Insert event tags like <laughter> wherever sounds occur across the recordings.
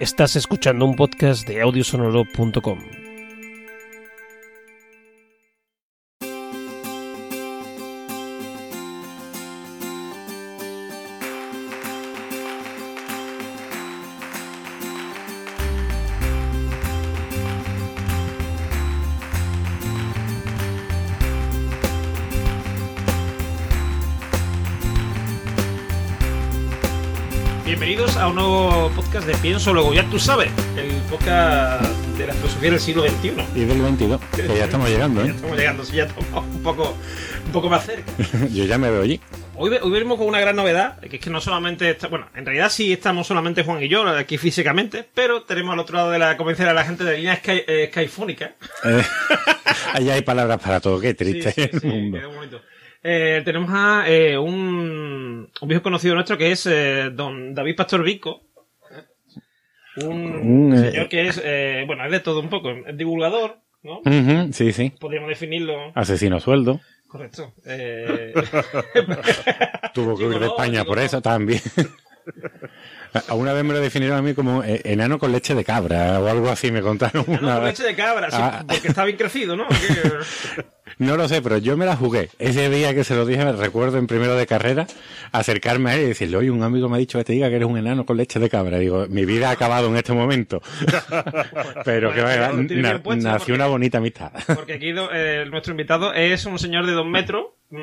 Estás escuchando un podcast de audiosonoro.com. Bienvenidos a un nuevo podcast de Pienso Luego, ya tú sabes, el podcast de la filosofía del siglo XXI. Y del 22, que ya estamos llegando, Ya ¿eh? estamos llegando, sí, ya estamos <laughs> un poco, un poco más cerca. <laughs> Yo ya me veo allí. Hoy, hoy venimos con una gran novedad, que es que no solamente está, bueno, en realidad sí estamos solamente Juan y yo aquí físicamente, pero tenemos al otro lado de la convención a la gente de línea Sky, eh, Skyfónica. Eh, <laughs> allá hay palabras para todo, qué triste Sí, sí, el sí, mundo. qué bonito. Eh, tenemos a eh, un, un viejo conocido nuestro que es eh, don David Pastor Vico. Un Un, eh, señor que es, eh, bueno, es de todo un poco, es divulgador, ¿no? Sí, sí. Podríamos definirlo. Asesino sueldo. Correcto. Eh, <laughs> <laughs> Tuvo que huir de España por eso también. <laughs> A Una vez me lo definieron a mí como eh, enano con leche de cabra o algo así, me contaron no, una con vez. leche de cabra, sí, Ah. porque está bien crecido, ¿no? No lo sé, pero yo me la jugué. Ese día que se lo dije, me recuerdo en primero de carrera, acercarme a él y decirle, oye, un amigo me ha dicho que te diga que eres un enano con leche de cabra. Digo, mi vida ha acabado en este momento. <laughs> pero que Bueno, na- puesto, nació porque- una bonita amistad. Porque aquí eh, nuestro invitado es un señor de dos metros, mm,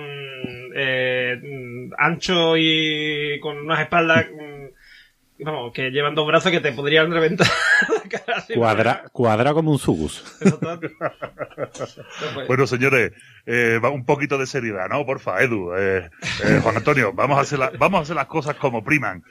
eh, mm, ancho y con unas espaldas, vamos, que llevan dos brazos que te podrían reventar <laughs> la cara así, Cuadra, cuadra como un sugus. <laughs> Bueno, señores, eh, va- un poquito de seriedad, ¿no? Porfa, Edu, eh, eh, Juan Antonio, vamos a, hacer la- vamos a hacer las cosas como priman.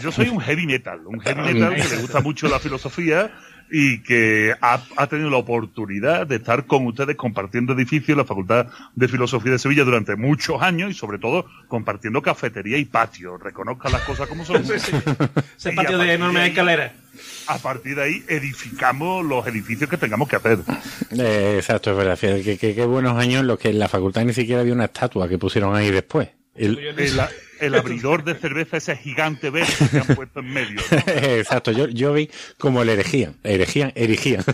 Yo soy un heavy metal, un heavy metal que le gusta mucho la filosofía y que ha, ha tenido la oportunidad de estar con ustedes compartiendo edificios en la Facultad de Filosofía de Sevilla durante muchos años y sobre todo compartiendo cafetería y patio. Reconozcan las cosas como son. <laughs> sí, sí. Ese patio a de ahí- escaleras. A partir de ahí edificamos los edificios que tengamos que hacer. Eh, exacto, es verdad. Fíjate que, buenos años en los que en la facultad ni siquiera había una estatua que pusieron ahí después. El- El, el abridor de cerveza, ese gigante verde que han puesto en medio. ¿no? <laughs> exacto, yo, yo vi como le erigían, erigían, erigían.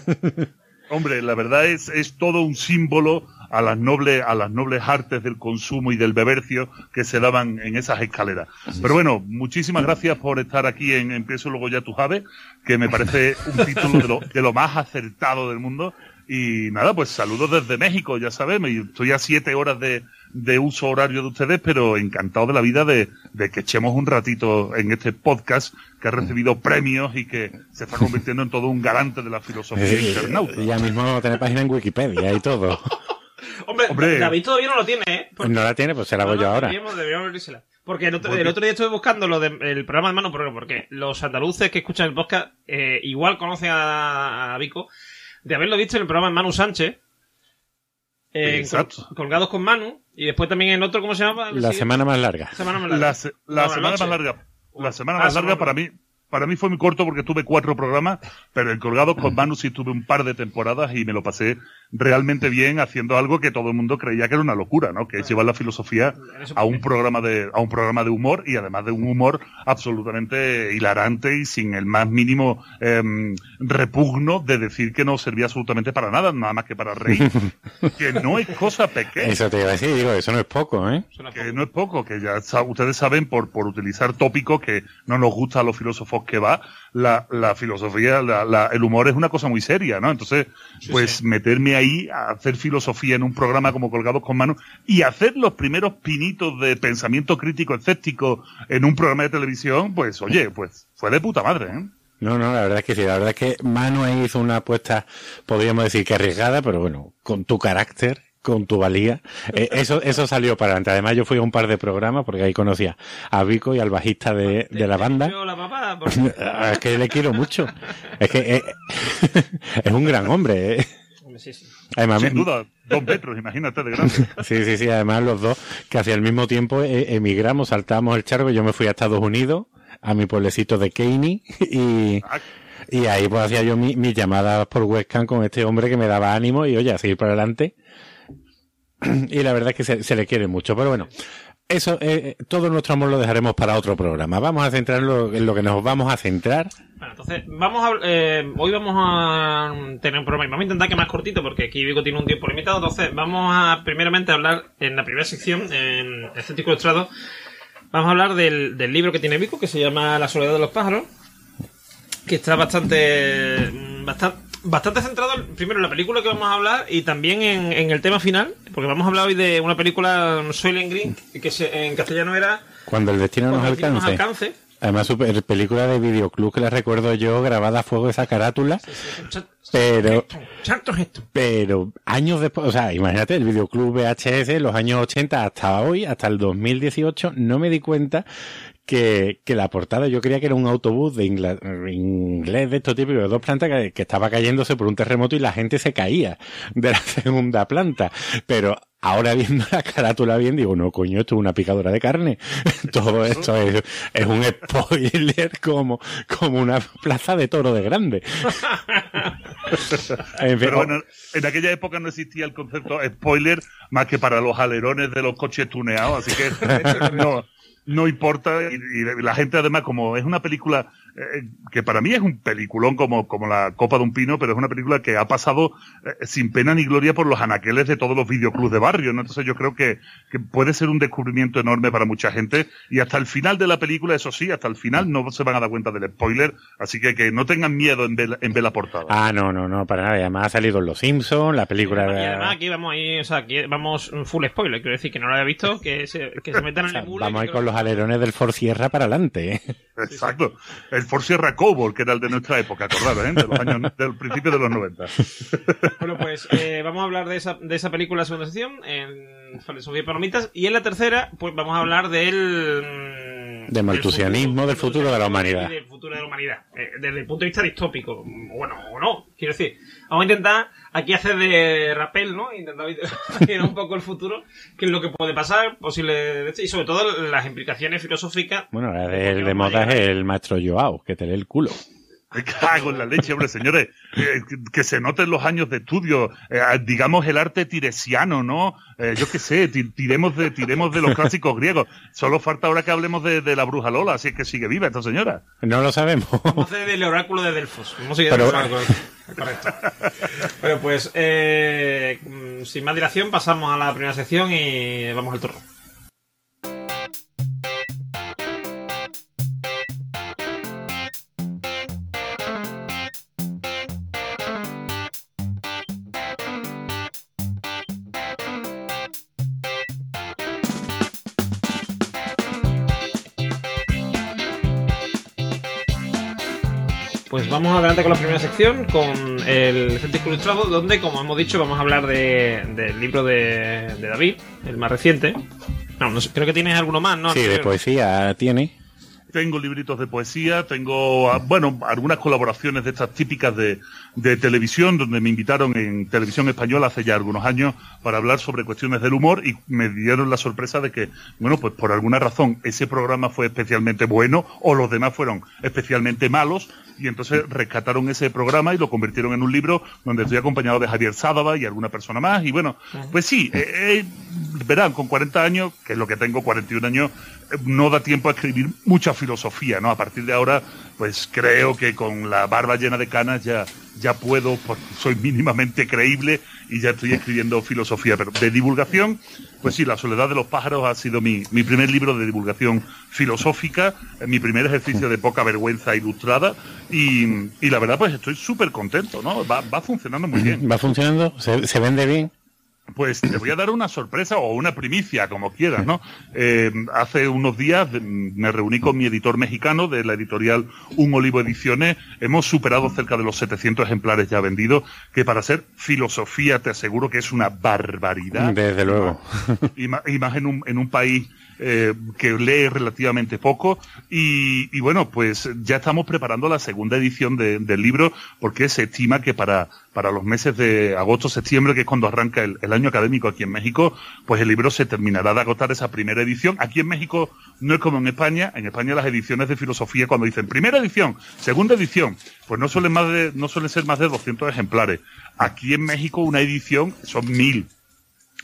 Hombre, la verdad es, es todo un símbolo a las nobles, a las nobles artes del consumo y del bebercio que se daban en esas escaleras. Pero bueno, muchísimas gracias por estar aquí en Empiezo luego ya tú sabes, que me parece un título de lo, de lo más acertado del mundo. Y nada, pues saludos desde México, ya sabes, me- estoy a siete horas de, de uso horario de ustedes, pero encantado de la vida de, de que echemos un ratito en este podcast que ha recibido premios y que se está convirtiendo en todo un garante de la filosofía Eh, internauta. ya mismo vamos a tener página en Wikipedia y todo. <laughs> Hombre, Hombre. David todavía no lo tiene, ¿eh? Porque- No la tiene, pues se la hago No, yo no, ahora. Deberíamos, deberíamos abrírsela. Porque el otro, el otro día estuve buscando lo del programa de Manu, porque, porque los andaluces que escuchan el podcast eh, igual conocen a, a Vico de haberlo visto en el programa de Manu Sánchez. Eh, Exacto. col- colgados con Manu. Y después también en otro, ¿cómo se llama? La semana más larga. semana más larga. La, se- la No, la semana más larga. La semana Ah, más larga semana. para mí, para mí fue muy corto porque tuve cuatro programas, pero en Colgados con Manu sí tuve un par de temporadas y me lo pasé realmente bien haciendo algo que todo el mundo creía que era una locura, ¿no? Que es llevar la filosofía a un programa de, a un programa de humor y además de un humor absolutamente hilarante y sin el más mínimo em, repugno de decir que no servía absolutamente para nada, nada más que para reír. <laughs> que no es cosa pequeña Eso te iba a decir, digo, eso no es poco, ¿eh? Que no es poco, que ya ustedes saben por, por utilizar tópicos que no nos gusta a los filósofos que va, la, la filosofía, la- la- el humor es una cosa muy seria, ¿no? Entonces, pues sí. meterme ahí a hacer filosofía en un programa como Colgados con Manu y hacer los primeros pinitos de pensamiento crítico escéptico en un programa de televisión, pues oye, pues fue de puta madre, ¿eh? No, no, la verdad es que sí. La verdad es que Manu ahí hizo una apuesta, podríamos decir que arriesgada, pero bueno, con tu carácter, con tu valía, eh, eso, eso salió para adelante. Además, yo fui a un par de programas porque ahí conocía a Vico y al bajista de, de la banda. Yo la <laughs> Ah, Es que le quiero mucho. Es que eh, <laughs> es un gran hombre. eh. Hombre, sí, sí. Además, Sin duda, dos metros, imagínate de grande. <laughs> Sí, sí, sí. Además, los dos casi al mismo tiempo eh, emigramos, saltamos el charco. Yo me fui a Estados Unidos, a mi pueblecito de Caney, y, Ah, y ahí pues hacía yo mi- mis llamadas por webcam con este hombre que me daba ánimo y oye, a seguir para adelante. <clears throat> Y la verdad es que se, le quiere mucho. Pero bueno, eso, eh, todo nuestro amor lo dejaremos para otro programa. Vamos a centrarlo en lo que nos vamos a centrar Bueno, entonces, vamos a, eh, hoy vamos a tener un programa vamos a intentar que más cortito porque aquí Vigo tiene un tiempo limitado. Entonces, vamos a primeramente hablar en la primera sección, en Escéntrico Ilustrado, vamos a hablar del, del libro que tiene Vico que se llama La soledad de los pájaros, que está bastante, bastante, bastante centrado primero en la película que vamos a hablar y también en, en el tema final, porque vamos a hablar hoy de una película Soylent Green que se, en castellano era Cuando el destino nos Cuando el destino nos alcance. alcance. Además, super película de videoclub que la recuerdo yo, grabada a fuego esa carátula. Pero-. Pero años después, o sea, imagínate, el videoclub VHS, los años 80 hasta hoy, hasta el 2018, no me di cuenta que, que la portada, yo creía que era un autobús de inglés de estos típicos de dos plantas que, que estaba cayéndose por un terremoto y la gente se caía de la <laughs> segunda planta. Pero ahora viendo la carátula bien, digo, no, coño, esto es una picadora de carne. <laughs> Todo esto es, es un spoiler como, como una plaza de toro de grande. <laughs> En fin, Pero bueno, en aquella época no existía el concepto spoiler más que para los alerones de los coches tuneados, así que no, no importa. Y, la gente además, como es una película eh, que para mí es un peliculón como, como la Copa de un Pino, pero es una película que ha pasado eh, sin pena ni gloria por los anaqueles de todos los videoclubs de barrio, ¿no? Entonces yo creo que, que puede ser un descubrimiento enorme para mucha gente y hasta el final de la película, eso sí, hasta el final no se van a dar cuenta del spoiler, así que que no tengan miedo en ver, en ver la portada. Ah, no, no, no, para nada. Además ha salido en Los Simpsons, la película Y de... además aquí vamos ahí, o sea, aquí vamos full spoiler, quiero decir que no lo haya visto, que se, que se <laughs> metan O en el muro. vamos ahí con los alerones del Ford Sierra para adelante. ¿eh? Exacto. El Ford Sierra Cobol, que era el de nuestra época, acordaros, ¿eh? De los años, del principio de los 90. Bueno, pues eh, vamos a hablar de esa, de esa película segunda sección, en Palomitas, y en la tercera, pues vamos a hablar del... Del maltusianismo, del futuro de la humanidad. Del futuro de la humanidad, eh, desde el punto de vista distópico. Bueno, o no, quiero decir, vamos a intentar aquí hacer de rappel, ¿no? Intentar imaginar <laughs> un poco el futuro, qué es lo que puede pasar, posible, y sobre todo las implicaciones filosóficas. Bueno, de por de, de moda es el maestro Joao, que te lee el culo. Me cago en la leche, hombre, señores. Eh, que, que se noten los años de estudio. eh, digamos el arte tiresiano, ¿no? Eh, yo qué sé, ti- tiremos de, tiremos de los clásicos griegos. Solo falta ahora que hablemos de, de la bruja Lola, así es que sigue viva esta señora. No lo sabemos. Vamos a hacer el oráculo de Delfos. Vamos a seguir Pero- Correcto. Bueno, pues eh, mm, sin más dilación pasamos a la primera sección y vamos al turno. Vamos adelante con la primera sección, con el Escéntrico Ilustrado, donde, como hemos dicho, vamos a hablar de- del libro de, de David, el más reciente. No, no sé, creo que tienes alguno más, ¿no? Sí, de poesía tiene. Tengo libritos de poesía, tengo, ah, bueno, algunas colaboraciones de estas típicas de, de televisión, donde me invitaron en televisión española hace ya algunos años para hablar sobre cuestiones del humor y me dieron la sorpresa de que, bueno, pues por alguna razón ese programa fue especialmente bueno o los demás fueron especialmente malos y entonces rescataron ese programa y lo convirtieron en un libro donde estoy acompañado de Javier Sádava y alguna persona más y bueno, pues sí, eh, eh, verán, con 40 años, que es lo que tengo, 41 años, eh, no da tiempo a escribir mucha filosofía, ¿no? A partir de ahora, pues creo que con la barba llena de canas ya, ya puedo, porque soy mínimamente creíble y ya estoy escribiendo filosofía. Pero de divulgación, pues sí, La soledad de los pájaros ha sido mi, mi primer libro de divulgación filosófica, eh, mi primer ejercicio de poca vergüenza ilustrada y, y la verdad, pues estoy súper contento, ¿no? Va, va funcionando muy bien. Va funcionando, se, se vende bien. Pues te voy a dar una sorpresa o una primicia, como quieras, ¿no? Eh, hace unos días me reuní con mi editor mexicano de la editorial Un Olivo Ediciones. Hemos superado cerca de los 700 ejemplares ya vendidos, que para ser filosofía te aseguro que es una barbaridad. Desde luego. y más en un, en un país eh, que lee relativamente poco. Y, bueno, pues ya estamos preparando la segunda edición de- del libro porque se estima que para, para los meses de agosto, septiembre, que es cuando arranca el, el año académico aquí en México, pues el libro se terminará de agotar esa primera edición. Aquí en México no es como en España. En España las ediciones de filosofía cuando dicen primera edición, segunda edición, pues no suelen, más de, no suelen ser más de 200 ejemplares. Aquí en México una edición son mil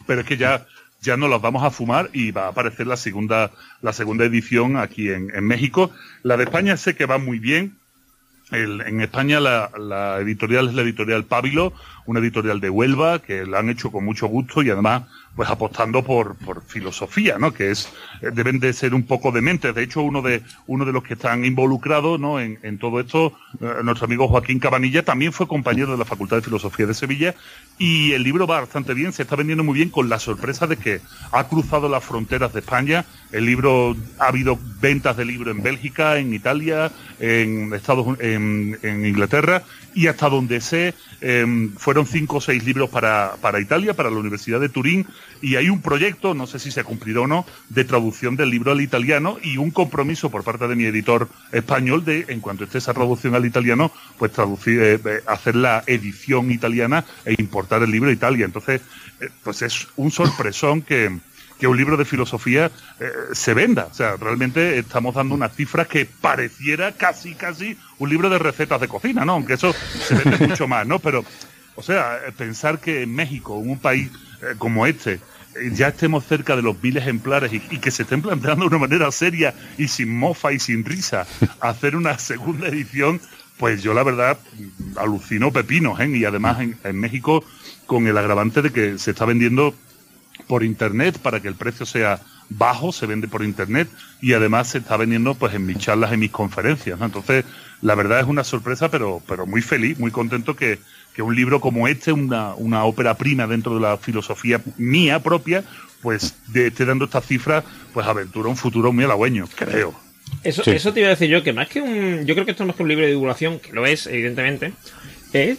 pero es que ya ya no las vamos a fumar y va a aparecer la segunda la segunda edición aquí en, en México. La de España sé que va muy bien. en España la, la, editorial es la editorial Pábilo, una editorial de Huelva que la han hecho con mucho gusto y además pues apostando por, por filosofía, ¿no? Que es, eh, deben de ser un poco dementes. De hecho, uno de, uno de los que están involucrados, ¿no? En, en todo esto, eh, nuestro amigo Joaquín Cabanilla también fue compañero de la Facultad de Filosofía de Sevilla y el libro va bastante bien, se está vendiendo muy bien con la sorpresa de que ha cruzado las fronteras de España. El libro, ha habido ventas de libro en Bélgica, en Italia, en Estados en, en Inglaterra y hasta donde sé, eh, fueron cinco o seis libros para, para Italia, para la Universidad de Turín, y hay un proyecto, no sé si se ha cumplido o no, de traducción del libro al italiano y un compromiso por parte de mi editor español de, en cuanto esté esa traducción al italiano, pues traducir, eh, eh, hacer la edición italiana e importar el libro a Italia. Entonces, eh, pues es un sorpresón que, que un libro de filosofía eh, se venda. O sea, realmente estamos dando unas cifras que pareciera casi, casi un libro de recetas de cocina, ¿no? Aunque eso se vende <laughs> mucho más, ¿no? Pero, o sea, pensar que en México, en un país eh, como este, eh, ya estemos cerca de los mil ejemplares y, y, que se estén planteando de una manera seria y sin mofa y sin risa <laughs> hacer una segunda edición, pues yo la verdad alucino pepinos, ¿eh? Y además en, en México con el agravante de que se está vendiendo por internet para que el precio sea bajo, se vende por internet y además se está vendiendo pues en mis charlas, en mis conferencias. ¿no? Entonces, la verdad es una sorpresa, pero, pero muy feliz, muy contento que, que un libro como este, una, una ópera prima dentro de la filosofía mía propia, pues de, esté dando estas cifras, pues aventura un futuro muy halagüeño, creo. Eso, sí. eso te iba a decir yo, que más que un. Yo creo que esto es más que un libro de divulgación, que lo es, evidentemente.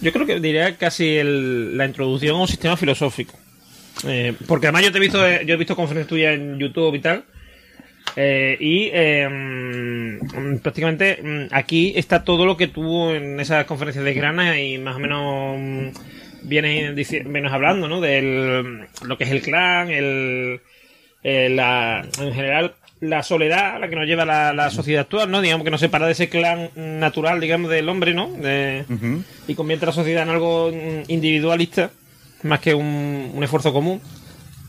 Yo creo que diría casi el, la introducción a un sistema filosófico. Eh, porque además yo te he visto, yo he visto conferencias tuyas en YouTube y tal. Eh, y eh, prácticamente aquí está todo lo que tuvo en esas conferencias de Grana y más o menos vienes, vienes hablando, ¿no? Del lo que es el clan, el, la, en general la soledad a la que nos lleva la, la, sociedad actual, ¿no? Digamos que nos separa de ese clan natural, digamos, del hombre, ¿no? De, uh -huh. Y convierte a la sociedad en algo individualista más que un, un, esfuerzo común.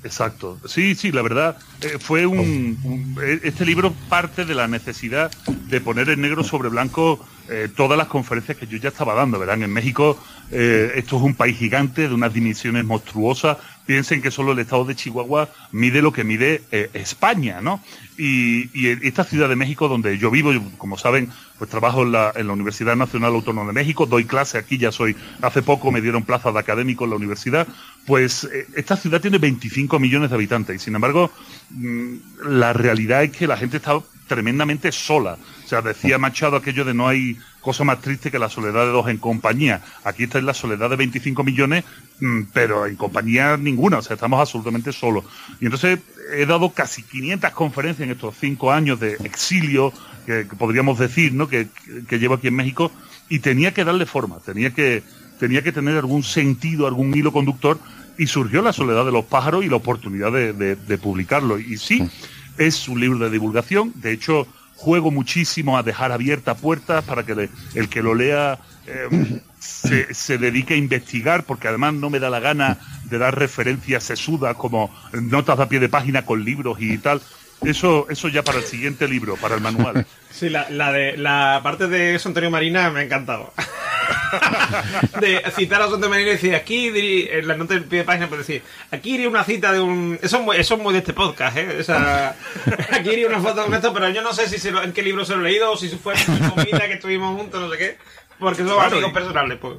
Exacto. Sí, sí, la verdad, eh, fue un, un, Este libro parte de la necesidad de poner en negro sobre blanco eh, todas las conferencias que yo ya estaba dando, ¿verdad? En México, eh, esto es un país gigante de unas dimensiones monstruosas. Piensen que solo el estado de Chihuahua mide lo que mide eh, España, ¿no? Y, esta ciudad de México, donde yo vivo, como saben, pues trabajo en la, Universidad Nacional Autónoma de México, doy clase aquí, ya soy, hace poco me dieron plaza de académico en la universidad, pues esta ciudad tiene 25 millones de habitantes y sin embargo, mmm, la realidad es que la gente está tremendamente sola. O sea, decía Machado aquello de no hay cosa más triste que la soledad de dos en compañía. Aquí está en la soledad de 25 millones, mmm, pero en compañía ninguna. O sea, estamos absolutamente solos. Y entonces he dado casi 500 conferencias en estos cinco años de exilio, que, que podríamos decir, ¿no? Que, que, llevo aquí en México, y tenía que darle forma, tenía que, tenía que tener algún sentido, algún hilo conductor, y surgió la soledad de los pájaros y la oportunidad de, de, de publicarlo. Y sí, es un libro de divulgación, de hecho, juego muchísimo a dejar abiertas puertas para que le, el que lo lea eh, <coughs> se, se, dedique a investigar, porque además no me da la gana de dar referencias sesudas como notas a pie de página con libros y tal. Eso, eso ya para el siguiente libro, para el manual. <laughs> Sí, la, la de la parte de Antonio Marina me ha encantado. <laughs> de citar a Antonio Marina y decir, aquí en la nota del pie de página, pues decir, aquí iría una cita de un. Eso es muy, eso es muy de este podcast, ¿eh? O sea, <laughs> aquí iría una foto con esto, pero yo no sé si se lo, en qué libro se lo he leído o si fue en comida que estuvimos juntos, no sé qué. Porque son claro, amigos personales, pues.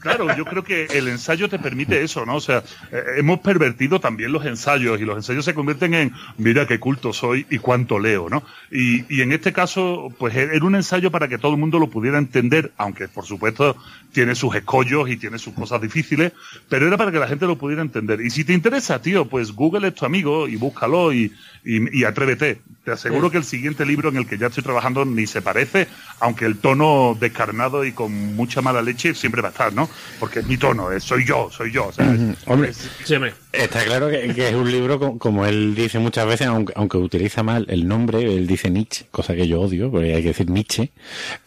Claro, yo creo que el ensayo te permite eso, ¿no? O sea, eh, hemos pervertido también los ensayos y los ensayos se convierten en, mira qué culto soy y cuánto leo, ¿no? Y, y en este caso, pues era un ensayo para que todo el mundo lo pudiera entender, aunque por supuesto tiene sus escollos y tiene sus cosas difíciles, pero era para que la gente lo pudiera entender. Y si te interesa, tío, pues Google es tu amigo y búscalo y, y, y atrévete. Te aseguro sí. que el siguiente libro en el que ya estoy trabajando ni se parece, aunque el tono descarnado y con mucha mala leche siempre va a estar, ¿no? Porque es mi tono, es, soy yo, soy yo. O sea, es, hombre, es, sí, está claro que, que, es un libro, como él dice muchas veces, aunque, aunque, utiliza mal el nombre, él dice Nietzsche, cosa que yo odio, porque hay que decir Nietzsche,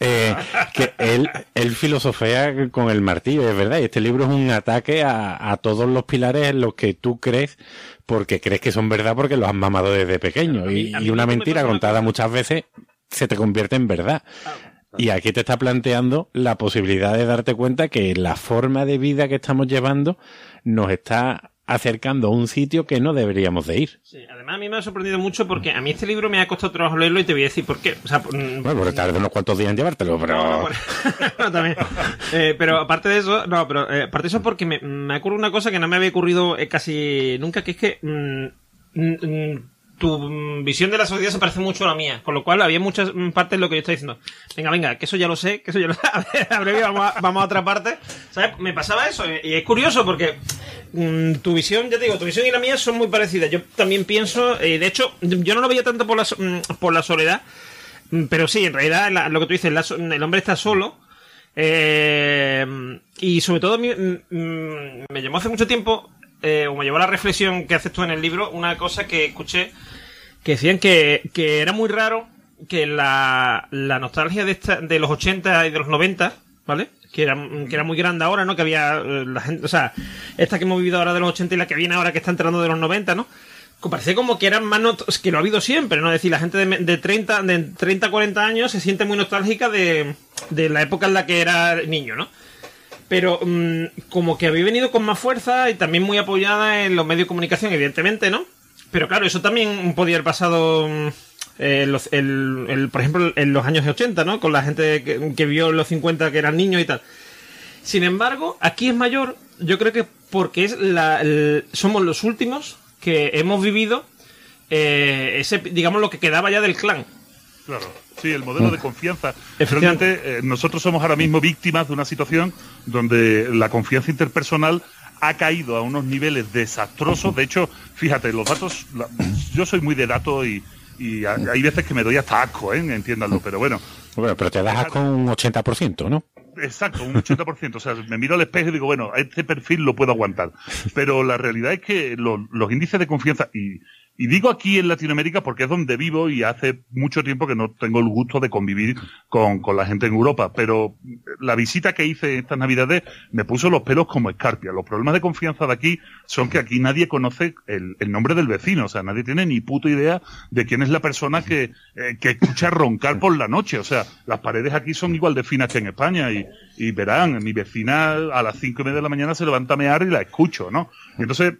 eh, que él, él filosofea con el martillo, es verdad, y este libro es un ataque a, a todos los pilares en los que tú crees porque crees que son verdad porque los has mamado desde pequeño. Y, y una mentira contada muchas veces se te convierte en verdad. Y aquí te está planteando la posibilidad de darte cuenta que la forma de vida que estamos llevando nos está acercando a un sitio que no deberíamos de ir. Sí, además a mí me ha sorprendido mucho porque a mí este libro me ha costado trabajo leerlo y te voy a decir por qué. O sea, mm, bueno, porque tarde unos cuantos días en llevártelo, pero... <laughs> también. Eh, pero aparte de eso, no, pero eh, aparte de eso porque me, me ocurre una cosa que no me había ocurrido eh, casi nunca, que es que mm, mm, tu visión de la sociedad se parece mucho a la mía, con lo cual había muchas partes de lo que yo estaba diciendo. Venga, venga, que eso ya lo sé, que eso ya lo sé. <laughs> A ver, vamos a, otra parte. ¿Sabes? Me pasaba eso, y es curioso porque mm, tu visión, ya te digo, tu visión y la mía son muy parecidas. Yo también pienso, y de hecho, yo no lo veía tanto por la, mm, por la soledad, mm, pero sí, en realidad lo que tú dices, el hombre está solo. Eh, y sobre todo me llamó hace mucho tiempo eh, o me llevó a la reflexión que haces tú en el libro, una cosa que escuché que decían que, era muy raro que la, nostalgia de, esta, de los 80 y de los 90, ¿vale? Que era, que era muy grande ahora, ¿no? Que había eh, la gente, o sea, esta que hemos vivido ahora de los 80 y la que viene ahora que está entrando de los 90, ¿no? Parece como que eran más que lo ha habido siempre, ¿no? Es decir, la gente de, de 30, de 30, 40 años se siente muy nostálgica de, de la época en la que era niño, ¿no? Pero mm, como que había venido con más fuerza y también muy apoyada en los medios de comunicación, evidentemente, ¿no? Pero claro, eso también podía haber pasado, mm, el, por ejemplo, en los años 80, ¿no? Con la gente que, vio en los 50 que eran niños y tal. Sin embargo, aquí es mayor, yo creo que porque es la, somos los últimos que hemos vivido eh, ese, digamos, lo que quedaba ya del clan. Claro. Sí, el modelo de confianza. Realmente eh, nosotros somos ahora mismo víctimas de una situación donde la confianza interpersonal ha caído a unos niveles desastrosos. De hecho, fíjate, los datos, yo soy muy de datos y, hay veces que me doy hasta asco, ¿eh? entiéndanlo, pero bueno. Bueno, pero te das asco un 80%, ¿no? Exacto, un 80%. O sea, me miro al espejo y digo, bueno, este perfil lo puedo aguantar. Pero la realidad es que los índices de confianza, y, y digo aquí en Latinoamérica porque es donde vivo y hace mucho tiempo que no tengo el gusto de convivir con, con la gente en Europa. Pero la visita que hice estas navidades me puso los pelos como escarpia. Los problemas de confianza de aquí son que aquí nadie conoce el, el nombre del vecino. O sea, nadie tiene ni puta idea de quién es la persona que, eh, que escucha roncar por la noche. O sea, las paredes aquí son igual de finas que en España. Y, y verán, mi vecina a las cinco y media de la mañana se levanta a mear y la escucho, ¿no? Entonces,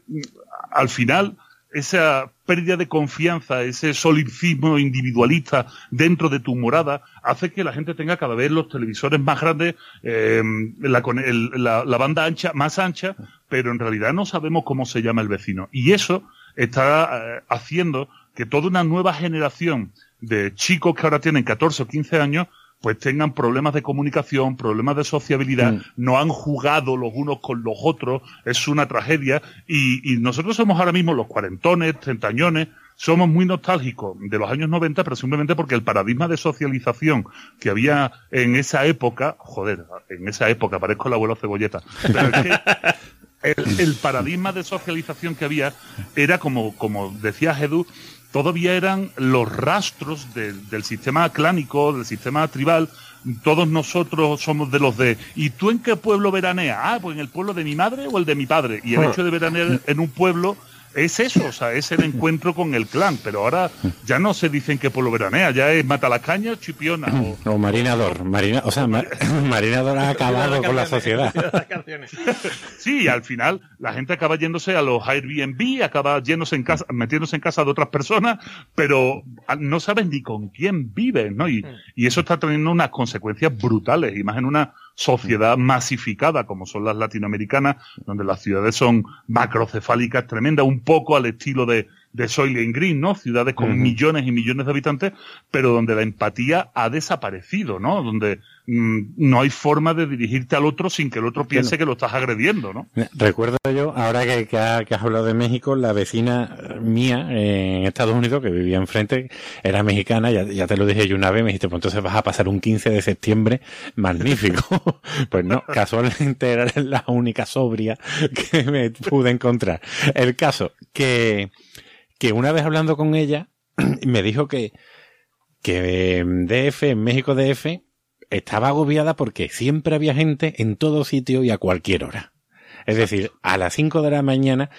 al final, esa pérdida de confianza, ese solipsismo individualista dentro de tu morada, hace que la gente tenga cada vez los televisores más grandes, la, la, banda ancha, más ancha, pero en realidad no sabemos cómo se llama el vecino. Y eso está eh, haciendo que toda una nueva generación de chicos que ahora tienen 14 o 15 años pues tengan problemas de comunicación, problemas de sociabilidad, mm. no han jugado los unos con los otros, es una tragedia, y, nosotros somos ahora mismo los cuarentones, treintañones, somos muy nostálgicos de los años 90, pero simplemente porque el paradigma de socialización que había en esa época, joder, en esa época, parezco el abuelo cebolleta, pero es que el, paradigma de socialización que había era como, como decía Jesús, todavía eran los rastros del sistema clánico, del sistema tribal. Todos nosotros somos de los de, ¿y tú en qué pueblo veraneas? Ah, pues en el pueblo de mi madre o el de mi padre. Y el hecho de veranear en un pueblo es eso, o sea, es el encuentro con el clan, pero ahora ya no se dicen que pueblo veranea, ya es mata las cañas, chipiona. O, marinador, marina, o sea, <laughs> marinador ha acabado con la sociedad. sí, al final la gente acaba yéndose a los Airbnb, acaba yéndose en casa, metiéndose en casa de otras personas, pero no sabes ni con quién viven, ¿no? Y, mm. y eso está teniendo unas consecuencias brutales, y más en una sociedad masificada como son las latinoamericanas, donde las ciudades son macrocefálicas tremendas, un poco al estilo de, de Soylent Green, ¿no? Ciudades con millones y millones de habitantes, pero donde la empatía ha desaparecido, ¿no? Donde no hay forma de dirigirte al otro sin que el otro piense que lo estás agrediendo, ¿no? Recuerdo yo, ahora que, has hablado de México, la vecina mía en Estados Unidos, que vivía enfrente, era mexicana, ya, te lo dije yo una vez, me dijiste, pues entonces vas a pasar un 15 de septiembre magnífico. <laughs> pues no, casualmente era la única sobria que me pude encontrar. El caso, que, que una vez hablando con ella, <clears throat> me dijo que, que DF, en México DF, estaba agobiada porque siempre había gente en todo sitio y a cualquier hora. Es decir, a las 5 de la mañana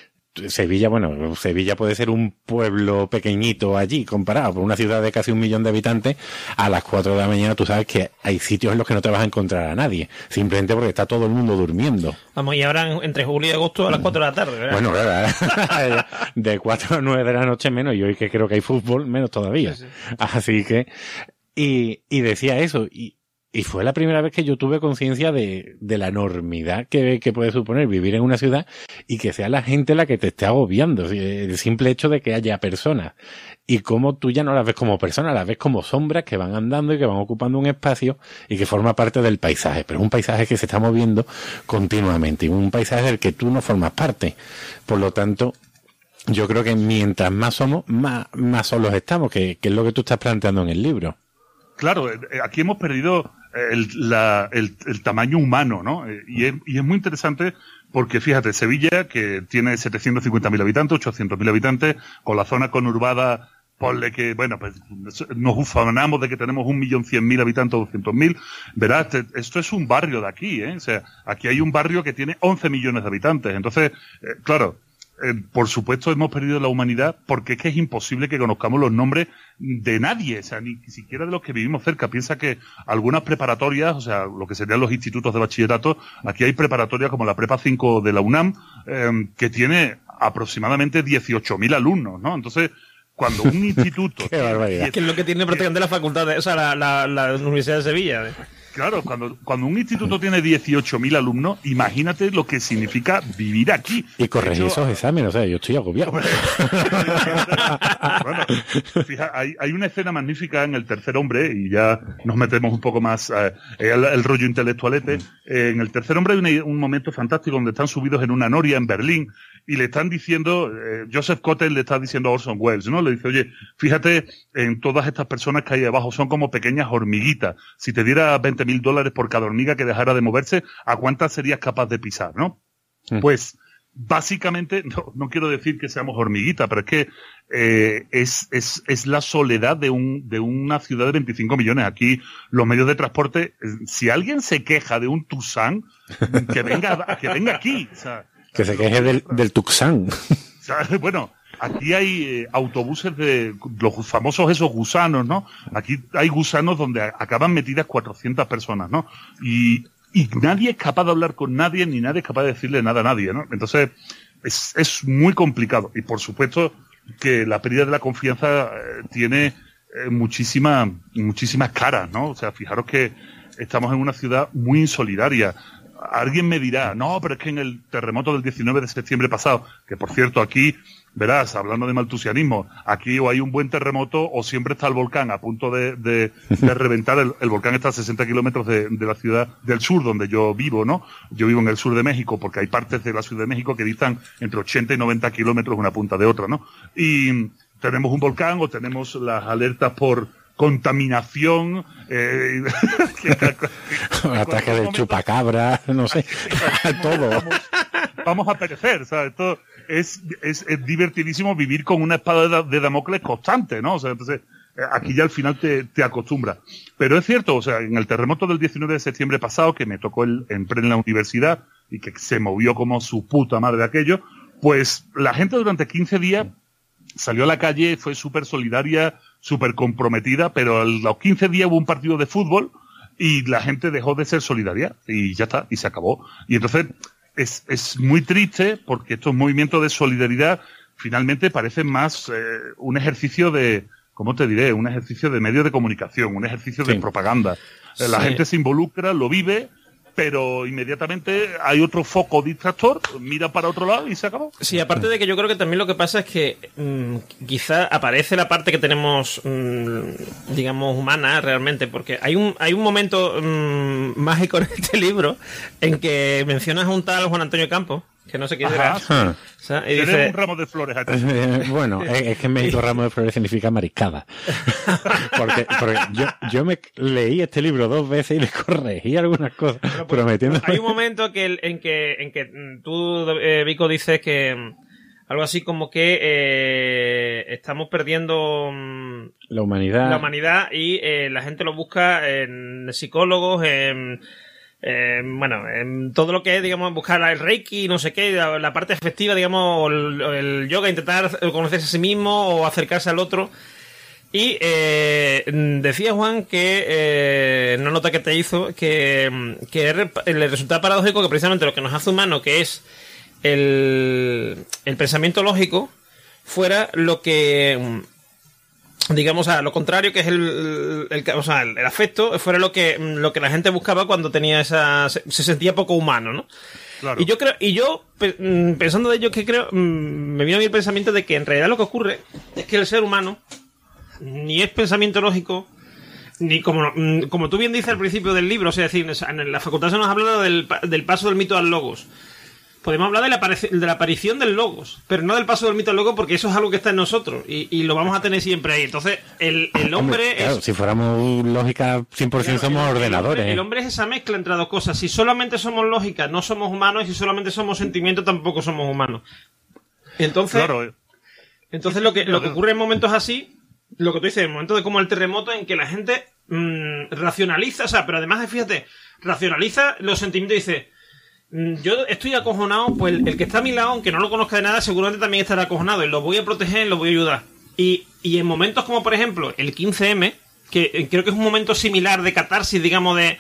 Sevilla, bueno, Sevilla puede ser un pueblo pequeñito allí, comparado con una ciudad de casi un millón de habitantes, a las 4 de la mañana tú sabes que hay sitios en los que no te vas a encontrar a nadie, simplemente porque está todo el mundo durmiendo. Vamos, y ahora entre julio y agosto a las 4 de la tarde, ¿verdad? Bueno, ¿verdad? <laughs> de 4 a 9 de la noche menos, y hoy que creo que hay fútbol, menos todavía. Así que, y, y decía eso, y, y fue la primera vez que yo tuve conciencia de, de, la enormidad que, que, puede suponer vivir en una ciudad y que sea la gente la que te esté agobiando. El simple hecho de que haya personas. Y cómo tú ya no las ves como personas, las ves como sombras que van andando y que van ocupando un espacio y que forma parte del paisaje. Pero es un paisaje que se está moviendo continuamente y un paisaje del que tú no formas parte. Por lo tanto, yo creo que mientras más somos, más, más solos estamos, que, que es lo que tú estás planteando en el libro. Claro, aquí hemos perdido el, la, el, el, tamaño humano, ¿no? Y es, y es, muy interesante porque, fíjate, Sevilla, que tiene 750.000 habitantes, 800.000 habitantes, con la zona conurbada, ponle que, bueno, pues nos ufanamos de que tenemos un millón cien mil habitantes, doscientos mil, verás, esto es un barrio de aquí, ¿eh? O sea, aquí hay un barrio que tiene 11 millones de habitantes. Entonces, eh, claro, eh, por supuesto hemos perdido la humanidad porque es que es imposible que conozcamos los nombres de nadie, o sea, ni, siquiera de los que vivimos cerca. Piensa que algunas preparatorias, o sea, lo que serían los institutos de bachillerato, aquí hay preparatorias como la Prepa 5 de la UNAM, eh, que tiene aproximadamente 18.000 alumnos, ¿no? Entonces, cuando un <laughs> instituto... Qué barbaridad. Que es lo que tiene prácticamente la facultad, de, o sea, la, la, la Universidad de Sevilla. ¿eh? Claro, cuando, cuando un instituto tiene 18.000 alumnos, imagínate lo que significa vivir aquí. Y corregir esos exámenes, o sea, yo estoy agobiado. <laughs> bueno, fija, hay, hay, una escena magnífica en El Tercer Hombre, y ya nos metemos un poco más eh, el, el, rollo intelectualete. Eh, en El Tercer Hombre hay un, un, momento fantástico donde están subidos en una noria en Berlín, y le están diciendo, eh, Joseph Cotten le está diciendo a Orson Welles, ¿no? Le dice, oye, fíjate en todas estas personas que hay abajo, son como pequeñas hormiguitas. Si te diera 20 mil dólares por cada hormiga que dejara de moverse, ¿a cuántas serías capaz de pisar, no? Pues, básicamente, <laughs> no, no, quiero decir que seamos hormiguitas, pero es que eh, es, es, es la soledad de, un, de una ciudad de 25 millones. Aquí los medios de transporte, eh, si alguien se queja de un Tucson, que venga, que venga aquí. O sea, que se queje del, del Tucson. <laughs> Bueno, aquí hay eh, autobuses de los famosos esos gusanos, ¿no? Aquí hay gusanos donde acaban metidas 400 personas, ¿no? Y, y nadie es capaz de hablar con nadie, ni nadie es capaz de decirle nada a nadie, ¿no? Entonces, es, es muy complicado. Y por supuesto que la pérdida de la confianza eh, tiene eh, muchísimas, muchísimas caras, ¿no? O sea, fijaros que estamos en una ciudad muy insolidaria alguien me dirá, no, pero es que en el terremoto del 19 de septiembre pasado, que por cierto aquí, verás, hablando de maltusianismo, aquí o hay un buen terremoto o siempre está el volcán a punto de, de, de <laughs> reventar. El, el, volcán está a 60 kilómetros de, de, la ciudad del sur, donde yo vivo, ¿no? Yo vivo en el sur de México porque hay partes de la ciudad de México que distan entre 80 y 90 kilómetros una punta de otra, ¿no? Y tenemos un volcán o tenemos las alertas por contaminación, eh, <laughs> <laughs> ataque del chupacabra, no sé, <laughs> todo. Vamos, vamos, a perecer, o sea, esto es, es, es, divertidísimo vivir con una espada de, Damocles constante, ¿no? O sea, entonces, eh, aquí ya al final te, te acostumbras. Pero es cierto, o sea, en el terremoto del 19 de septiembre pasado, que me tocó el, en plena universidad y que se movió como su puta madre de aquello, pues la gente durante 15 días salió a la calle, fue súper solidaria, súper comprometida, pero a los 15 días hubo un partido de fútbol y la gente dejó de ser solidaria y ya está, y se acabó. Y entonces es, es muy triste porque estos movimientos de solidaridad finalmente parecen más eh, un ejercicio de, ¿cómo te diré? Un ejercicio de medios de comunicación, un ejercicio sí. de propaganda. Sí. La gente se involucra, lo vive, pero inmediatamente hay otro foco distractor, mira para otro lado y se acabó. Sí, aparte de que yo creo que también lo que pasa es que mmm, quizá aparece la parte que tenemos, mmm, digamos, humana realmente, porque hay un, hay un momento mmm, <laughs> mágico en este libro en que mencionas a un tal Juan Antonio Campos, que no sé quién era. O sea, y dice, un ramo de flores aquí. bueno, es que en México ramo de flores significa mariscada. <laughs> porque, porque yo, yo, me leí este libro dos veces y le corregí algunas cosas, bueno, pues, prometiendo. Hay un momento que, en que, en que tú, eh, Vico, dices que algo así como que eh, estamos perdiendo mm, la humanidad la humanidad y eh, la gente lo busca en psicólogos en eh, bueno, en todo lo que es, digamos, buscar el reiki, no sé qué, la, parte efectiva, digamos, el, yoga, intentar conocerse a sí mismo o acercarse al otro. Y eh, decía Juan que, eh, no nota que te hizo, que, que le resulta paradójico que precisamente lo que nos hace humano, que es el, el pensamiento lógico, fuera lo que digamos, a lo contrario, que es el, el, o sea, el, afecto, fuera lo que, lo que la gente buscaba cuando tenía esa, se, sentía poco humano, ¿no? Claro. Y yo creo, y yo, mm, pensando de ello, que creo, mm, me vino a mí el pensamiento de que en realidad lo que ocurre es que el ser humano ni es pensamiento lógico, ni como, mm, como tú bien dices al principio del libro, o sea, es decir, en la facultad se nos ha hablado del, del paso del mito al logos podemos hablar de la, de la, aparición del logos, pero no del paso del mito al logos porque eso es algo que está en nosotros y, lo vamos a tener siempre ahí. Entonces, el, hombre, claro, si fuéramos lógica 100% somos ordenadores. El hombre, es esa mezcla entre dos cosas. Si solamente somos lógica, no somos humanos, y si solamente somos sentimiento, tampoco somos humanos. Entonces, eh. entonces lo que, lo que ocurre en momentos así, lo que tú dices, en momentos de como el terremoto en que la gente mm, racionaliza, o sea, pero además, fíjate, racionaliza los sentimientos y dice, yo estoy acojonado, pues el, que está a mi lado, aunque no lo conozca de nada, seguramente también estará acojonado. Y lo voy a proteger, lo voy a ayudar. Y, y en momentos como, por ejemplo, el 15M, que eh, creo que es un momento similar de catarsis, digamos, de,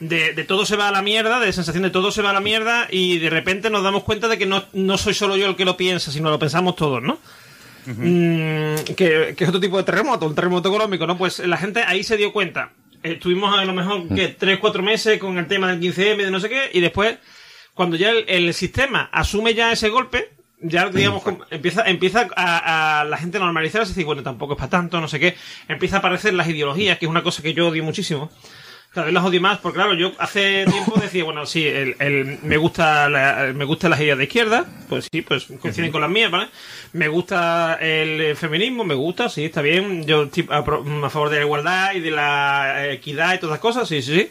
de, todo se va a la mierda, de sensación de todo se va a la mierda, y de repente nos damos cuenta de que no, no soy solo yo el que lo piensa, sino lo pensamos todos, ¿no? Mm, que, que, es otro tipo de terremoto, un terremoto económico, ¿no? Pues la gente ahí se dio cuenta. Estuvimos a lo mejor que 3-4 meses con el tema del 15M, de no sé qué, y después cuando ya el, sistema asume ya ese golpe, ya digamos empieza empieza a, la gente a normalizarse y decir bueno tampoco es para tanto no sé qué empieza a aparecer las ideologías que es una cosa que yo odio muchísimo cada vez las odio más porque claro yo hace tiempo decía bueno sí el, me gusta me gustan las ideas de izquierda pues sí pues coinciden con las mías vale me gusta el feminismo me gusta sí está bien yo estoy a, a favor de la igualdad y de la equidad y todas las cosas sí sí sí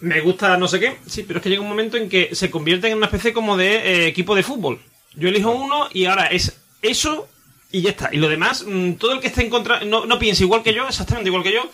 me gusta no sé qué. Sí, pero es que llega un momento en que se convierte en una especie como de eh, equipo de fútbol. Yo elijo uno y ahora es eso y ya está. Y lo demás, mm, todo el que esté en contra, no, no piensa igual que yo, exactamente igual que yo.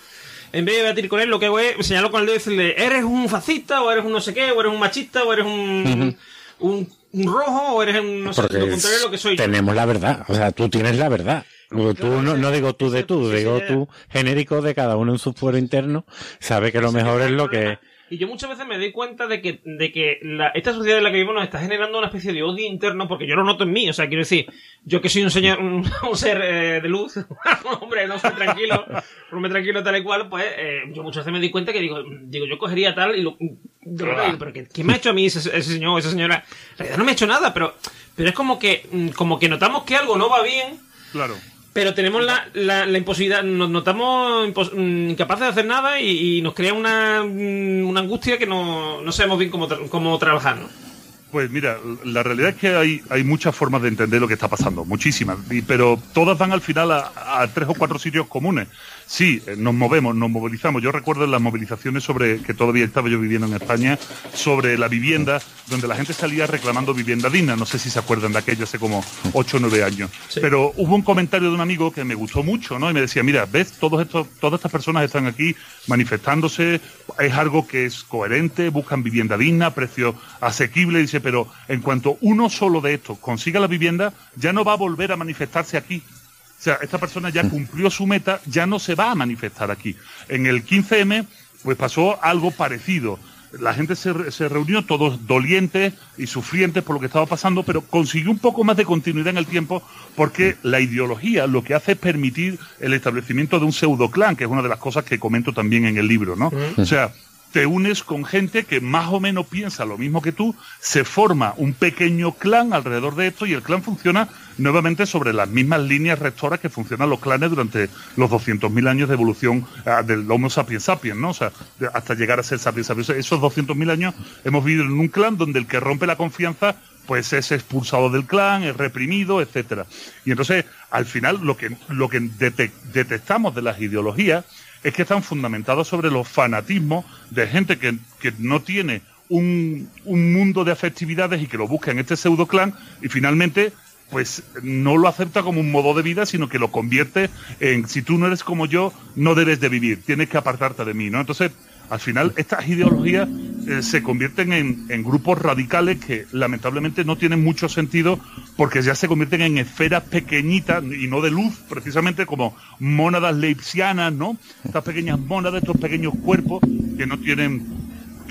En vez de debatir con él, lo que hago es señalarlo con el dedo y decirle, eres un fascista, o eres un no sé qué, o eres un machista, o eres un, un, rojo, o eres un no sé, lo contrario lo que soy Tenemos la verdad, o sea, tú tienes la verdad. Tú, no, no, digo tú de tú, digo tú genérico de cada uno en su fuero interno, sabe que lo mejor es lo que y yo muchas veces me doy cuenta de que, de que esta sociedad en la que vivimos nos está generando una especie de odio interno porque yo lo noto en mí. O sea, quiero decir, yo que soy un, señor, un, <laughs> ser eh, de luz, <laughs> hombre, no soy tranquilo, no me tranquilo tal y cual, pues eh, yo muchas veces me doy cuenta que digo, digo yo cogería tal y lo... pero ¿qué, me ha hecho a mí ese, ese señor esa señora? En realidad no me ha hecho nada, pero, pero es como que, mm, como que notamos que algo no va bien. Claro. Pero tenemos la, la, la, imposibilidad, nos notamos mm, incapaces de hacer nada y, nos crea una, mm, una, angustia que no, no sabemos bien cómo, cómo trabajar, ¿no? Pues mira, la realidad es que hay, hay muchas formas de entender lo que está pasando, muchísimas, pero todas van al final a, tres o cuatro sitios comunes. Sí, eh, nos movemos, nos movilizamos. Yo recuerdo las movilizaciones sobre, que todavía estaba yo viviendo en España, sobre la vivienda, donde la gente salía reclamando vivienda digna. No sé si se acuerdan de aquello hace como ocho o nueve años. Pero hubo un comentario de un amigo que me gustó mucho, ¿no? Y me decía, mira, ves, todos estos, todas estas personas están aquí manifestándose, es algo que es coherente, buscan vivienda digna, precio asequible, dice, pero en cuanto uno solo de estos consiga la vivienda, ya no va a volver a manifestarse aquí. O sea, esta persona ya cumplió su meta, ya no se va a manifestar aquí. En el 15M, pues pasó algo parecido. La gente se, se, reunió todos dolientes y sufrientes por lo que estaba pasando, pero consiguió un poco más de continuidad en el tiempo porque la ideología lo que hace es permitir el establecimiento de un pseudo clan, que es una de las cosas que comento también en el libro, ¿no? O sea, te unes con gente que más o menos piensa lo mismo que tú, se forma un pequeño clan alrededor de esto y el clan funciona nuevamente sobre las mismas líneas rectoras que funcionan los clanes durante los 200.000 años de evolución uh, del Homo sapiens sapiens, ¿no? O sea, hasta llegar a ser sapiens sapiens. Esos 200.000 años hemos vivido en un clan donde el que rompe la confianza pues es expulsado del clan, es reprimido, etcétera. Y entonces, al final, lo que, lo que detectamos de las ideologías es que están fundamentados sobre los fanatismos de gente que, que no tiene un, un, mundo de afectividades y que lo busca en este pseudo clan y finalmente pues no lo acepta como un modo de vida, sino que lo convierte en si tú no eres como yo, no debes de vivir, tienes que apartarte de mí, ¿no? Entonces, al final, estas ideologías eh, se convierten en, en, grupos radicales que lamentablemente no tienen mucho sentido porque ya se convierten en esferas pequeñitas y no de luz, precisamente como mónadas leipzianas, ¿no? Estas pequeñas mónadas, estos pequeños cuerpos que no tienen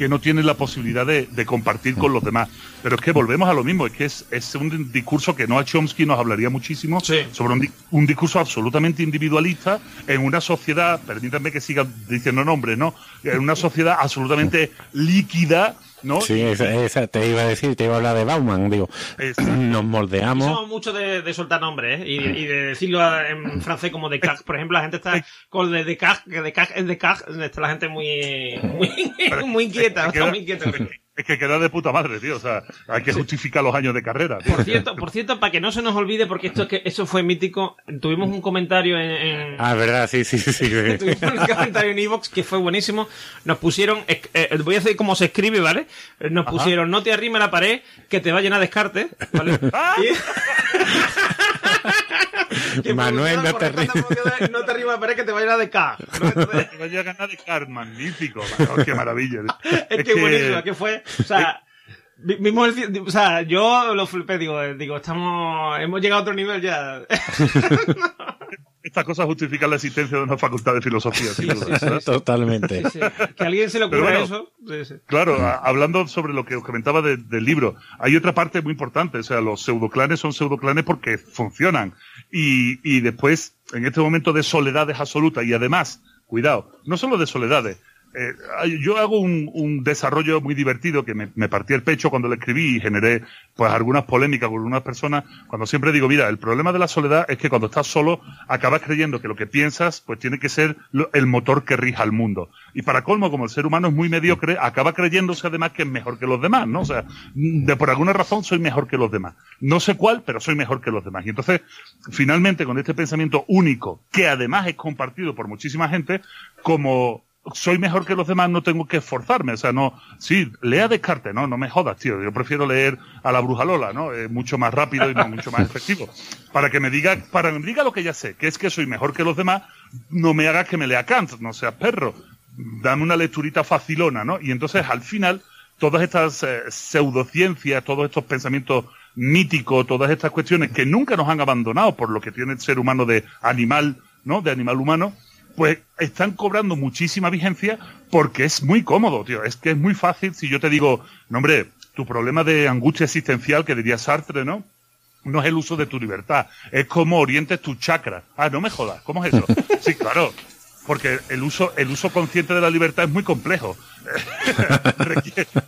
que no tienen la posibilidad de, compartir con los demás. Pero es que volvemos a lo mismo, es que es, es un discurso que Noah Chomsky nos hablaría muchísimo sobre un, un, discurso absolutamente individualista en una sociedad, permítanme que siga diciendo nombres, ¿no? En una <laughs> sociedad absolutamente líquida ¿no? Sí, esa, te iba a decir, te iba a hablar de Bauman, digo, <clears throat> nos moldeamos. Somos mucho de, soltar nombres, ¿eh? y, de decirlo en francés como de cac. Por ejemplo, la gente está con de, de cac, que de cac es de cac, está la gente muy, muy, muy inquieta, muy inquieta. Es que queda de puta madre, tío. O sea, hay que justificar los años de carrera. Por cierto, por cierto, para que no se nos olvide, porque esto que eso fue mítico, tuvimos un comentario en, Ah, verdad, sí, sí, sí. <laughs> tuvimos un comentario en Evox que fue buenísimo. Nos pusieron, eh, voy a decir cómo se escribe, ¿vale? Nos pusieron, no te arrime la pared, que te va a llenar de descarte, ¿vale? <laughs> ¡Ah! <laughs> Manuel, no te ríes. No te arriba, pero es que te vaya a de K. Te vaya a ganar de K, magnífico. qué maravilla. <laughs> Es, que, buenísimo, que fue, o sea, mismo el, o sea, yo lo flipé, digo, digo, estamos, hemos llegado a otro nivel ya. <laughs> Estas cosas justifican la existencia de una facultad de filosofía. Totalmente. Que alguien se le ocurra eso. Claro, hablando sobre lo que os comentaba del libro, hay otra parte muy importante. O sea, los pseudoclanes son pseudoclanes porque funcionan. Y, y después, en este momento de soledades absolutas, y además, cuidado, no solo de soledades, eh, yo hago un, un, desarrollo muy divertido que me, me, partí el pecho cuando lo escribí y generé pues algunas polémicas con algunas personas cuando siempre digo mira el problema de la soledad es que cuando estás solo acabas creyendo que lo que piensas pues tiene que ser el motor que rija al mundo y para colmo como el ser humano es muy mediocre acaba creyéndose además que es mejor que los demás no o sea de por alguna razón soy mejor que los demás. No sé cuál pero soy mejor que los demás. Y entonces finalmente con este pensamiento único que además es compartido por muchísima gente como soy mejor que los demás, no tengo que esforzarme. O sea, no, sí, lea Descartes, no, no me jodas, tío. Yo prefiero leer a la bruja Lola, ¿no? Es mucho más rápido y mucho más efectivo. Para que me diga, para que me diga lo que ya sé, que es que soy mejor que los demás, no me hagas que me lea Kant, no seas perro. Dame una lecturita facilona, ¿no? Y entonces, al final, todas estas eh, pseudociencias, todos estos pensamientos míticos, todas estas cuestiones que nunca nos han abandonado por lo que tiene el ser humano de animal, ¿no? De animal humano, pues están cobrando muchísima vigencia porque es muy cómodo, tío. Es que es muy fácil si yo te digo, no hombre, tu problema de angustia existencial, que diría Sartre, ¿no? No es el uso de tu libertad, es cómo orientes tu chakra. Ah, no me jodas, ¿cómo es eso? <laughs> Sí, claro, porque el uso, el uso consciente de la libertad es muy complejo. <laughs>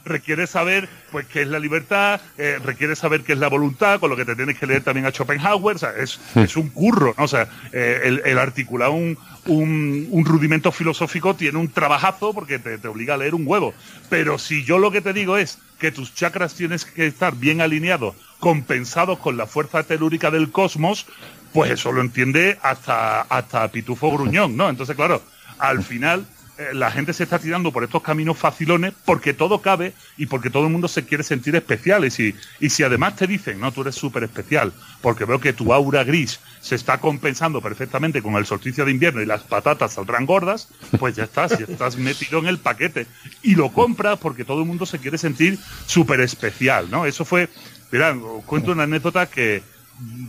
requiere, saber pues qué es la libertad, eh, requiere saber qué es la voluntad, con lo que te tienes que leer también a Schopenhauer, o sea, es, es un curro, ¿no? O sea, eh, el, el, articular un, un, rudimento filosófico tiene un trabajazo porque te, obliga a leer un huevo. Pero si yo lo que te digo es que tus chakras tienes que estar bien alineados, compensados con la fuerza telúrica del cosmos, pues eso lo entiende hasta, hasta Pitufo Gruñón, ¿no? Entonces, claro, al final la gente se está tirando por estos caminos facilones porque todo cabe y porque todo el mundo se quiere sentir especial. Y si, y si además te dicen, no, tú eres súper especial, porque veo que tu aura gris se está compensando perfectamente con el solsticio de invierno y las patatas saldrán gordas, pues ya estás, ya estás metido en el paquete. Y lo compras porque todo el mundo se quiere sentir súper especial, ¿no? Eso fue, mirad, os cuento una anécdota que,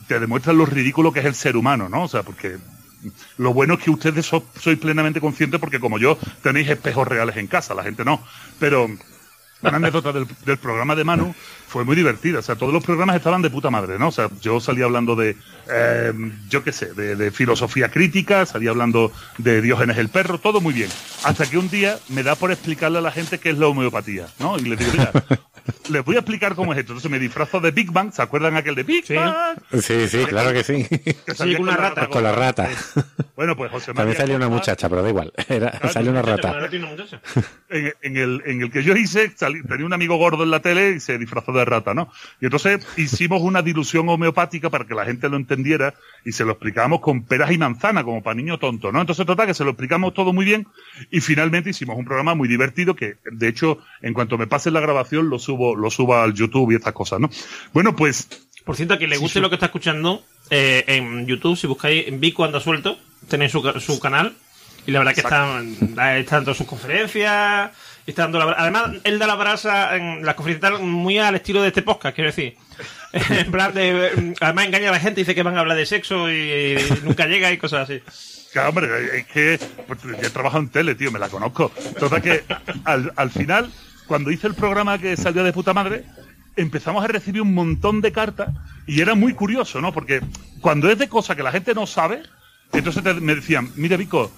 te demuestran lo ridículo que es el ser humano, ¿no? O sea, porque lo bueno es que ustedes sois plenamente conscientes porque como yo tenéis espejos reales en casa, la gente no. Pero una anécdota del, programa de Manu fue muy divertida. O sea, todos los programas estaban de puta madre, ¿no? O sea, yo salía hablando de, eh, yo qué sé, de, de, filosofía crítica, salía hablando de Diógenes el perro, todo muy bien. Hasta que un día me da por explicarle a la gente qué es la homeopatía, ¿no? Y le digo, mira, les voy a explicar cómo es esto. Entonces me disfrazo de Big Bang, ¿se acuerdan aquel de Big Bang? Sí, sí, claro que sí. Que con una rata. Con la rata. Bueno, pues José María. También salió una muchacha, pero da igual. Era, salió una rata. <laughs> En, en, el, en el que yo hice, salí, tenía un amigo gordo en la tele y se disfrazó de rata, ¿no? Y entonces hicimos una dilución homeopática para que la gente lo entendiera y se lo explicábamos con peras y manzana, como para niño tonto, ¿no? Entonces, total, que se lo explicamos todo muy bien y finalmente hicimos un programa muy divertido que, de hecho, en cuanto me pase la grabación, lo subo, lo subo al YouTube y estas cosas, ¿no? Bueno, pues. Por cierto, a quien le guste lo que está escuchando, eh, en YouTube, si buscáis en Vico anda suelto, tenéis su, su canal. Y la verdad que están, están todas sus conferencias está dando la Además, él da la brasa en la conferencia tal, muy al estilo de este podcast, quiero decir. <laughs> en plan de. Además, engaña a la gente, dice que van a hablar de sexo y, nunca llega y cosas así. Claro, hombre, es que pues, yo he trabajado en tele, tío, me la conozco. Entonces que al, al final, cuando hice el programa que salió de puta madre, empezamos a recibir un montón de cartas y era muy curioso, ¿no? Porque cuando es de cosas que la gente no sabe, entonces te- me decían, mira, Vico,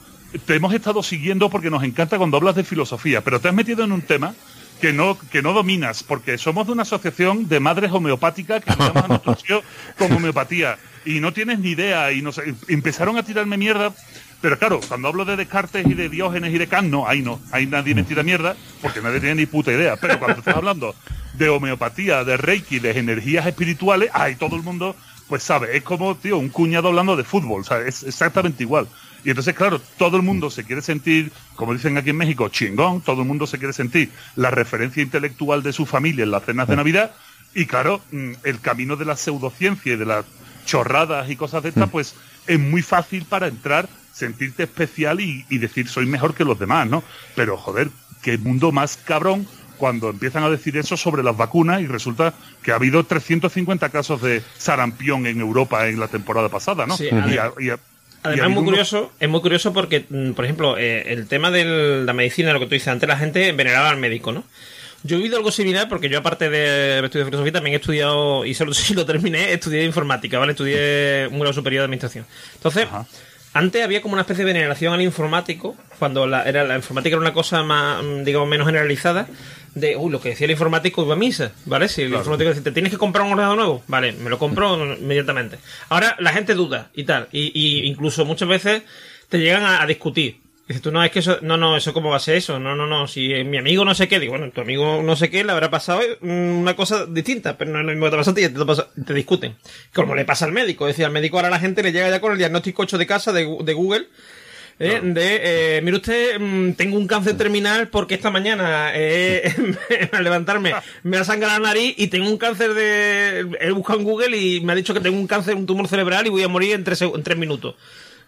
te hemos estado siguiendo porque nos encanta cuando hablas de filosofía, pero te has metido en un tema que no, que no dominas, porque somos de una asociación de madres homeopáticas que llamamos a nuestros hijos <laughs> con homeopatía, y no tienes ni idea, y no sé, empezaron a tirarme mierda, pero claro, cuando hablo de Descartes y de Diógenes y de Kant, no, ahí no, ahí nadie me tira mierda, porque nadie tiene ni puta idea, pero cuando estás hablando de homeopatía, de Reiki, de energías espirituales, ahí todo el mundo, pues sabe, es como, tío, un cuñado hablando de fútbol, o sea, es exactamente igual. Y entonces, claro, todo el mundo se quiere sentir, como dicen aquí en México, chingón, todo el mundo se quiere sentir la referencia intelectual de su familia en las cenas de Navidad, y claro, mm, el camino de la pseudociencia y de las chorradas y cosas de estas, pues es muy fácil para entrar, sentirte especial y, y decir soy mejor que los demás, ¿no? Pero joder, qué mundo más cabrón cuando empiezan a decir eso sobre las vacunas y resulta que ha habido 350 casos de sarampión en Europa en la temporada pasada, ¿no? Sí, además- es muy curioso, es muy curioso porque, mm, por ejemplo, eh, el tema de la medicina, lo que tú dices, antes la gente veneraba al médico, ¿no? Yo he vivido algo similar porque yo, aparte de estudiar filosofía, también he estudiado, y solo <laughs> si lo terminé, estudié informática, ¿vale? Estudié un grado superior de administración. Entonces, Ajá. Antes había como una especie de veneración al informático, cuando la, era, la informática era una cosa más, mm, digamos, menos generalizada, de, uy, lo que decía el informático iba a misa, ¿vale? Si el informático decía, te tienes que comprar un ordenador nuevo, vale, me lo compro <laughs> inmediatamente. Ahora la gente duda y tal, y, y incluso muchas veces te llegan a, a discutir. Dices tú, no, es que eso, no, no, eso cómo va a ser eso, no, no, no, si eh, mi amigo no sé qué, digo, bueno, tu amigo no sé qué le habrá pasado mm, una cosa distinta, pero no es lo mismo que te pasa a ti, te, pasa- te discuten. Como le pasa al médico, es decir, al médico ahora la gente le llega ya con el diagnóstico 8 de casa de, de Google, ¿eh? de, eh, mire usted, mm, tengo un cáncer terminal porque esta mañana eh, <laughs> al levantarme me ha sangrado la nariz y tengo un cáncer de... He buscado en Google y me ha dicho que tengo un cáncer, un tumor cerebral y voy a morir en tres, en tres minutos.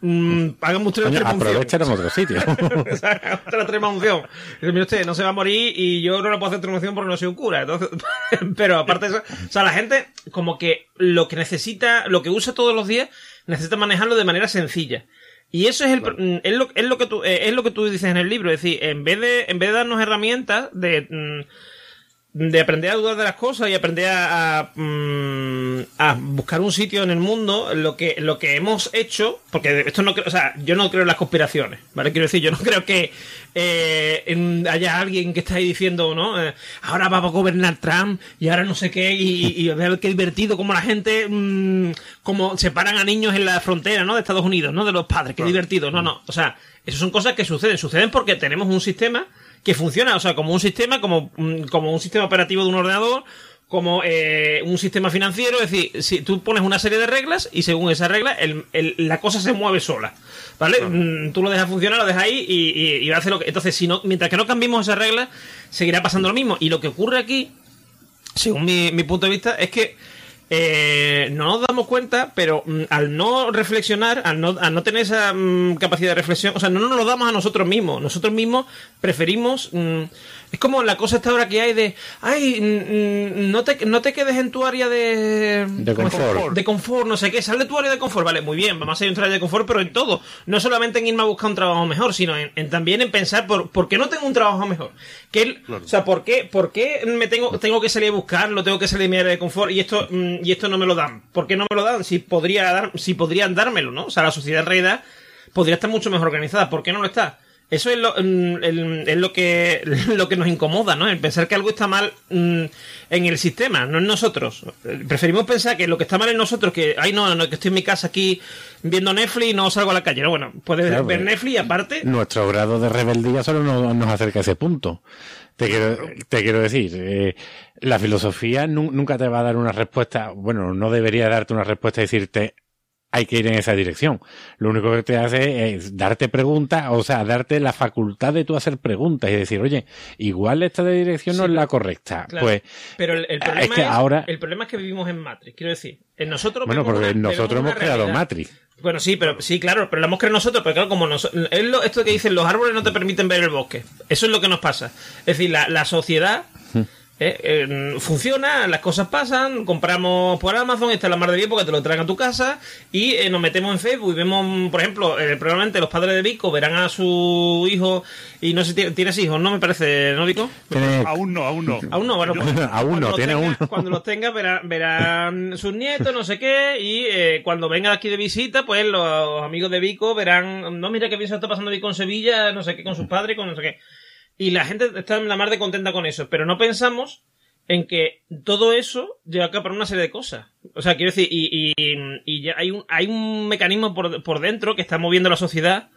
Mm, hágame usted la aprovecha en otro sitio. <laughs> Otra extrema unción. Dice, mire usted, no se va a morir y yo no le puedo hacer extrema unción porque no soy un cura. Entonces, <laughs> pero aparte de eso, o sea, la gente como que lo que necesita, lo que usa todos los días, necesita manejarlo de manera sencilla. Y eso es el, mm, es lo, es lo que tú, eh, es lo que tú dices en el libro. Es decir, en vez de, en vez de darnos herramientas de, mm, de aprender a dudar de las cosas y aprender a, a, mm, a buscar un sitio en el mundo, lo que, lo que hemos hecho, porque esto no creo, o sea, yo no creo en las conspiraciones, ¿vale? Quiero decir, yo no <laughs> creo que eh, en- haya alguien que está ahí diciendo, ¿no? Eh, ahora va a gobernar Trump y ahora no sé qué, y, y, y ver qué divertido, como la gente, mm, como separan a niños en la frontera, ¿no? De Estados Unidos, ¿no? De los padres, qué divertido, no, no, o sea, eso son cosas que suceden, suceden porque tenemos un sistema que funciona, o sea, como un sistema, como, mm, como un sistema operativo de un ordenador, como eh, un sistema financiero, es decir, si tú pones una serie de reglas y según esas reglas el- el- la cosa se mueve sola, ¿vale? Mm, Tú lo dejas funcionar, lo dejas ahí y, y, y hace lo que... Entonces, si no, mientras que no cambiemos esas reglas, seguirá pasando lo mismo. Y lo que ocurre aquí, según mi, mi punto de vista, es que eh, no nos damos cuenta, pero mm, al no reflexionar, al no, al no tener esa mm, capacidad de reflexión, o sea, no nos lo damos a nosotros mismos. Nosotros mismos preferimos. mm, es como la cosa esta ahora que hay de. Ay, no te, no te quedes en tu área de. De confort. De confort, no sé qué. Sal de tu área de confort. Vale, muy bien, vamos a ir en tu área de confort, pero en todo. No solamente en irme a buscar un trabajo mejor, sino en, en también en pensar por, por qué no tengo un trabajo mejor. Que el- Claro. O sea, ¿por qué, por qué me tengo, tengo que salir a buscarlo? Tengo que salir de mi área de confort y esto, mm, y esto no me lo dan. ¿Por qué no me lo dan? Si podría dar, si podrían dármelo, ¿no? O sea, la sociedad en realidad podría estar mucho mejor organizada. ¿Por qué no lo está? Eso es lo, mm, es lo que <laughs> lo que nos incomoda, ¿no? El pensar que algo está mal mm, en el sistema, no en nosotros. Preferimos pensar que lo que está mal en nosotros, que, ay, no, no, que estoy en mi casa aquí viendo Netflix y no salgo a la calle. No, bueno, puedes Claro, ver pues, Netflix y aparte. Nuestro grado de rebeldía solo no- nos acerca a ese punto. Te quiero, te quiero decir, eh, la filosofía nu- nunca te va a dar una respuesta, bueno, no debería darte una respuesta y decirte, hay que ir en esa dirección. Lo único que te hace es darte preguntas, o sea, darte la facultad de tú hacer preguntas y decir, oye, igual esta dirección no es la correcta. Pues, pero el, problema es que ahora... el problema es que vivimos en Matrix, quiero decir, en nosotros Bueno, porque nosotros hemos creado Matrix. Bueno, sí, pero sí, claro, pero la hemos creado nosotros, pero claro, como nosotros, es lo, esto que dicen, los árboles no te permiten ver el bosque. Eso es lo que nos pasa. Es decir, la, la sociedad hmm. Eh, funciona, las cosas pasan, compramos por Amazon, está la mar de bien porque te lo traen a tu casa y eh, nos metemos en Facebook y vemos, por ejemplo, eh, probablemente los padres de Vico verán a su hijo y no sé, ¿tienes hijos? ¿No me parece, no, Vico? Aún no, aún no. Aún no, bueno, <laughs> aún no, tiene uno. Cuando los tenga verán, verán, sus nietos, no sé qué, y cuando venga aquí de visita, pues los amigos de Vico verán, no, mira qué bien se está pasando Vico en Sevilla, no sé qué, con sus padres, con no sé qué. Y la gente está en la mar de contenta con eso, pero no pensamos en que todo eso lleva acá para una serie de cosas. O sea, quiero decir, y, y, ya hay un, hay un mecanismo por, por dentro que está moviendo la sociedad,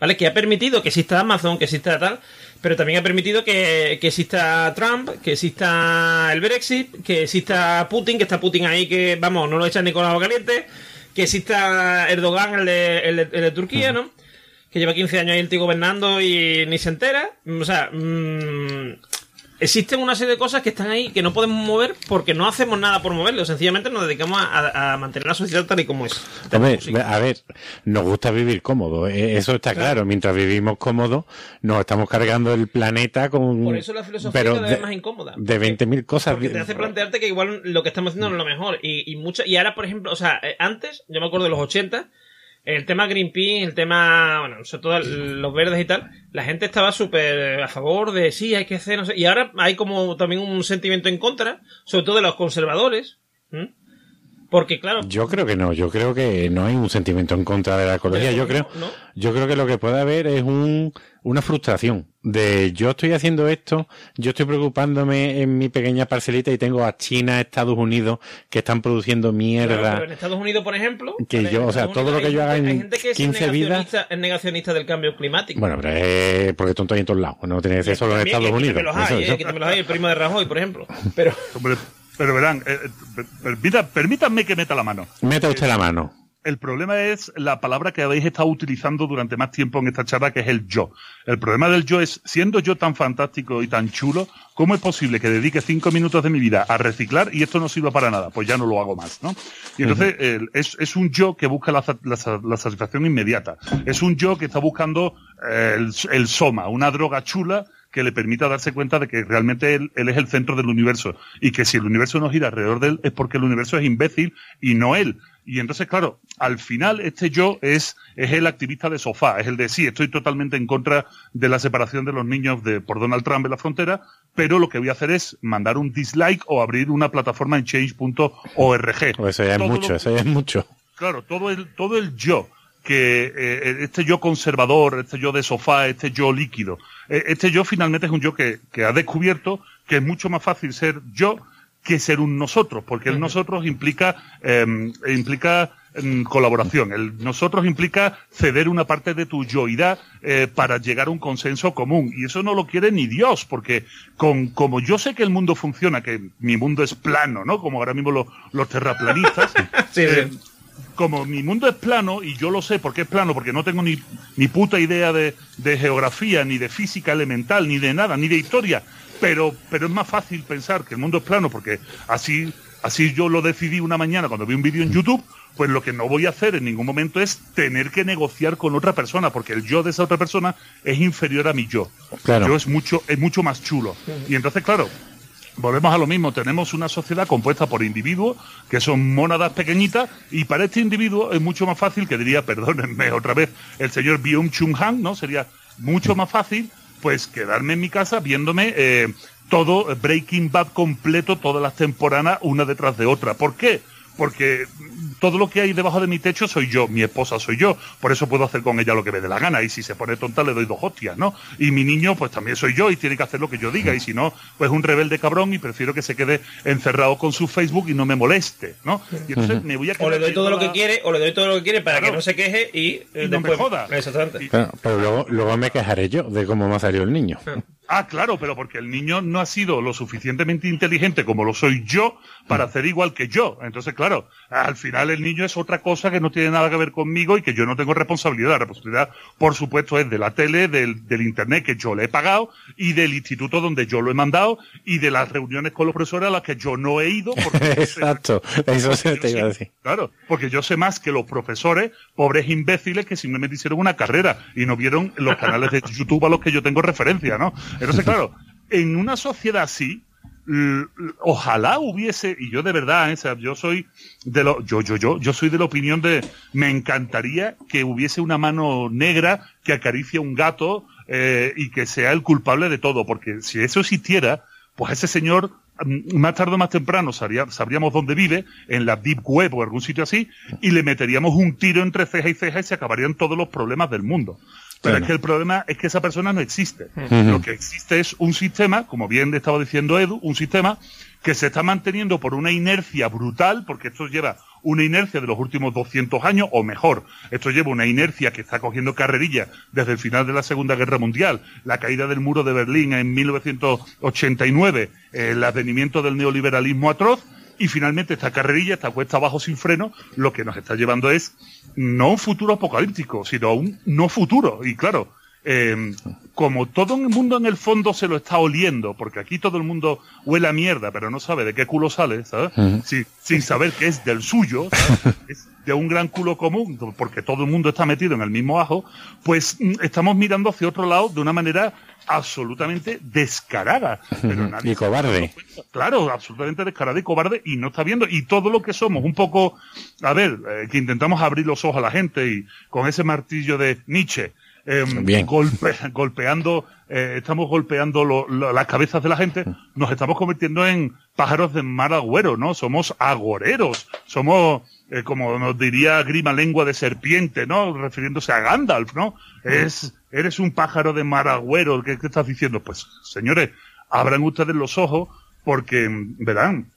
¿vale? Que ha permitido que exista Amazon, que exista tal, pero también ha permitido que, que exista Trump, que exista el Brexit, que exista Putin, que está Putin ahí que, vamos, no lo echan ni con agua caliente, que exista Erdogan, el de, el de Turquía, ¿no? Que lleva 15 años ahí el tío gobernando y ni se entera. O sea, mmm, existen una serie de cosas que están ahí que no podemos mover porque no hacemos nada por moverlo. Sencillamente nos dedicamos a, mantener la sociedad tal y como es. a ver, nos gusta vivir cómodo. Eh, eso está claro. Mientras vivimos cómodo, nos estamos cargando el planeta con. Por eso la filosofía pero cada vez más incómoda. De 20.000 cosas. Porque te hace plantearte que igual lo que estamos haciendo no es lo mejor. Y, y, mucha, y ahora, por ejemplo, o sea, eh, antes, yo me acuerdo de los 80 el tema Greenpeace, el tema, bueno, sobre todo los verdes y tal, la gente estaba súper a favor de sí, hay que hacer, no sé, y ahora hay como también un sentimiento en contra, sobre todo de los conservadores, porque claro. Yo creo que no, yo creo que no hay un sentimiento en contra de la ecología, yo creo, yo creo que lo que puede haber es un, una frustración de yo estoy haciendo esto, yo estoy preocupándome en mi pequeña parcelita y tengo a China, Estados Unidos que están produciendo mierda. pero en Estados Unidos, por ejemplo, que yo, o sea, todo lo que yo haga en 15 vidas es negacionista del cambio climático. Bueno, pero es porque tonto hay en todos lados, no tiene que ser solo en Estados Unidos. Los hay, eh, los hay, el primo de Rajoy, por ejemplo. <laughs> Pero pero verán, eh, eh permítanme que meta la mano. Meta usted la mano. El problema es la palabra que habéis estado utilizando durante más tiempo en esta charla, que es el yo. El problema del yo es, siendo yo tan fantástico y tan chulo, ¿cómo es posible que dedique cinco minutos de mi vida a reciclar y esto no sirva para nada? Pues ya no lo hago más, ¿no? Y entonces es, es, un yo que busca la, la, satisfacción inmediata. Es un yo que está buscando eh, el, el soma, una droga chula que le permita darse cuenta de que realmente él, es el centro del universo y que si el universo no gira alrededor de él es porque el universo es imbécil y no él. Y entonces, claro, al final este yo es, es el activista de sofá, es el de sí, estoy totalmente en contra de la separación de los niños de, por Donald Trump en la frontera, pero lo que voy a hacer es mandar un dislike o abrir una plataforma en change.org. Eso ya es mucho, eso ya es mucho. Claro, todo el, todo el yo que eh, este yo conservador, este yo de sofá, este yo líquido, eh, este yo finalmente es un yo que, que, ha descubierto que es mucho más fácil ser yo que ser un nosotros, porque el nosotros implica, em, implica em, colaboración, el nosotros implica ceder una parte de tu yoidad eh, para llegar a un consenso común, y eso no lo quiere ni Dios, porque con, como yo sé que el mundo funciona, que mi mundo es plano, ¿no? Como ahora mismo los terraplanistas, <laughs> sí, como mi mundo es plano, y yo lo sé porque es plano, porque no tengo ni, ni puta idea de, de, geografía, ni de física elemental, ni de nada, ni de historia, pero, pero es más fácil pensar que el mundo es plano, porque así, así yo lo decidí una mañana cuando vi un vídeo en YouTube, pues lo que no voy a hacer en ningún momento es tener que negociar con otra persona, porque el yo de esa otra persona es inferior a mi yo. Claro. Yo es mucho, es mucho más chulo. Y entonces, claro, volvemos a lo mismo, tenemos una sociedad compuesta por individuos que son mónadas pequeñitas y para este individuo es mucho más fácil, que diría, <laughs> perdónenme otra vez, el señor Byung Chung Han, ¿no? Sería mucho más fácil pues quedarme en mi casa viéndome eh, todo Breaking Bad completo, todas las temporadas una detrás de otra. ¿Por qué? porque todo lo que hay debajo de mi techo soy yo, mi esposa soy yo, por eso puedo hacer con ella lo que me dé la gana, y si se pone tonta le doy dos hostias, ¿no? Y mi niño, pues también soy yo y tiene que hacer lo que yo diga, y si no, pues un rebelde cabrón y prefiero que se quede encerrado con su Facebook y no me moleste, ¿no? Y entonces me voy a O le doy todo lo que quiere, o le doy todo lo que quiere para que no se queje y, eh, no me joda. Exactamente. pero luego, luego me quejaré yo de cómo me ha salido el niño. Ah, claro, pero porque el niño no ha sido lo suficientemente inteligente como lo soy yo para hacer igual que yo. Entonces, claro, al final el niño es otra cosa que no tiene nada que ver conmigo y que yo no tengo responsabilidad. La responsabilidad, por supuesto, es de la tele, del, del internet que yo le he pagado y del instituto donde yo lo he mandado y de las reuniones con los profesores a las que yo no he ido. Porque <laughs> Exacto, eso se te iba a decir. Claro, porque yo sé más que los profesores, pobres imbéciles que simplemente hicieron una carrera y no vieron los canales de <laughs> YouTube a los que yo tengo referencia, ¿no? Entonces, claro, en una sociedad así, ojalá hubiese, y yo de verdad, ¿eh? yo soy de lo, yo, yo, yo, yo soy de la opinión de, me encantaría que hubiese una mano negra que acaricie a un gato eh, y que sea el culpable de todo, porque si eso existiera, pues ese señor mm, más tarde o más temprano sabríamos dónde vive, en la Deep Web o algún sitio así, y le meteríamos un tiro entre ceja y ceja y se acabarían todos los problemas del mundo. Pero es que el problema es que esa persona no existe. Lo que existe es un sistema, como bien estaba diciendo Edu, un sistema que se está manteniendo por una inercia brutal, porque esto lleva una inercia de los últimos 200 años, o mejor, esto lleva una inercia que está cogiendo carrerilla desde el final de la Segunda Guerra Mundial, la caída del muro de Berlín en 1989, el advenimiento del neoliberalismo atroz, y finalmente esta carrerilla, esta cuesta abajo sin freno, lo que nos está llevando es no un futuro apocalíptico, sino un no futuro. Y claro, eh, como todo el mundo en el fondo se lo está oliendo, porque aquí todo el mundo huele a mierda, pero no sabe de qué culo sale, ¿sabes? sin saber que es del suyo, ¿sabes? <laughs> es de un gran culo común, porque todo el mundo está metido en el mismo ajo, pues mm, estamos mirando hacia otro lado de una manera absolutamente descarada. Pero nadie y cobarde. Claro, absolutamente descarada y cobarde y no está viendo. Y todo lo que somos, un poco, a ver, eh, que intentamos abrir los ojos a la gente y con ese martillo de Nietzsche, em, <laughs> golpeando, eh, estamos golpeando las cabezas de la gente, nos estamos convirtiendo en pájaros de mar agüero, ¿no? Somos agoreros, somos, eh, como nos diría Grima lengua de serpiente, ¿no? Refiriéndose a Gandalf, ¿no? Es, eres un pájaro de maragüero, ¿qué, ¿qué estás diciendo? Pues, señores, abran ustedes los ojos porque, verán,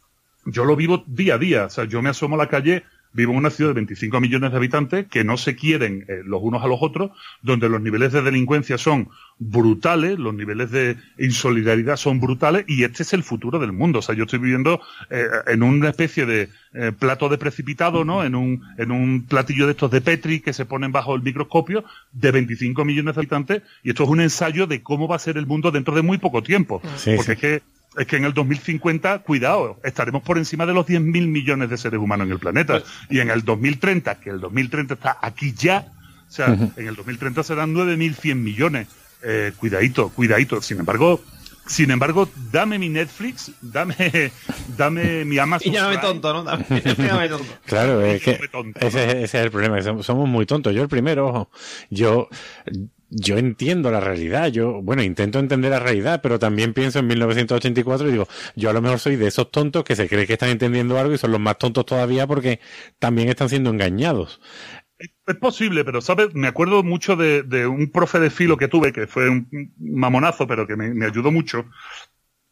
yo lo vivo día a día, o sea, yo me asomo a la calle Vivo en una ciudad de 25 millones de habitantes que no se quieren eh, los unos a los otros, donde los niveles de delincuencia son brutales, los niveles de insolidaridad son brutales y este es el futuro del mundo. O sea, yo estoy viviendo eh, en una especie de eh, plato de precipitado, ¿no? En un, en un platillo de estos de Petri que se ponen bajo el microscopio de 25 millones de habitantes y esto es un ensayo de cómo va a ser el mundo dentro de muy poco tiempo. porque es que es que en el 2050, cuidado, estaremos por encima de los 10.000 millones de seres humanos en el planeta. Y en el 2030, que el 2030 está aquí ya, o sea, en el 2030 serán 9.100 millones. Eh, cuidadito, cuidadito. Sin embargo, sin embargo, dame mi Netflix, dame, <laughs> dame mi Amazon. Y llámame tonto, ¿no? Dame, <laughs> tonto. Claro, es que ese, es el problema. Somos muy tontos. Yo el primero, yo, yo entiendo la realidad, yo, bueno, intento entender la realidad, pero también pienso en 1984 y digo, yo a lo mejor soy de esos tontos que se cree que están entendiendo algo y son los más tontos todavía porque también están siendo engañados. Es posible, pero sabes, me acuerdo mucho de, un profe de filo que tuve, que fue un mamonazo, pero que me, ayudó mucho.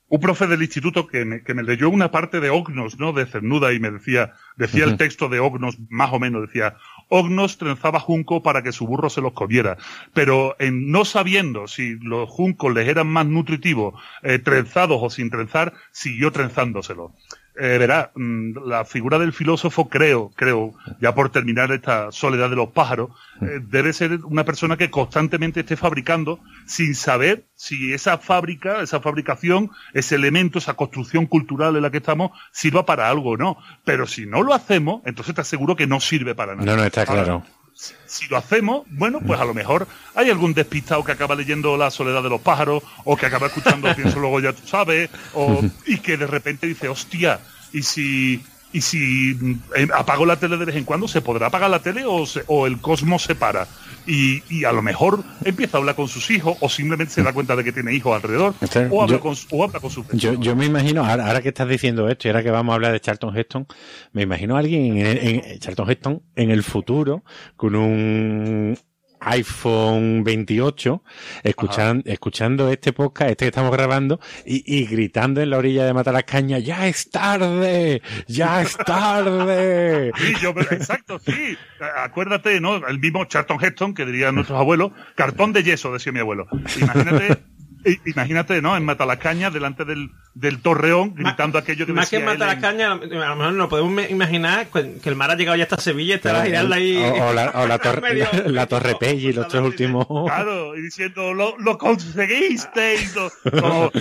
Un profe del instituto que me, que me, leyó una parte de Ognos, ¿no? De Cernuda y me decía, decía el texto de Ognos, más o menos, decía, Ognos trenzaba junco para que su burro se los comiera. Pero en no sabiendo si los juncos les eran más nutritivos eh, trenzados o sin trenzar, siguió trenzándoselos. Eh, verá, mm, la figura del filósofo creo, creo, ya por terminar esta soledad de los pájaros, eh, debe ser una persona que constantemente esté fabricando sin saber si esa fábrica, esa fabricación, ese elemento, esa construcción cultural en la que estamos, sirva para algo o no. Pero si no lo hacemos, entonces te aseguro que no sirve para nada. No, no, está claro. Si lo hacemos, bueno, pues a lo mejor hay algún despistado que acaba leyendo La soledad de los pájaros, o que acaba escuchando <laughs> Pienso luego ya tú sabes, o, y que de repente dice, hostia, y si y si eh, apago la tele de vez en cuando, ¿se podrá apagar la tele o, o el cosmos se para? Y, y, a lo mejor empieza a hablar con sus hijos o simplemente se da cuenta de que tiene hijos alrededor o, habla con, o habla con sus yo, yo me imagino, ahora, que estás diciendo esto y ahora que vamos a hablar de Charlton Heston, me imagino a alguien en, en Charlton Heston en el futuro con un iPhone 28, escuchan, escuchando este podcast, este que estamos grabando, y, y, gritando en la orilla de Matar las Cañas, ¡ya es tarde! ¡Ya es <laughs> tarde! sí, yo, exacto, sí. Acuérdate, ¿no? El mismo Charlton Heston, que dirían nuestros abuelos, cartón de yeso, decía mi abuelo. Imagínate Imagínate, ¿no? En Matalacaña, delante del, del torreón, gritando aquello que Más que en él a caña, a lo mejor nos podemos imaginar que el mar ha llegado ya hasta Sevilla y estará girando ahí. O, o la, o la <laughs> medio- <laughs> la, la Torre Pelli, los tres últimos. Claro, y diciendo, lo, lo conseguisteis, como,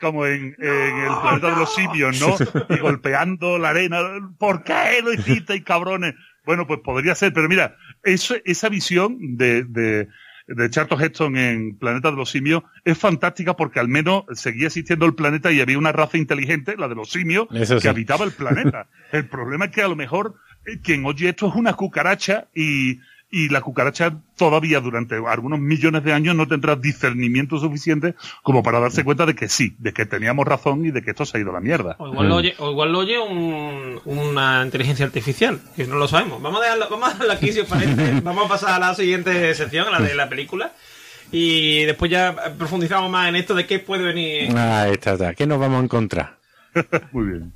como en, en el planeta de los simios, ¿no? Y golpeando la arena, ¿por qué lo hicisteis, cabrones? Bueno, pues podría ser, pero mira, eso, esa visión de, de, de Charlton Heston en Planeta de los Simios es fantástica porque al menos seguía existiendo el planeta y había una raza inteligente, la de los simios, Eso que sí. habitaba el planeta. <laughs> El problema es que a lo mejor eh, quien oye esto es una cucaracha y, y la cucaracha todavía durante algunos millones de años no tendrá discernimiento suficiente como para darse cuenta de que sí, de que teníamos razón y de que esto se ha ido a la mierda. O igual, lo oye, o igual lo oye un- una inteligencia artificial, que no lo sabemos. Vamos a dejarlo, vamos a dejarlo aquí si os parece. <laughs> Vamos a pasar a la siguiente sección, a la de la película. Y después ya profundizamos más en esto de qué puede venir. Ahí está, está. ¿Qué nos vamos a encontrar? <laughs> Muy bien.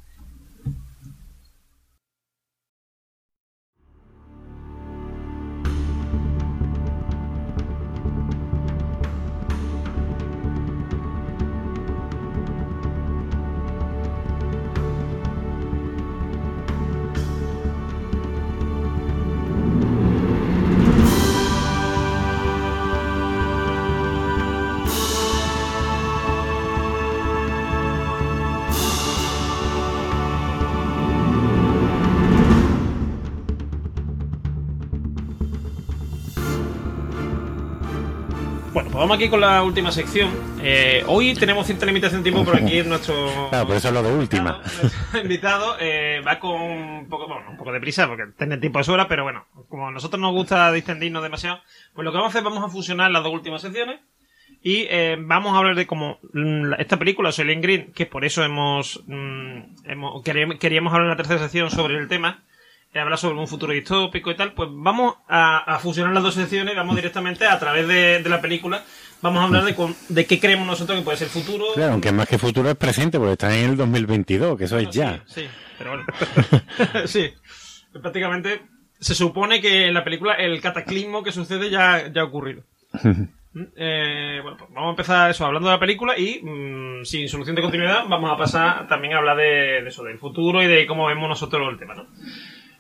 Vamos aquí con la última sección. Eh, hoy tenemos cierta limitación de tiempo, pero aquí <laughs> nuestro. Claro, por eso es lo de última. <laughs> nuestro invitado eh, va con un poco, bueno, un poco de prisa porque tiene tiempo de sobra, pero bueno, como a nosotros nos gusta distendirnos demasiado, pues lo que vamos a hacer, vamos a fusionar las dos últimas secciones y eh, vamos a hablar de cómo mm, esta película, Soylent Green, que por eso hemos, mm, hemos queríamos, queríamos hablar en la tercera sección sobre el tema, hablar sobre un futuro distópico y tal, pues vamos a, a fusionar las dos secciones vamos directamente a través de, de la película, vamos a hablar de, de qué creemos nosotros que puede ser futuro. Claro, aunque más que futuro es presente, porque está en el 2022, que eso es ya. Sí, sí, pero bueno. <laughs> sí. Prácticamente se supone que en la película el cataclismo que sucede ya, ya ha ocurrido. <laughs> Mm, eh, bueno, pues vamos a empezar eso hablando de la película y mm, sin solución de continuidad vamos a pasar también a hablar de, de eso, del futuro y de cómo vemos nosotros el tema, ¿no?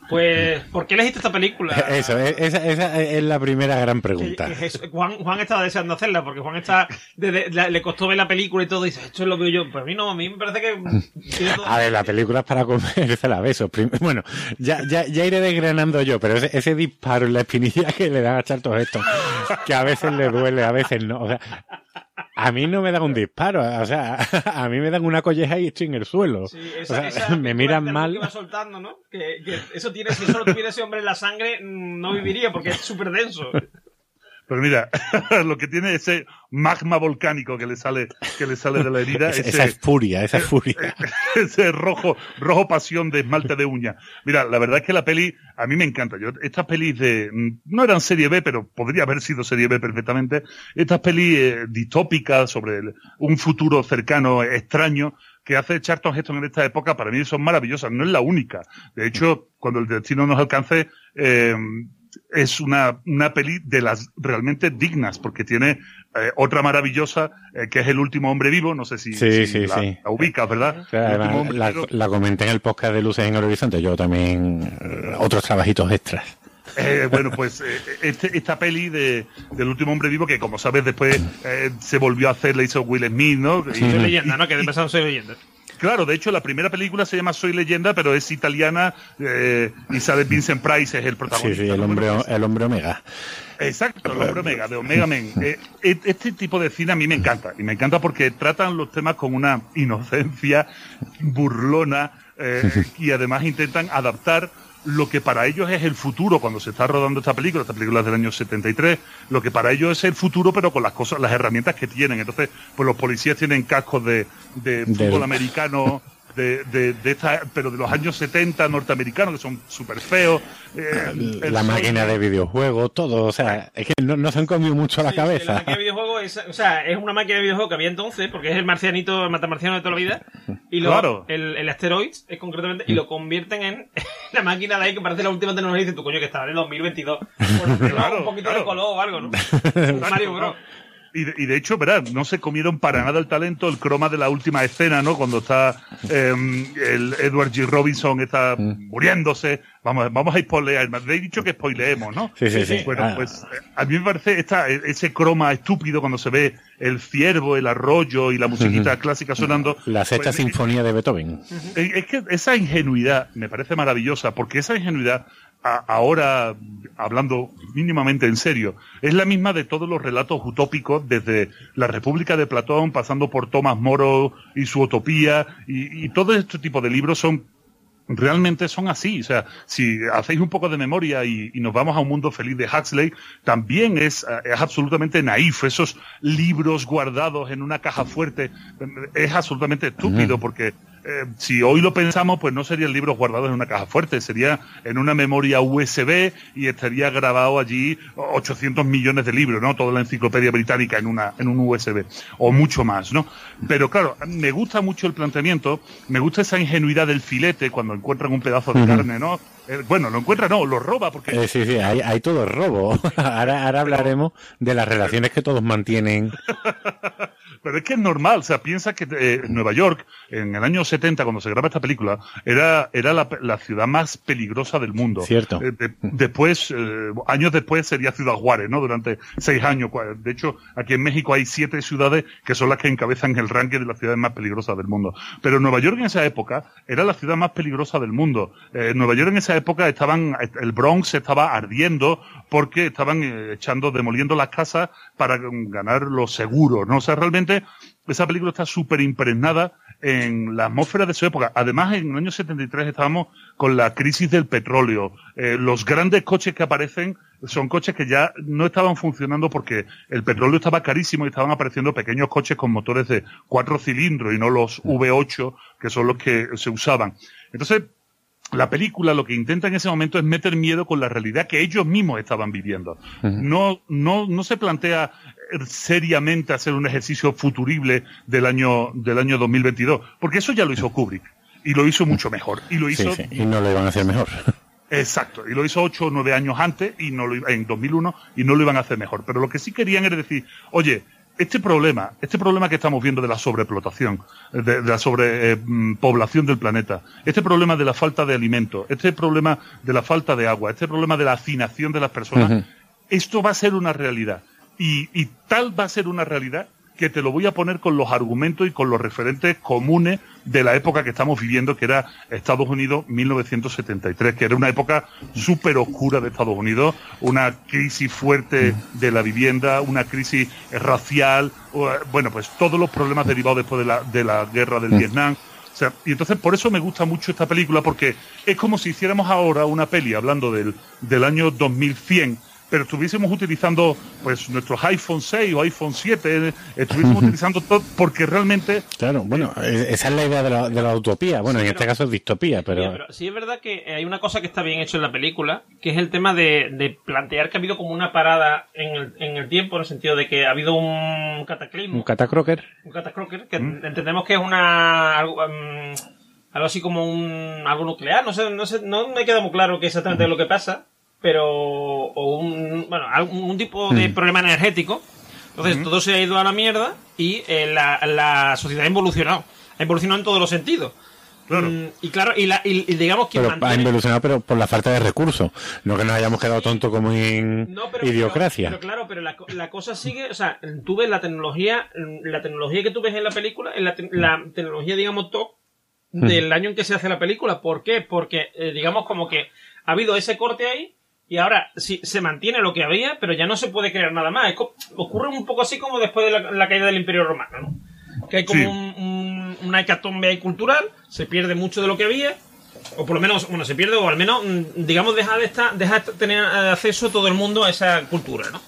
Pues, ¿por qué elegiste esta película? <laughs> Eso, e- esa, esa es la primera gran pregunta. Juan, Juan estaba deseando hacerla porque Juan está la- le costó ver la película y todo y dice esto es lo que yo pues a mí no a mí me parece que todo- <laughs> A ver, la película es para comerse <laughs> la besos. Bueno, ya, ya, ya iré desgranando yo, pero ese, ese disparo en la espinilla que le dan a Charlton Heston, que a veces le duele, a veces no. O sea, a mí no me dan un disparo, o sea, <laughs> a mí me dan una colleja y estoy en el suelo. Sí, O esa, sea, esa <laughs> me miran que mal. va soltando, ¿no? Que, que eso tiene, si solo tuviera ese hombre en la sangre, mm, no viviría porque es súper denso. Pero mira, <laughs> lo que tiene ese magma volcánico que le sale, que le sale de la herida, <laughs> Esa, ese, esa es furia, esa es furia. <laughs> ese rojo, rojo pasión de esmalte de uña. Mira, la verdad es que la peli, a mí me encanta. Yo, estas pelis de, mm, no eran serie B, pero podría haber sido serie B perfectamente. Estas pelis eh, distópicas sobre el- un futuro cercano, extraño, que hace Charlton Heston en esta época, para mí son maravillosas. No es la única. De hecho, cuando el destino nos alcance, eh, es una, una peli de las realmente dignas, porque tiene eh, otra maravillosa, eh, que es El último hombre vivo, no sé si, Sí, si sí, la, sí. la ubicas, ¿verdad? O sea, además, la, comenté en el podcast de Luces en el Horizonte, yo también eh, otros trabajitos extras. Eh, bueno, pues eh, este- esta peli de, del último hombre vivo, que como sabes después eh, se volvió a hacer, la hizo Will Smith, ¿no? Y- Soy leyenda, ¿no? Que de pasado soy leyenda. Claro, de hecho la primera película se llama Soy leyenda, pero es italiana eh, y sale Vincent Price es el Sí, protagonista. sí, el ¿no? hombre, Bueno, el hombre omega. Exacto, el hombre Omega, de Omega Men. <laughs> Eh, este tipo de cine a mí me encanta. Y me encanta porque tratan los temas con una inocencia burlona eh, <laughs> y además intentan adaptar lo que para ellos es el futuro cuando se está rodando esta película, esta película es del año 73, lo que para ellos es el futuro pero con las cosas, las herramientas que tienen. Entonces, pues los policías tienen cascos de, de Del- fútbol americano, de, de, de esta, pero de los años 70 norteamericanos que son súper feos. eh, La máquina de videojuegos, todo, o sea, es que no, no se han comido mucho la Sí, La cabeza. máquina de videojuego es, o sea, es una máquina de videojuego que había entonces, porque es el marcianito, el matamarciano de toda la vida. Y lo, Claro. el, el asteroids, es concretamente, y lo convierten en <laughs> la máquina de ahí que parece la última tecnología y dices, tu coño, que estaba en el 2022. <laughs> Por Claro, un poquito claro. de color o algo, ¿no? <laughs> Mario Bros. Y de, y de hecho, verás, no se comieron para nada el talento, el croma de la última escena, ¿no? Cuando está em, el Edward G. Robinson está muriéndose. Vamos, vamos a spoilear. Me he dicho que spoileemos, ¿no? Sí, sí, sí. Bueno, Ah. pues a mí me parece esta, ese croma estúpido cuando se ve el ciervo, el arroyo y la musiquita clásica sonando. La sexta Pues, sinfonía de Beethoven. es que esa ingenuidad me parece maravillosa, porque esa ingenuidad, a- ahora hablando mínimamente en serio, es la misma de todos los relatos utópicos, desde la República de Platón, pasando por Tomás Moro y su utopía, y, y todo este tipo de libros son realmente son así. O sea, si hacéis un poco de memoria y, y nos vamos a un mundo feliz de Huxley, también es, es absolutamente naif. Esos libros guardados en una caja fuerte es absolutamente estúpido porque eh, si hoy lo pensamos, pues no serían libros guardados en una caja fuerte, sería en una memoria USB y estaría grabado allí 800 millones de libros, ¿no? Toda la enciclopedia británica en una en un USB o mucho más, ¿no? Pero claro, me gusta mucho el planteamiento, me gusta esa ingenuidad del filete cuando encuentran un pedazo de carne, ¿no? Eh, bueno, lo encuentra, no, lo roba porque Eh, sí, sí, hay, hay todo robo. <laughs> ahora, ahora hablaremos de las relaciones que todos mantienen. <laughs> Pero es que es normal, o sea, piensa que eh, Nueva York, en el año 70, cuando se graba esta película, era, era la, la ciudad más peligrosa del mundo. Cierto. Eh, de- después, eh, años después sería Ciudad Juárez, ¿no? Durante seis años. De hecho, aquí en México hay siete ciudades que son las que encabezan el ranking de las ciudades más peligrosas del mundo. Pero Nueva York en esa época era la ciudad más peligrosa del mundo. Nueva York en esa época estaban, el Bronx estaba ardiendo porque estaban echando, demoliendo las casas para mm, ganar los seguros, ¿no? O sea, realmente esa película está súper impregnada en la atmósfera de su época. Además, en el año 73 estábamos con la crisis del petróleo. Eh, los grandes coches que aparecen son coches que ya no estaban funcionando porque el petróleo estaba carísimo y estaban apareciendo pequeños coches con motores de cuatro cilindros y no los V8 que son los que se usaban. Entonces, la película lo que intenta en ese momento es meter miedo con la realidad que ellos mismos estaban viviendo. No, no, no se plantea seriamente hacer un ejercicio futurible del año, del año 2022, porque eso ya lo hizo Kubrick. Y lo hizo mucho mejor. Y lo hizo sí, y no lo iban a hacer mejor. <laughs> Exacto, y lo hizo ocho o nueve años antes, y no lo, en 2001, y no lo iban a hacer mejor. Pero lo que sí querían era decir, oye, este problema, este problema que estamos viendo de la sobreexplotación, de, de la sobrepoblación del planeta, este problema de la falta de alimentos, este problema de la falta de agua, este problema de la hacinación de las personas, esto va a ser una realidad. Y, y tal va a ser una realidad que te lo voy a poner con los argumentos y con los referentes comunes de la época que estamos viviendo, que era Estados Unidos 1973, que era una época súper oscura de Estados Unidos, una crisis fuerte de la vivienda, una crisis racial, bueno, pues todos los problemas derivados después de la, de la guerra del Vietnam. O sea, y entonces por eso me gusta mucho esta película, porque es como si hiciéramos ahora una peli hablando del, del año 2100, pero estuviésemos utilizando pues nuestros iPhone 6 o iPhone 7, eh, estuviésemos <laughs> utilizando todo, porque realmente Claro, bueno, eh, esa es la idea de la, de la utopía. Bueno, en este caso es distopía, pero... Sí es verdad que hay una cosa que está bien hecho en la película, que es el tema de, de plantear que ha habido como una parada en el, en el tiempo, en el sentido de que ha habido un cataclismo, Un catacroker. un catacroker, que entendemos que es una algo, mm, algo así como un algo nuclear, no sé, no sé, no me queda muy claro qué exactamente es lo que pasa, pero o un bueno, algún un tipo de problema energético. Entonces todo se ha ido a la mierda y eh, la, la sociedad ha evolucionado, ha evolucionado en todos los sentidos. Claro. Mm, y claro, y, la, y, y digamos que Pero ha evolucionado, pero por la falta de recursos. No que nos hayamos quedado tontos como en No, pero, idiocracia. Pero, pero claro, pero la, la cosa sigue, o sea, tú ves la tecnología, la tecnología que tú ves en la película, en la, te- la tecnología, digamos, top del año en que se hace la película. ¿Por qué? Porque, eh, digamos, como que ha habido ese corte ahí y ahora sí, se mantiene lo que había, pero ya no se puede crear nada más. Es ocurre un poco así como después de la, la caída del Imperio Romano, ¿no? Que hay como Sí. un, un- una hecatombe ahí cultural, se pierde mucho de lo que había, o por lo menos, bueno, se pierde, o al menos, mm, digamos, deja de estar, deja de tener eh, acceso todo el mundo a esa cultura, ¿no?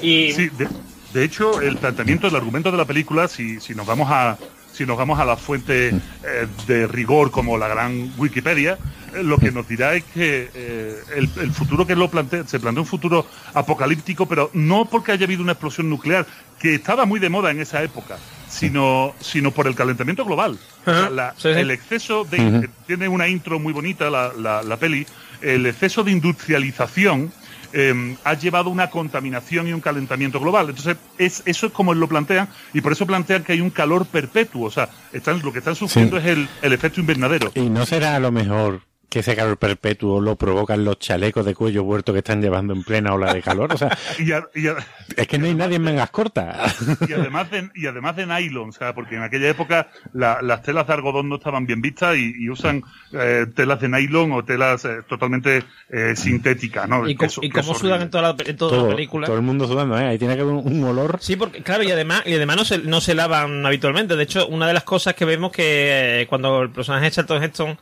Y Sí, de, de hecho, el planteamiento, el argumento de la película, si, si nos vamos a si nos vamos a la fuente eh, de rigor como la gran Wikipedia, lo que nos dirá es que eh, el, el futuro que lo plantea, se plantea un futuro apocalíptico, pero no porque haya habido una explosión nuclear, que estaba muy de moda en esa época, sino, sino por el calentamiento global. O sea, Ajá, la- sí, sí. El exceso de... Tiene una intro muy bonita la, la, la peli. El exceso de industrialización eh, ha llevado una contaminación y un calentamiento global. Entonces, es, eso es como lo plantean, y por eso plantean que hay un calor perpetuo. O sea, están, lo que están sufriendo es el, el efecto invernadero. Y no será a lo mejor que ese calor perpetuo lo provocan los chalecos de cuello huerto que están llevando en plena ola de calor. O sea, <laughs> Y, a- y a- es que no hay nadie en mangas cortas. y además de, y además de nylon, o sea, porque en aquella época la- las telas de algodón no estaban bien vistas y, y usan eh, telas de nylon o telas eh, totalmente eh, sintéticas, ¿no? Y, eso- y cómo sudan en toda la, en toda todo, la película. todo el mundo sudando, ¿eh? Ahí tiene que haber un, un olor. Sí, porque claro, y además, y además no se, no se lavan habitualmente. De hecho, una de las cosas que vemos que eh, cuando el personaje de Charlton Heston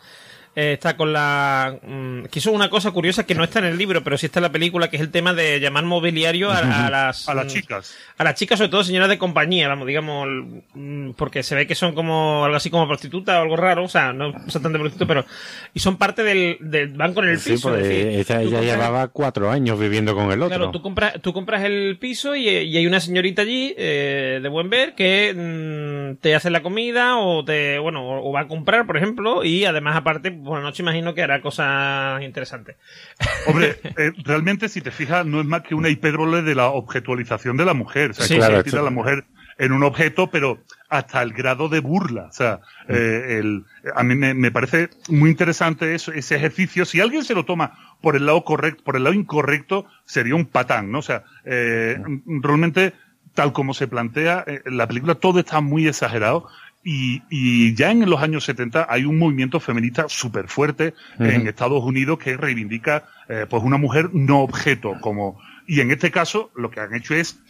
eh, está con la... mm, que eso es una cosa curiosa que no está en el libro, pero sí está en la película, que es el tema de llamar mobiliario a, a las... A las mm, chicas. A las chicas, sobre todo señoras de compañía, vamos, digamos, mm, porque se ve que son como algo así como prostitutas o algo raro, o sea, no son tan de prostitutas, pero... Y son parte del... del van con el Sí, piso. pues es decir, esa ella compras- llevaba cuatro años viviendo con el otro. Claro, tú compras, tú compras el piso y, y hay una señorita allí eh, de buen ver que mm, te hace la comida o te, bueno, o, o va a comprar, por ejemplo, y además aparte, por noche imagino que hará cosas interesantes. Hombre, <laughs> eh, realmente si te fijas no es más que una hipérbole de la objetualización de la mujer. O sea, Sí, que claro, convierte a la mujer en un objeto, pero hasta el grado de burla. O sea, eh, el, a mí me, me parece muy interesante eso, ese ejercicio. Si alguien se lo toma por el lado correcto, por el lado incorrecto, sería un patán, ¿no? O sea, eh, realmente, tal como se plantea, eh, en la película todo está muy exagerado. Y, y ya en los años 70 hay un movimiento feminista súper fuerte en Estados Unidos que reivindica eh, pues una mujer no objeto como y en este caso lo que han hecho es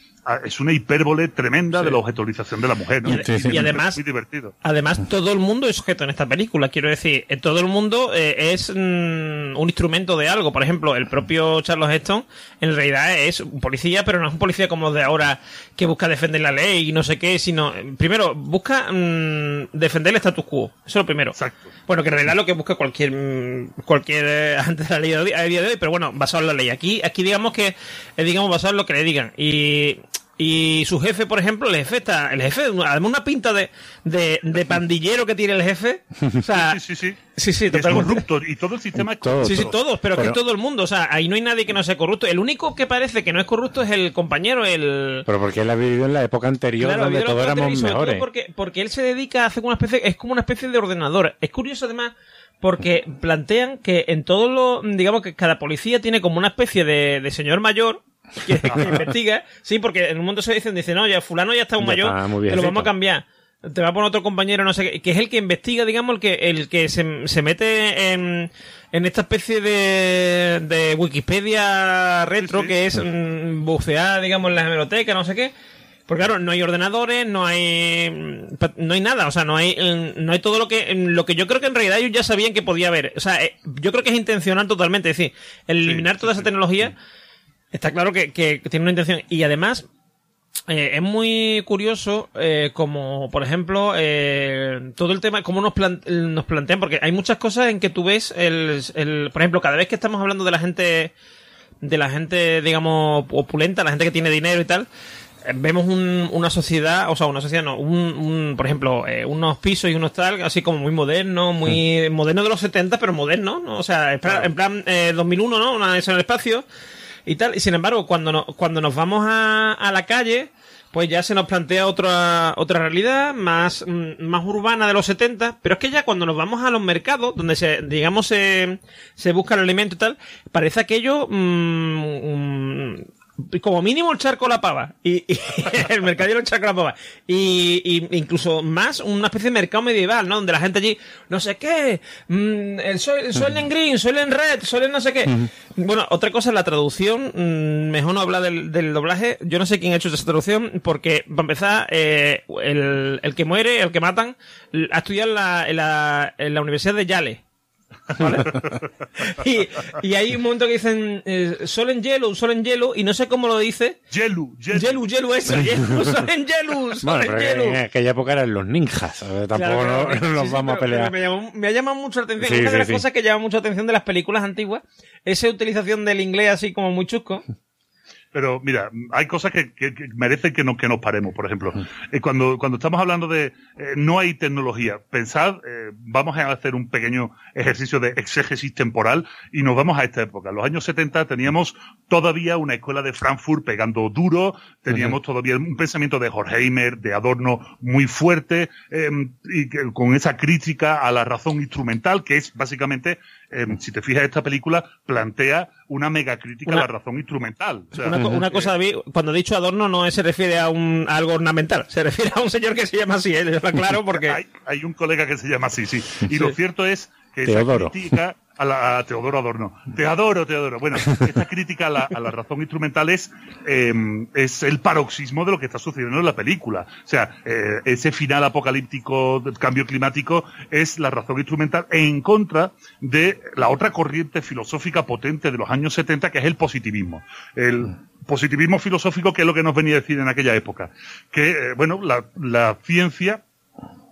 es una hipérbole tremenda Sí. de la objetivización de la mujer ¿no? Y Sí, sí. y además- muy divertido Además, todo el mundo es sujeto en esta película. Quiero decir, todo el mundo eh, es mm, un instrumento de algo. Por ejemplo, el propio Charles Heston, en realidad es un policía, pero no es un policía como los de ahora que busca defender la ley y no sé qué, sino, eh, primero, busca mm, defender el status quo. Eso es lo primero. exacto Bueno, que en realidad lo que busca cualquier mm, cualquier eh, <laughs> antes de la ley de hoy- a día de hoy, pero bueno, basado en la ley. Aquí, aquí digamos que es digamos basado en lo que le digan. Y, y su jefe, por ejemplo, el jefe está, el jefe, además una pinta de, de, de pandillero que tiene el jefe. O sea, sí sí sí sí, sí, es totalmente. corrupto y todo el sistema es corrupto. Sí, sí, todos, pero, Pero- que todo el mundo, o sea, ahí no hay nadie que no sea corrupto. El único que parece que no es corrupto es el compañero, el, Pero porque él ha vivido en la época anterior Claro, donde todos éramos mejores. Porque, porque él se dedica a hacer una especie, es como una especie de ordenador. Es curioso además porque plantean que en todo lo, digamos que cada policía tiene como una especie de, de señor mayor que, que investiga. Sí, porque en un momento se dicen, dice, no, ya fulano ya está un Ya mayor, está te lo vamos a cambiar. Te va a poner otro compañero, no sé qué, que es el que investiga, digamos, el que, el que se, se mete en, en esta especie de, de Wikipedia retro, Sí, sí. que es mm, bucear, digamos, en la hemeroteca, no sé qué. Porque claro, no hay ordenadores, no hay mm, no hay nada, o sea, no hay mm, no hay todo lo que mm, lo que yo creo que en realidad ellos ya sabían que podía haber. O sea, eh, yo creo que es intencional totalmente, es decir, el eliminar sí, toda sí, esa tecnología está claro que, que tiene una intención. Y además eh, es muy curioso eh, como por ejemplo eh, todo el tema cómo nos, plan- nos plantean porque hay muchas cosas en que tú ves el, el por ejemplo cada vez que estamos hablando de la gente de la gente digamos opulenta la gente que tiene dinero y tal eh, vemos un- una sociedad o sea una sociedad no un, un- por ejemplo eh, unos pisos y unos tal así como muy moderno muy moderno de los 70 pero moderno ¿no? o sea en plan, en plan, eh, 2001 no una en el espacio y tal. Y sin embargo, cuando, no- cuando nos vamos a, a la calle, pues ya se nos plantea otra, otra realidad más, mm, más urbana de los 70. Pero es que ya cuando nos vamos a los mercados, donde se, digamos, se, se busca el alimento y tal, parece aquello, mm, mm, como mínimo el charco la pava. Y, y <laughs> el mercadillo el charco la pava. Y, y incluso más una especie de mercado medieval, ¿no? Donde la gente allí, no sé qué, mm, el sol en green, sol en red, sol en no sé qué. Bueno, otra cosa es la traducción. mm, mejor no hablar del, del doblaje. Yo no sé quién ha hecho esa traducción, porque, para empezar, eh, el, el que muere, el que matan, ha estudiado en la, en la, en la Universidad de Yale. ¿Vale? <laughs> y, y hay un momento que dicen eh, sol en hielo, sol en hielo, y no sé cómo lo dice. Yelu, Yelu. Yelu, yelu, eso, sol en hielo, <laughs> sol Bueno, en hielo. en aquella época eran los ninjas, tampoco Claro, no- claro. no nos Sí, sí, vamos a pelear. Me, llamó, me ha llamado mucho la atención. Sí, Una de las cosas que llama mucha atención de las películas antiguas, esa utilización del inglés así como muy chusco. Pero mira, hay cosas que, que- que merecen que nos, que nos paremos, por ejemplo. Eh, cuando, cuando estamos hablando de eh, no hay tecnología, pensad, eh, vamos a hacer un pequeño ejercicio de exégesis temporal y nos vamos a esta época. En los años 70 teníamos todavía una escuela de Frankfurt pegando duro, teníamos todavía un pensamiento de Horkheimer, de Adorno muy fuerte, em, y con esa crítica a la razón instrumental, que es básicamente Em, si te fijas, esta película plantea una mega crítica a la razón instrumental. una, cosa, David, cuando he dicho adorno no se refiere a, un, algo ornamental, se refiere a un señor que se llama así, ¿eh? claro <laughs> porque... hay, hay, un colega que se llama así, sí. <laughs> Y lo cierto es que esa crítica a, la, Teodoro Adorno. Te adoro, te adoro. Bueno, esta crítica a la, a la razón instrumental es, em, es el paroxismo de lo que está sucediendo en la película. O sea, eh, ese final apocalíptico del cambio climático es la razón instrumental en contra de la otra corriente filosófica potente de los años 70, que es el positivismo. El positivismo filosófico, que es lo que nos venía a decir en aquella época. Que, eh, bueno, la, la ciencia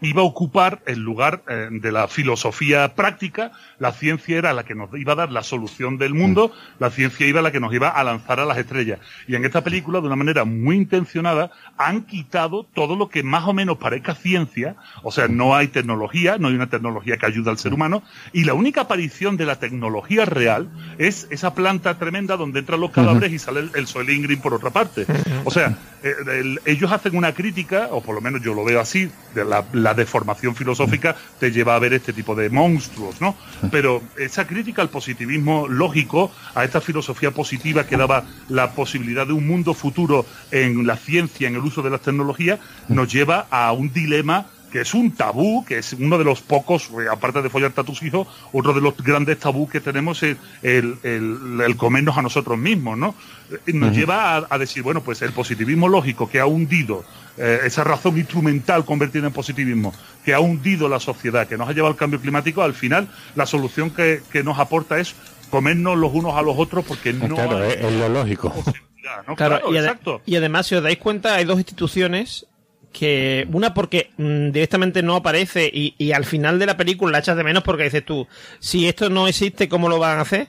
iba a ocupar el lugar eh, de la filosofía práctica, la ciencia era la que nos iba a dar la solución del mundo, la ciencia iba la que nos iba a lanzar a las estrellas. Y en esta película, de una manera muy intencionada, han quitado todo lo que más o menos parezca ciencia, o sea, no hay tecnología, no hay una tecnología que ayude al ser humano, y la única aparición de la tecnología real es esa planta tremenda donde entran los cadáveres y sale el, el por otra parte. O sea, eh, ellos hacen una crítica, o por lo menos yo lo veo así, de la de formación filosófica te lleva a ver este tipo de monstruos, ¿no? Pero esa crítica al positivismo lógico, a esta filosofía positiva que daba la posibilidad de un mundo futuro en la ciencia, en el uso de las tecnologías, nos lleva a un dilema que es un tabú, que es uno de los pocos, eh, aparte de follarte a tus hijos, otro de los grandes tabús que tenemos es el, el, comernos a nosotros mismos, ¿no? Nos lleva a, decir, bueno, pues el positivismo lógico que ha hundido, eh, esa razón instrumental convertida en positivismo, que ha hundido la sociedad, que nos ha llevado al cambio climático, al final la solución que, nos aporta es comernos los unos a los otros porque no claro, es, lo lógico. <laughs> Claro, y, y, además, si os dais cuenta, hay dos instituciones que una porque mm, directamente no aparece y, y, al final de la película la echas de menos porque dices tú, si esto no existe, ¿cómo lo van a hacer?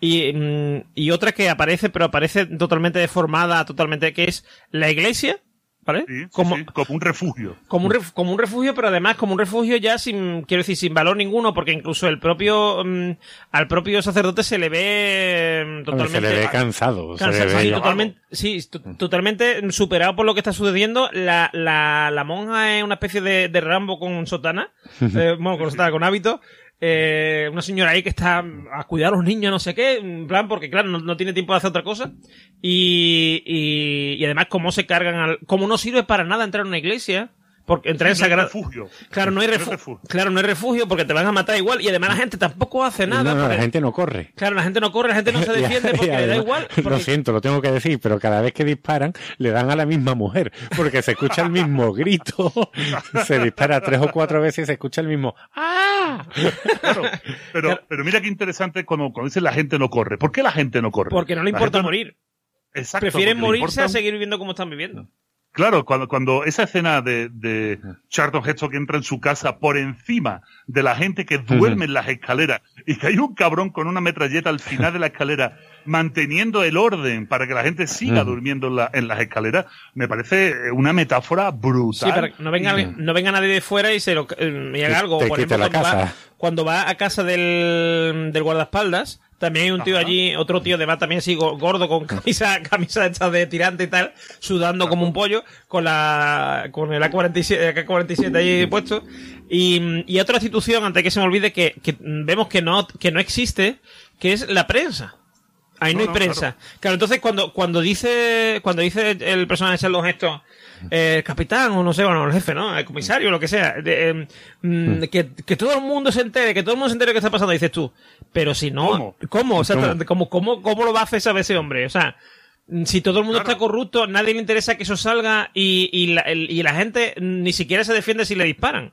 Y, mm, y otra que aparece, pero aparece totalmente deformada, totalmente, que es la iglesia, ¿Vale? como, como un refugio. Como un, como un refugio, pero además como un refugio ya sin, quiero decir, sin valor ninguno, porque incluso el propio, mm, al propio sacerdote se le ve totalmente. Se le ve cansado. totalmente, sí, totalmente superado por lo que está sucediendo. La, la, la monja es una especie de, de Rambo con sotana, <laughs> eh, bueno, con sotana, con hábito, eh, una señora ahí que está a cuidar a los niños, no sé qué, en plan, porque claro, no, tiene tiempo de hacer otra cosa. Y, y, y además, cómo se cargan al, como no sirve para nada entrar a una iglesia, porque entrar en sagrado. refugio. Claro, no hay refugio. Claro, no hay refugio porque te van a matar igual. Y además la gente tampoco hace nada. No, la gente no corre. Claro, la gente no corre, la gente no se <laughs> defiende porque le da igual. <laughs> Lo siento, lo tengo que decir, pero cada vez que disparan le dan a la misma mujer. Porque se escucha el mismo <laughs> grito. se dispara tres o cuatro veces y se escucha el mismo ¡Ah! Claro, pero, pero mira qué interesante cuando, cuando dicen la gente no corre. ¿Por qué la gente no corre? Porque no le importa morir. Exacto. Prefieren morirse a seguir viviendo como están viviendo. Claro, cuando, cuando esa escena de, de Charlton Heston que entra en su casa por encima de la gente que duerme en las escaleras y que hay un cabrón con una metralleta al final de la escalera manteniendo el orden para que la gente siga durmiendo en, la, en, las escaleras, me parece una metáfora brutal. Sí, pero no venga, no venga nadie de fuera y se lo y haga algo. por ejemplo, cuando, Va, cuando va a casa del, del guardaespaldas, también hay un tío allí, otro tío de más también así gordo con camisa, <laughs> camisa hecha de tirante y tal, sudando como un pollo, con la, con el AK-47, AK-47 ahí puesto. Y, y otra institución, antes que se me olvide, que, que vemos que no, que no existe, que es la prensa. Ahí no, hay prensa. Claro. entonces cuando, cuando dice, cuando dice el personaje de Sheldon esto, eh, el capitán o no sé, bueno, el jefe, ¿no? El comisario, lo que sea. Em, mm, hmm. que, que, todo el mundo se entere, que todo el mundo se entere de qué está pasando, dices tú. Pero si no, ¿cómo? ¿Cómo? O sea, ¿cómo? ¿cómo, cómo, lo va a hacer saber ese hombre? O sea, si todo el mundo está corrupto, nadie le interesa que eso salga y, y, la, y la gente ni siquiera se defiende si le disparan.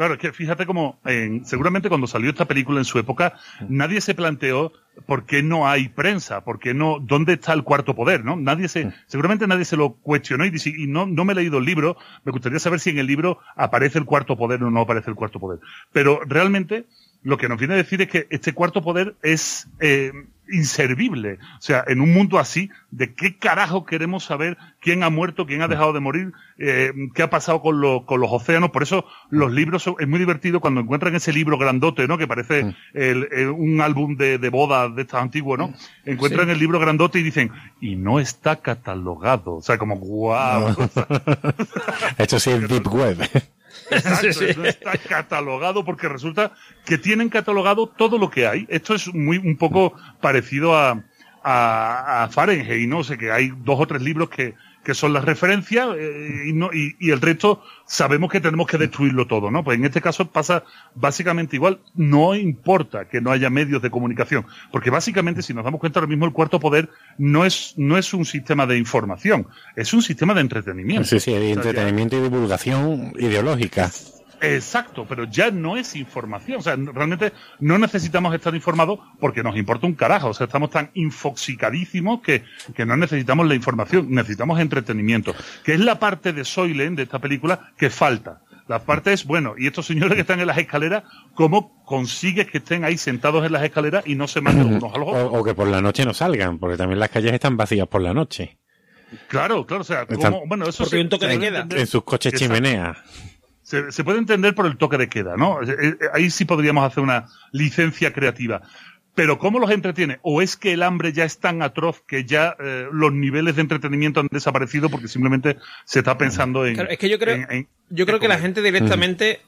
Claro, es que fíjate como seguramente cuando salió esta película en su época, nadie se planteó por qué no hay prensa, por qué no, dónde está el cuarto poder, ¿no? Nadie se, seguramente nadie se lo cuestionó y, y no, no me he leído el libro, me gustaría saber si en el libro aparece el cuarto poder o no aparece el cuarto poder. Pero realmente, lo que nos viene a decir es que este cuarto poder es, eh, inservible. O sea, en un mundo así, ¿de qué carajo queremos saber quién ha muerto, quién ha dejado de morir, eh, qué ha pasado con, los con los océanos? Por eso los libros son, es muy divertido cuando encuentran ese libro grandote, ¿no? Que parece Mm. el, el- un álbum de, de boda de estos antiguos, ¿no? Encuentran el libro grandote y dicen, y no está catalogado. O sea, como, guau. <laughs> Esto sí es Deep Web. <laughs> Exacto, <laughs> Sí, sí. no está catalogado porque resulta que tienen catalogado todo lo que hay. Esto es muy un poco parecido a, a, a Fahrenheit, ¿no? O sea, que hay dos o tres libros que, que son las referencias eh, y, no, y, y el resto sabemos que tenemos que destruirlo todo, ¿no? Pues en este caso pasa básicamente igual. No importa que no haya medios de comunicación, porque básicamente si nos damos cuenta ahora mismo el cuarto poder no es, no es un sistema de información, es un sistema de entretenimiento. Sí, sí, de O sea, ya- entretenimiento y divulgación ideológica. Exacto, pero ya no es información. O sea, realmente no necesitamos estar informados porque nos importa un carajo. O sea, estamos tan infoxicadísimos que, que no necesitamos la información, necesitamos entretenimiento. Que es la parte de Soylent, de esta película, que falta. La parte es, bueno, y estos señores que están en las escaleras, ¿cómo consigues que estén ahí sentados en las escaleras y no se maten unos a los otros? O, o que por la noche no salgan, porque también las calles están vacías por la noche. Claro, claro, o sea, ¿cómo? bueno, eso Porque hay un toque de puede queda. entender- En sus coches chimeneas. Se, se puede entender por el toque de queda, ¿no? Eh, eh, Ahí sí podríamos hacer una licencia creativa. Pero ¿cómo los entretiene? ¿O es que el hambre ya es tan atroz que ya eh, los niveles de entretenimiento han desaparecido porque simplemente se está pensando en... Claro, es que yo creo, en- en- yo creo que la gente directamente,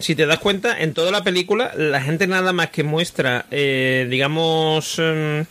si te das cuenta, en toda la película, la gente nada más que muestra, eh, digamos, em,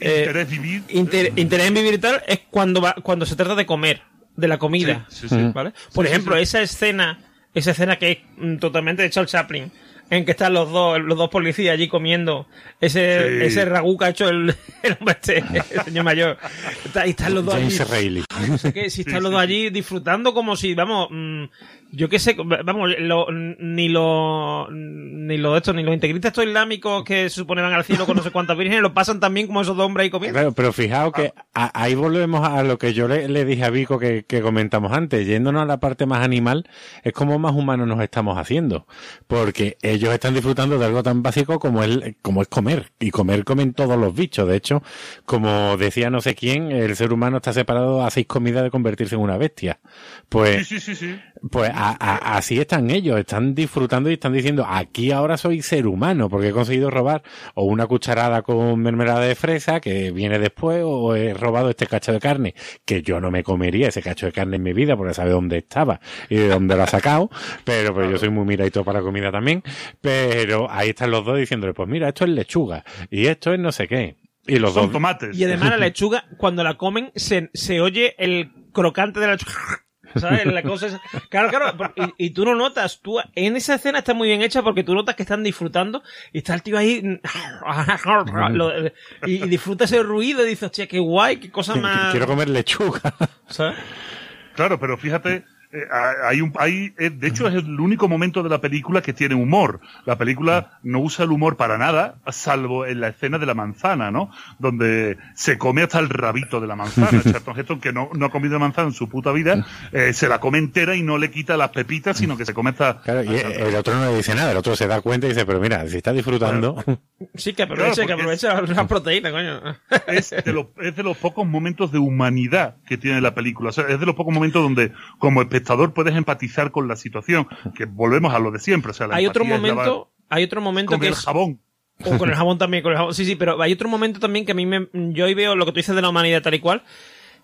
eh, Interés vivir... inter- interés en vivir y tal, es cuando va, cuando se trata de comer, de la comida. Sí, sí, sí. ¿vale? Por Sí, sí, ejemplo, sí. esa escena, esa escena que es mm, totalmente de Charles Chaplin, en que están los dos, los dos policías allí comiendo ese, Sí. ese ragú que ha hecho el, <laughs> el hombre este, el <laughs> señor mayor. Está- y están los dos allí. James Reilly. No sé qué, si están Sí, los sí, dos sí. allí disfrutando como si, vamos, mm, yo qué sé, vamos, lo- ni los ni los estos, ni los integristas estos islámicos que se supone van al cielo con no sé cuántas vírgenes, lo pasan también como esos dos hombres ahí comiendo. Claro, pero fijaos que a- ahí volvemos a lo que yo le, le dije a Vico que, que comentamos antes, yéndonos a la parte más animal, es como más humanos nos estamos haciendo, porque ellos están disfrutando de algo tan básico como el, como es comer, y comer comen todos los bichos, de hecho, como decía no sé quién, el ser humano está separado a seis comidas de convertirse en una bestia. Pues, Sí, sí, sí, sí. pues a- a- así están ellos, están disfrutando y están diciendo, aquí ahora soy ser humano, porque he conseguido robar o una cucharada con mermelada de fresa, que viene después, o he robado este cacho de carne, que yo no me comería ese cacho de carne en mi vida, porque sabe dónde estaba y de dónde lo ha sacado, pero, pero yo soy muy miradito para comida también, pero ahí están los dos diciéndole, pues mira, esto es lechuga, y esto es no sé qué. Y los Son dos, tomates. Y además la lechuga, cuando la comen, se, se oye el crocante de la lechuga. ¿Sabes? La cosa es... Claro, claro. Y, y tú no notas, tú en esa escena está muy bien hecha porque tú notas que están disfrutando y está el tío ahí <laughs> lo- y, y disfruta ese ruido y dices, hostia, qué guay, qué cosa "Qui- qui- más... quiero comer lechuga. ¿Sabes? Claro, pero fíjate, eh, hay un, hay, eh, de hecho es el único momento de la película que tiene humor. La película no usa el humor para nada, salvo en la escena de la manzana, ¿no? Donde se come hasta el rabito de la manzana. <laughs> Charlton Heston, que no, no ha comido manzana en su puta vida, eh, se la come entera y no le quita las pepitas, sino que se come hasta... Claro, y el otro no le dice nada, el otro se da cuenta y dice, pero mira, si está disfrutando, <laughs> Sí, que aprovecha, Claro, que aprovecha la proteína, coño. <laughs> es de, los, es de los pocos momentos de humanidad que tiene la película. O sea, es de los pocos momentos donde, como espectador, puedes empatizar con la situación. Que volvemos a lo de siempre. O sea, la Hay otro momento, hay otro momento con que el es... jabón. O con el jabón también, con el jabón. Sí, sí, pero hay otro momento también que a mí me, yo ahí veo lo que tú dices de la humanidad tal y cual,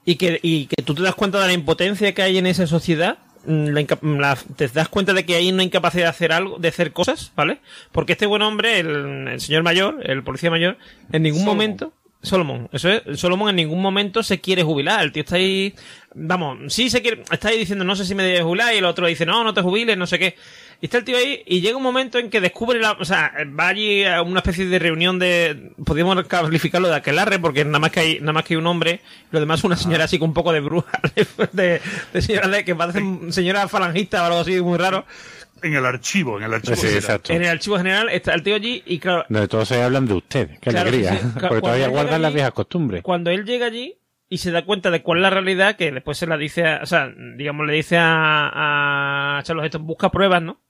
y que, y que tú te das cuenta de la impotencia que hay en esa sociedad, mm, la inca- la- te das cuenta de que hay una incapacidad de hacer algo, de hacer cosas, ¿vale? Porque este buen hombre, el, el señor mayor, el policía mayor, en ningún Solomon. momento, Solomon, eso es, Solomon en ningún momento se quiere jubilar, el tío está ahí, vamos, sí se quiere, está ahí diciendo no sé si me debe jubilar y el otro dice no, no te jubiles, no sé qué. Y está el tío ahí y llega un momento en que descubre la, o sea, va allí a una especie de reunión de, podríamos calificarlo de aquelarre porque nada más que hay, nada más que hay un hombre, lo demás una señora así con un poco de bruja, <laughs> de, de señora de, que parece señora falangista o algo así muy raro. En el archivo, en el archivo. Sí, general. exacto. En el archivo general está el tío allí y claro, donde todos se hablan de usted, qué Claro alegría, sí. Porque cuando todavía guardan las viejas costumbres. cuando él llega allí y se da cuenta de cuál es la realidad, que después se la dice, a, o sea, digamos, le dice a, a Charles Heston, busca pruebas, ¿no?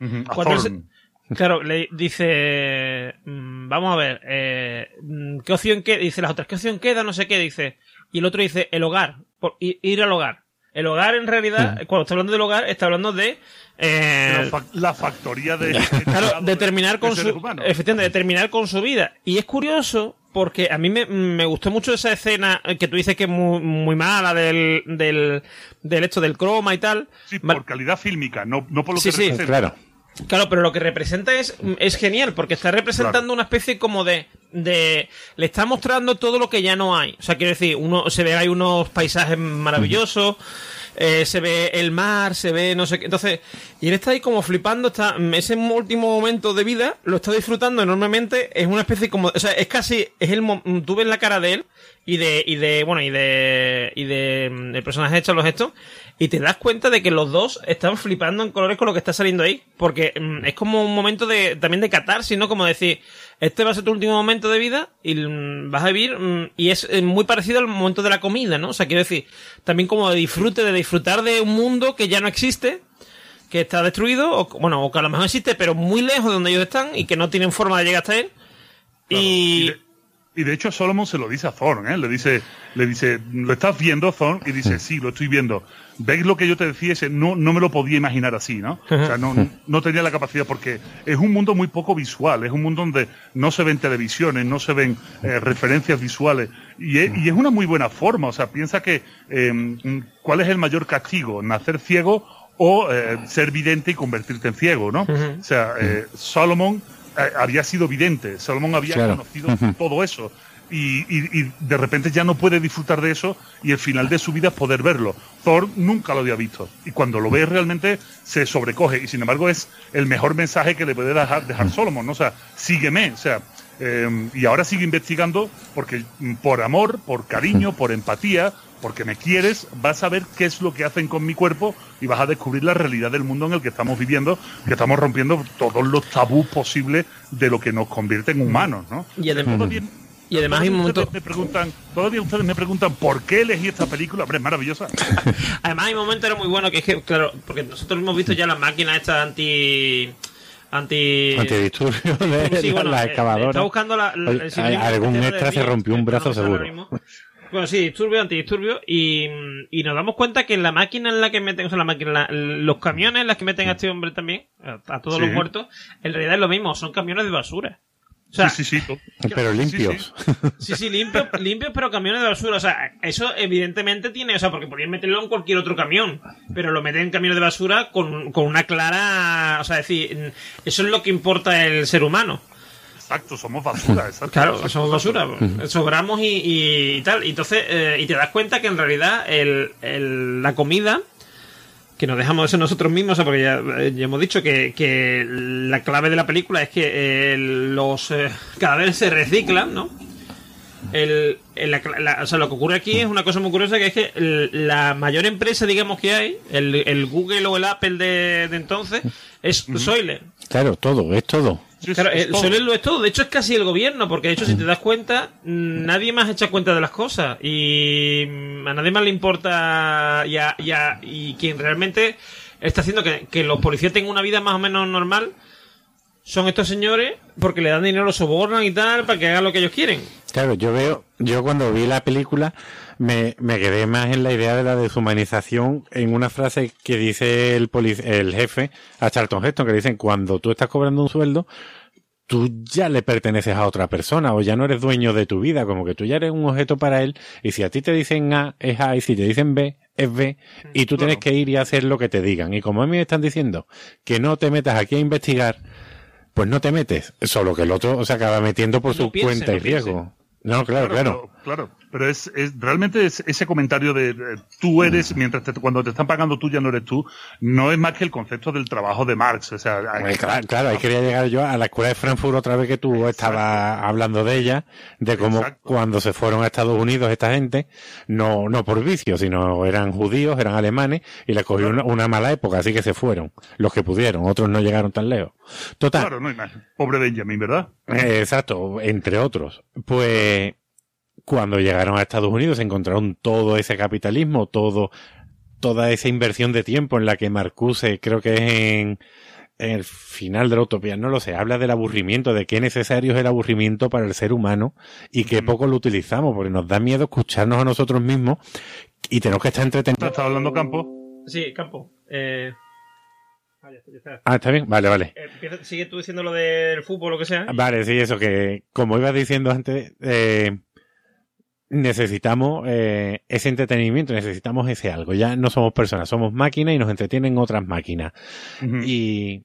Se- Thorne. <laughs> Claro, le dice, mm, vamos a ver, eh, ¿qué opción queda? Dice las otras, ¿qué opción queda? No sé qué, dice. Y el otro dice, el hogar, por, ir al hogar. El hogar, en realidad, cuando está hablando del hogar, está hablando de. Eh, la, factoría de. <laughs> claro, de terminar con su. Efectivamente, de terminar con su vida. Y es curioso porque a mí me, gustó mucho esa escena que tú dices que es muy, mala del, del, del hecho del croma y tal. Sí, por calidad fílmica, no, no por lo sí, que sí, claro. Claro, pero lo que representa es, es genial, porque está representando una especie como de, de. Le está mostrando todo lo que ya no hay. O sea, quiero decir, uno se ve hay unos paisajes maravillosos. Eh, se ve el mar, se ve no sé qué. Entonces, y él está ahí como flipando, está ese último momento de vida, lo está disfrutando enormemente, es una especie como, o sea, es casi, es el, tú ves la cara de él y de, y de, bueno, y de, y de, mm, el personaje hecho los gestos, y te das cuenta de que los dos están flipando en colores con lo que está saliendo ahí, porque mm, es como un momento de, también de catarsis, ¿no? Como decir, este va a ser tu último momento de vida y mm, vas a vivir, mm, y es eh, muy parecido al momento de la comida, ¿no? O sea, quiero decir, también como de disfrute, de disfrutar de un mundo que ya no existe, que está destruido, o bueno, o que a lo mejor existe, pero muy lejos de donde ellos están y que no tienen forma de llegar hasta él. Y, y de hecho Solomon se lo dice a Thorn, ¿eh? Le dice, le dice, ¿lo estás viendo, Thorn? Y dice, sí, lo estoy viendo. ¿Veis lo que yo te decía? No, no me lo podía imaginar así, ¿no? O sea, no, no tenía la capacidad porque es un mundo muy poco visual, es un mundo donde no se ven televisiones, no se ven eh, referencias visuales. Y es, y es, una muy buena forma, o sea, piensa que, eh, ¿cuál es el mayor castigo? ¿Nacer ciego o eh, ser vidente y convertirte en ciego, ¿no? O sea, eh, Solomon eh, había sido vidente, Salomón había conocido todo eso. Y, de repente ya no puede disfrutar de eso y el final de su vida es poder verlo. Thor nunca lo había visto. Y cuando lo ve realmente se sobrecoge. Y sin embargo es el mejor mensaje que le puede dejar, dejar Solomon, ¿no? O sea, sígueme, o sea, eh, y ahora sigue investigando porque por amor, por cariño, por empatía, porque me quieres, vas a ver qué es lo que hacen con mi cuerpo y vas a descubrir la realidad del mundo en el que estamos viviendo, que estamos rompiendo todos los tabús posibles de lo que nos convierte en humanos, ¿no? Y además, y además hay un momento... Me preguntan, todavía ustedes me preguntan por qué elegí esta película, hombre, es maravillosa. <laughs> además hay un momento era muy bueno que es que, claro, porque nosotros hemos visto ya las máquinas estas anti anti antidisturbio de sí, bueno, la excavadora. Está buscando la, algún extra se rompió un brazo seguro. Bueno, sí, disturbio, antidisturbio. Y, y nos damos cuenta que en la máquina en la que meten, o sea, la máquina, los camiones en las que meten a este hombre también, a, todos los muertos, en realidad es lo mismo, son camiones de basura. O sea, sí, sí, sí. <laughs> Pero limpios. Sí, sí, limpios, limpios, pero camiones de basura. O sea, eso evidentemente tiene, o sea, porque podrían meterlo en cualquier otro camión, pero lo meten en camiones de basura con, con una clara, o sea, decir, eso es lo que importa el ser humano. Exacto, somos basura, exacto. Claro, somos basura, sobramos y, tal. Y entonces, eh, y te das cuenta que en realidad el, la comida, que nos dejamos eso nosotros mismos, porque ya, eh, hemos dicho que, la clave de la película es que eh, los cadáveres se reciclan, ¿no? El, o sea, lo que ocurre aquí es una cosa muy curiosa que es que la mayor empresa, digamos, que hay, el, Google o el Apple de, entonces, es Soylent. Claro, todo, es todo. Claro, es, eh, lo es todo. De hecho, es casi el gobierno, porque de hecho, si te das cuenta, nadie más echa cuenta de las cosas. Y mm, a nadie más le importa. Ya, ya, y quien realmente está haciendo que, que los policías tengan una vida más o menos normal son estos señores porque le dan dinero, los sobornan y tal, para que hagan lo que ellos quieren. Claro, yo veo, yo cuando vi la película me, me quedé más en la idea de la deshumanización en una frase que dice el, el jefe a Charlton Heston, que dicen, cuando tú estás cobrando un sueldo, tú ya le perteneces a otra persona o ya no eres dueño de tu vida, como que tú ya eres un objeto para él y si a ti te dicen A es A y si te dicen B es B y tú tienes que ir y hacer lo que te digan. Y como a mí me están diciendo que no te metas aquí a investigar, pues no te metes, solo que el otro se acaba metiendo por su cuenta y riesgo. No, claro, claro. Claro, pero es, es realmente es ese comentario de, tú eres, mientras cuando te están pagando tú ya no eres tú, no es más que el concepto del trabajo de Marx. O sea, claro, ahí quería llegar yo a la escuela de Frankfurt otra vez que tú estabas hablando de ella, de cómo cuando se fueron a Estados Unidos esta gente, no, no por vicio, sino eran judíos, eran alemanes, y les cogió una, mala época, así que se fueron, los que pudieron, otros no llegaron tan lejos. Total. Claro, no hay más. Pobre Benjamin, ¿verdad? Eh, exacto, entre otros. Pues, cuando llegaron a Estados Unidos encontraron todo ese capitalismo, todo, toda esa inversión de tiempo en la que Marcuse, creo que es en, el final de la utopía, no lo sé, habla del aburrimiento, de qué necesario es el aburrimiento para el ser humano y qué poco lo utilizamos, porque nos da miedo escucharnos a nosotros mismos y tenemos que estar entretenidos. ¿Estás hablando campo? Sí, campo. Eh... Ah, está bien, vale, vale. Eh, sigue tú diciendo lo del fútbol o lo que sea. Vale, sí, eso que, como ibas diciendo antes, eh, necesitamos eh, ese entretenimiento, necesitamos ese algo. Ya no somos personas, somos máquinas y nos entretienen otras máquinas. Y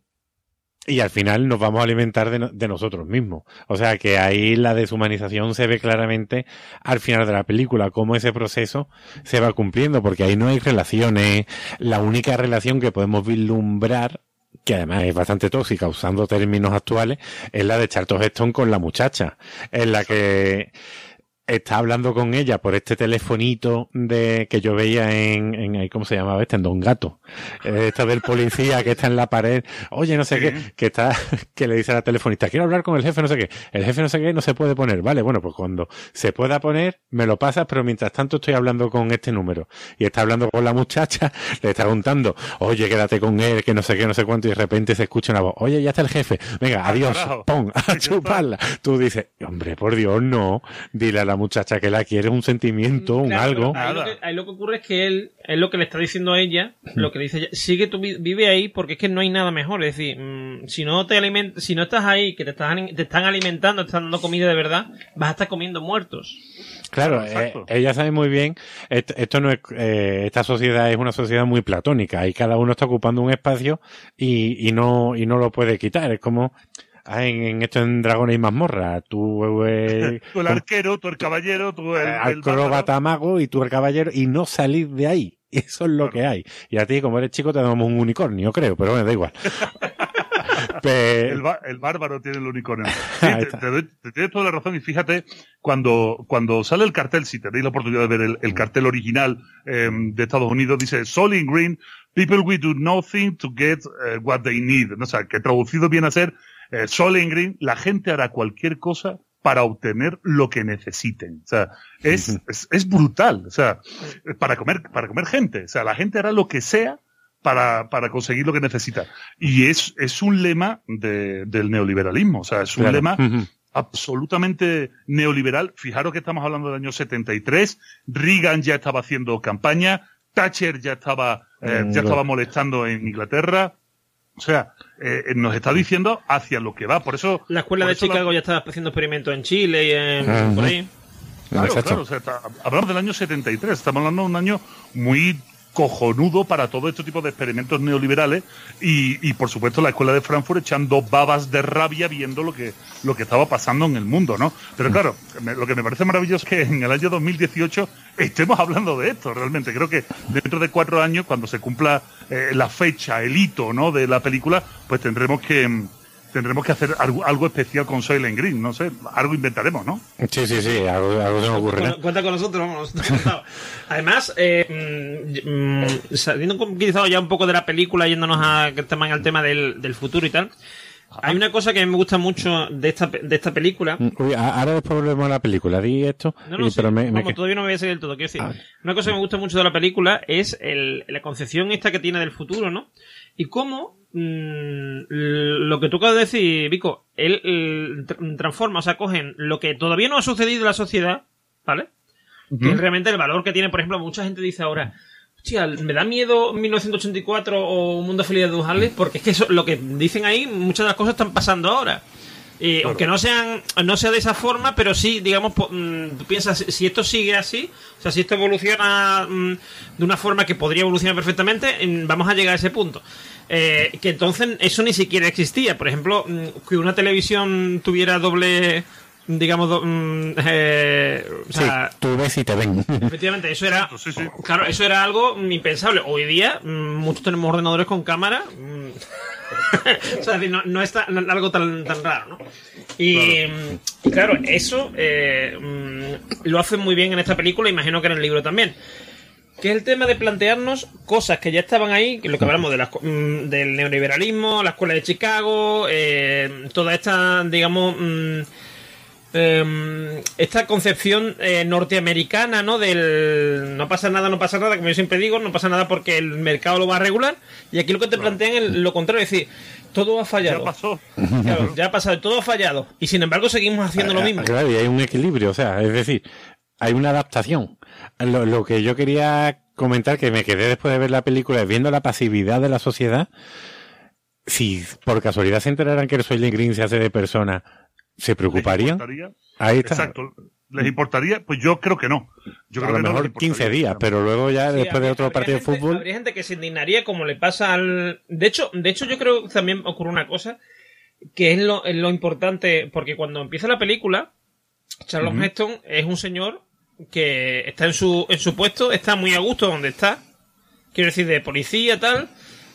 y al final nos vamos a alimentar de, de, nosotros mismos. O sea que ahí la deshumanización se ve claramente al final de la película, cómo ese proceso se va cumpliendo, porque ahí no hay relaciones. La única relación que podemos vislumbrar que además es bastante tóxica usando términos actuales, es la de Charlton Heston con la muchacha, en la que está hablando con ella por este telefonito de que yo veía en, en ¿cómo se llamaba este? En Don Gato. Eh, esta del policía que está en la pared. Oye, no sé qué, que está, que le dice a la telefonista, quiero hablar con el jefe, no sé qué. El jefe no sé qué no se puede poner. Vale, bueno, pues cuando se pueda poner, me lo pasas, pero mientras tanto estoy hablando con este número. Y está hablando con la muchacha, <laughs> le está contando, oye, quédate con él, que no sé qué, no sé cuánto, y de repente se escucha una voz, oye, ya está el jefe, venga, ah, adiós, pon, a <laughs> chuparla. Tú dices, hombre, por Dios, no, dile a la muchacha que la quiere un sentimiento, un algo. Ahí lo, que, ahí lo, que, ocurre es que él, es lo que le está diciendo a ella, lo que le dice ella, sigue tu vive ahí porque es que no hay nada mejor. Es decir, mmm, si no te aliment si no estás ahí, que te, estás, te están alimentando, te están dando comida de verdad, vas a estar comiendo muertos. Claro, eh, ella sabe muy bien, esto, esto no es, eh, esta sociedad es una sociedad muy platónica y cada uno está ocupando un espacio y, y no, y no lo puede quitar. Es como, Ah, en, esto en Dragones y Mazmorra. Tú, eh, <laughs> tú el arquero, tú el caballero, tú el, acróbata mago y tú el caballero y no salir de ahí. <laughs> Eso es lo que hay. Y a ti, como eres chico, te damos un unicornio, creo, pero bueno, da igual. <laughs> el, el, bárbaro tiene el unicornio. te, te, tienes toda la razón y fíjate, cuando, cuando sale el cartel, si tenéis la oportunidad de ver el, el cartel original eh, de Estados Unidos, dice Solid Green, people we do nothing to get uh, what they need. O sea, que traducido viene a ser eh, Solen Green, la gente hará cualquier cosa para obtener lo que necesiten. O sea, es, <laughs> es, es, brutal. O sea, para comer, para comer gente. O sea, la gente hará lo que sea para, para conseguir lo que necesita. Y es, es un lema de, del neoliberalismo. O sea, es un lema absolutamente neoliberal. Fijaros que estamos hablando del año 73. Reagan ya estaba haciendo campaña. Thatcher ya estaba, eh, ya estaba molestando en Inglaterra. O sea, eh, nos está diciendo hacia lo que va. Por eso. La escuela de Chicago ya estaba haciendo experimentos en Chile y en, por ahí. Claro, claro. O sea, hablamos del año 73. Estamos hablando de un año muy cojonudo para todo este tipo de experimentos neoliberales y, por supuesto la escuela de Frankfurt echando babas de rabia viendo lo que lo que estaba pasando en el mundo, ¿no? Pero claro, lo que me parece maravilloso es que en el año 2018 estemos hablando de esto, realmente. Creo que dentro de cuatro años, cuando se cumpla eh, la fecha, el hito, ¿no? De la película, pues tendremos que tendremos que hacer algo, algo especial con Soylent Green, no sé, algo inventaremos, ¿no? Sí, sí, sí, algo, algo se me ocurre. Cuenta, con nosotros, vamos. Además, eh, mm, saliendo quizá ya un poco de la película, yéndonos a, al tema del, del futuro y tal, hay una cosa que me gusta mucho de esta, de esta película. Mm, uy, ahora después volvemos a la película. Di esto. No, no, pero me, vamos, todavía no me voy a seguir del todo. Quiero decir, ah. una cosa que me gusta mucho de la película es el, la concepción esta que tiene del futuro, ¿no? Y cómo mmm, lo que tú acabas de decir, Vico, él, transforma, o sea, cogen lo que todavía no ha sucedido en la sociedad, ¿vale? Que es realmente el valor que tiene, por ejemplo, mucha gente dice ahora, hostia, me da miedo 1984 o Un Mundo Feliz de Harley, porque es que eso, lo que dicen ahí, muchas de las cosas están pasando ahora. Y Aunque no sean no sea de esa forma, pero sí, digamos, mm, piensas, si esto sigue así, o sea, si esto evoluciona mm, de una forma que podría evolucionar perfectamente, mm, vamos a llegar a ese punto. Eh, que entonces eso ni siquiera existía. Por ejemplo, que una televisión tuviera doble digamos, eh, o sea, tú ves y te ven. Efectivamente, eso era, claro, eso era algo impensable. Hoy día, muchos tenemos ordenadores con cámara. <laughs> o sea, no, no es algo tan, tan raro, ¿no? Y claro, eso eh, lo hacen muy bien en esta película, imagino que en el libro también que es el tema de plantearnos cosas que ya estaban ahí, que lo que hablamos de mm, del neoliberalismo, la escuela de Chicago, eh, toda esta, digamos, em, esta concepción eh, norteamericana, ¿no? Del no pasa nada, no pasa nada, como yo siempre digo, no pasa nada porque el mercado lo va a regular. Y aquí lo que te plantean es lo contrario, es decir, todo ha fallado. Ya pasó. Claro, ya ha pasado, todo ha fallado. Y sin embargo seguimos haciendo lo Ah, mismo. Claro, y hay un equilibrio, o sea, es decir, hay una adaptación. Lo, lo que yo quería comentar, que me quedé después de ver la película, es viendo la pasividad de la sociedad, si por casualidad se enteraran que el Soylent Green se hace de persona, ¿se importaría? Ahí está. Exacto. ¿Les importaría? Pues yo creo que no. Yo a creo lo que no mejor importaría. 15 días, pero luego ya Sí, después de otro partido de fútbol. Habría gente que se indignaría como le pasa al... De hecho, de hecho yo creo que también ocurre una cosa que es lo, es lo importante, porque cuando empieza la película, Charles Heston es un señor que está en su, en su puesto, está muy a gusto donde está, quiero decir, de policía, tal,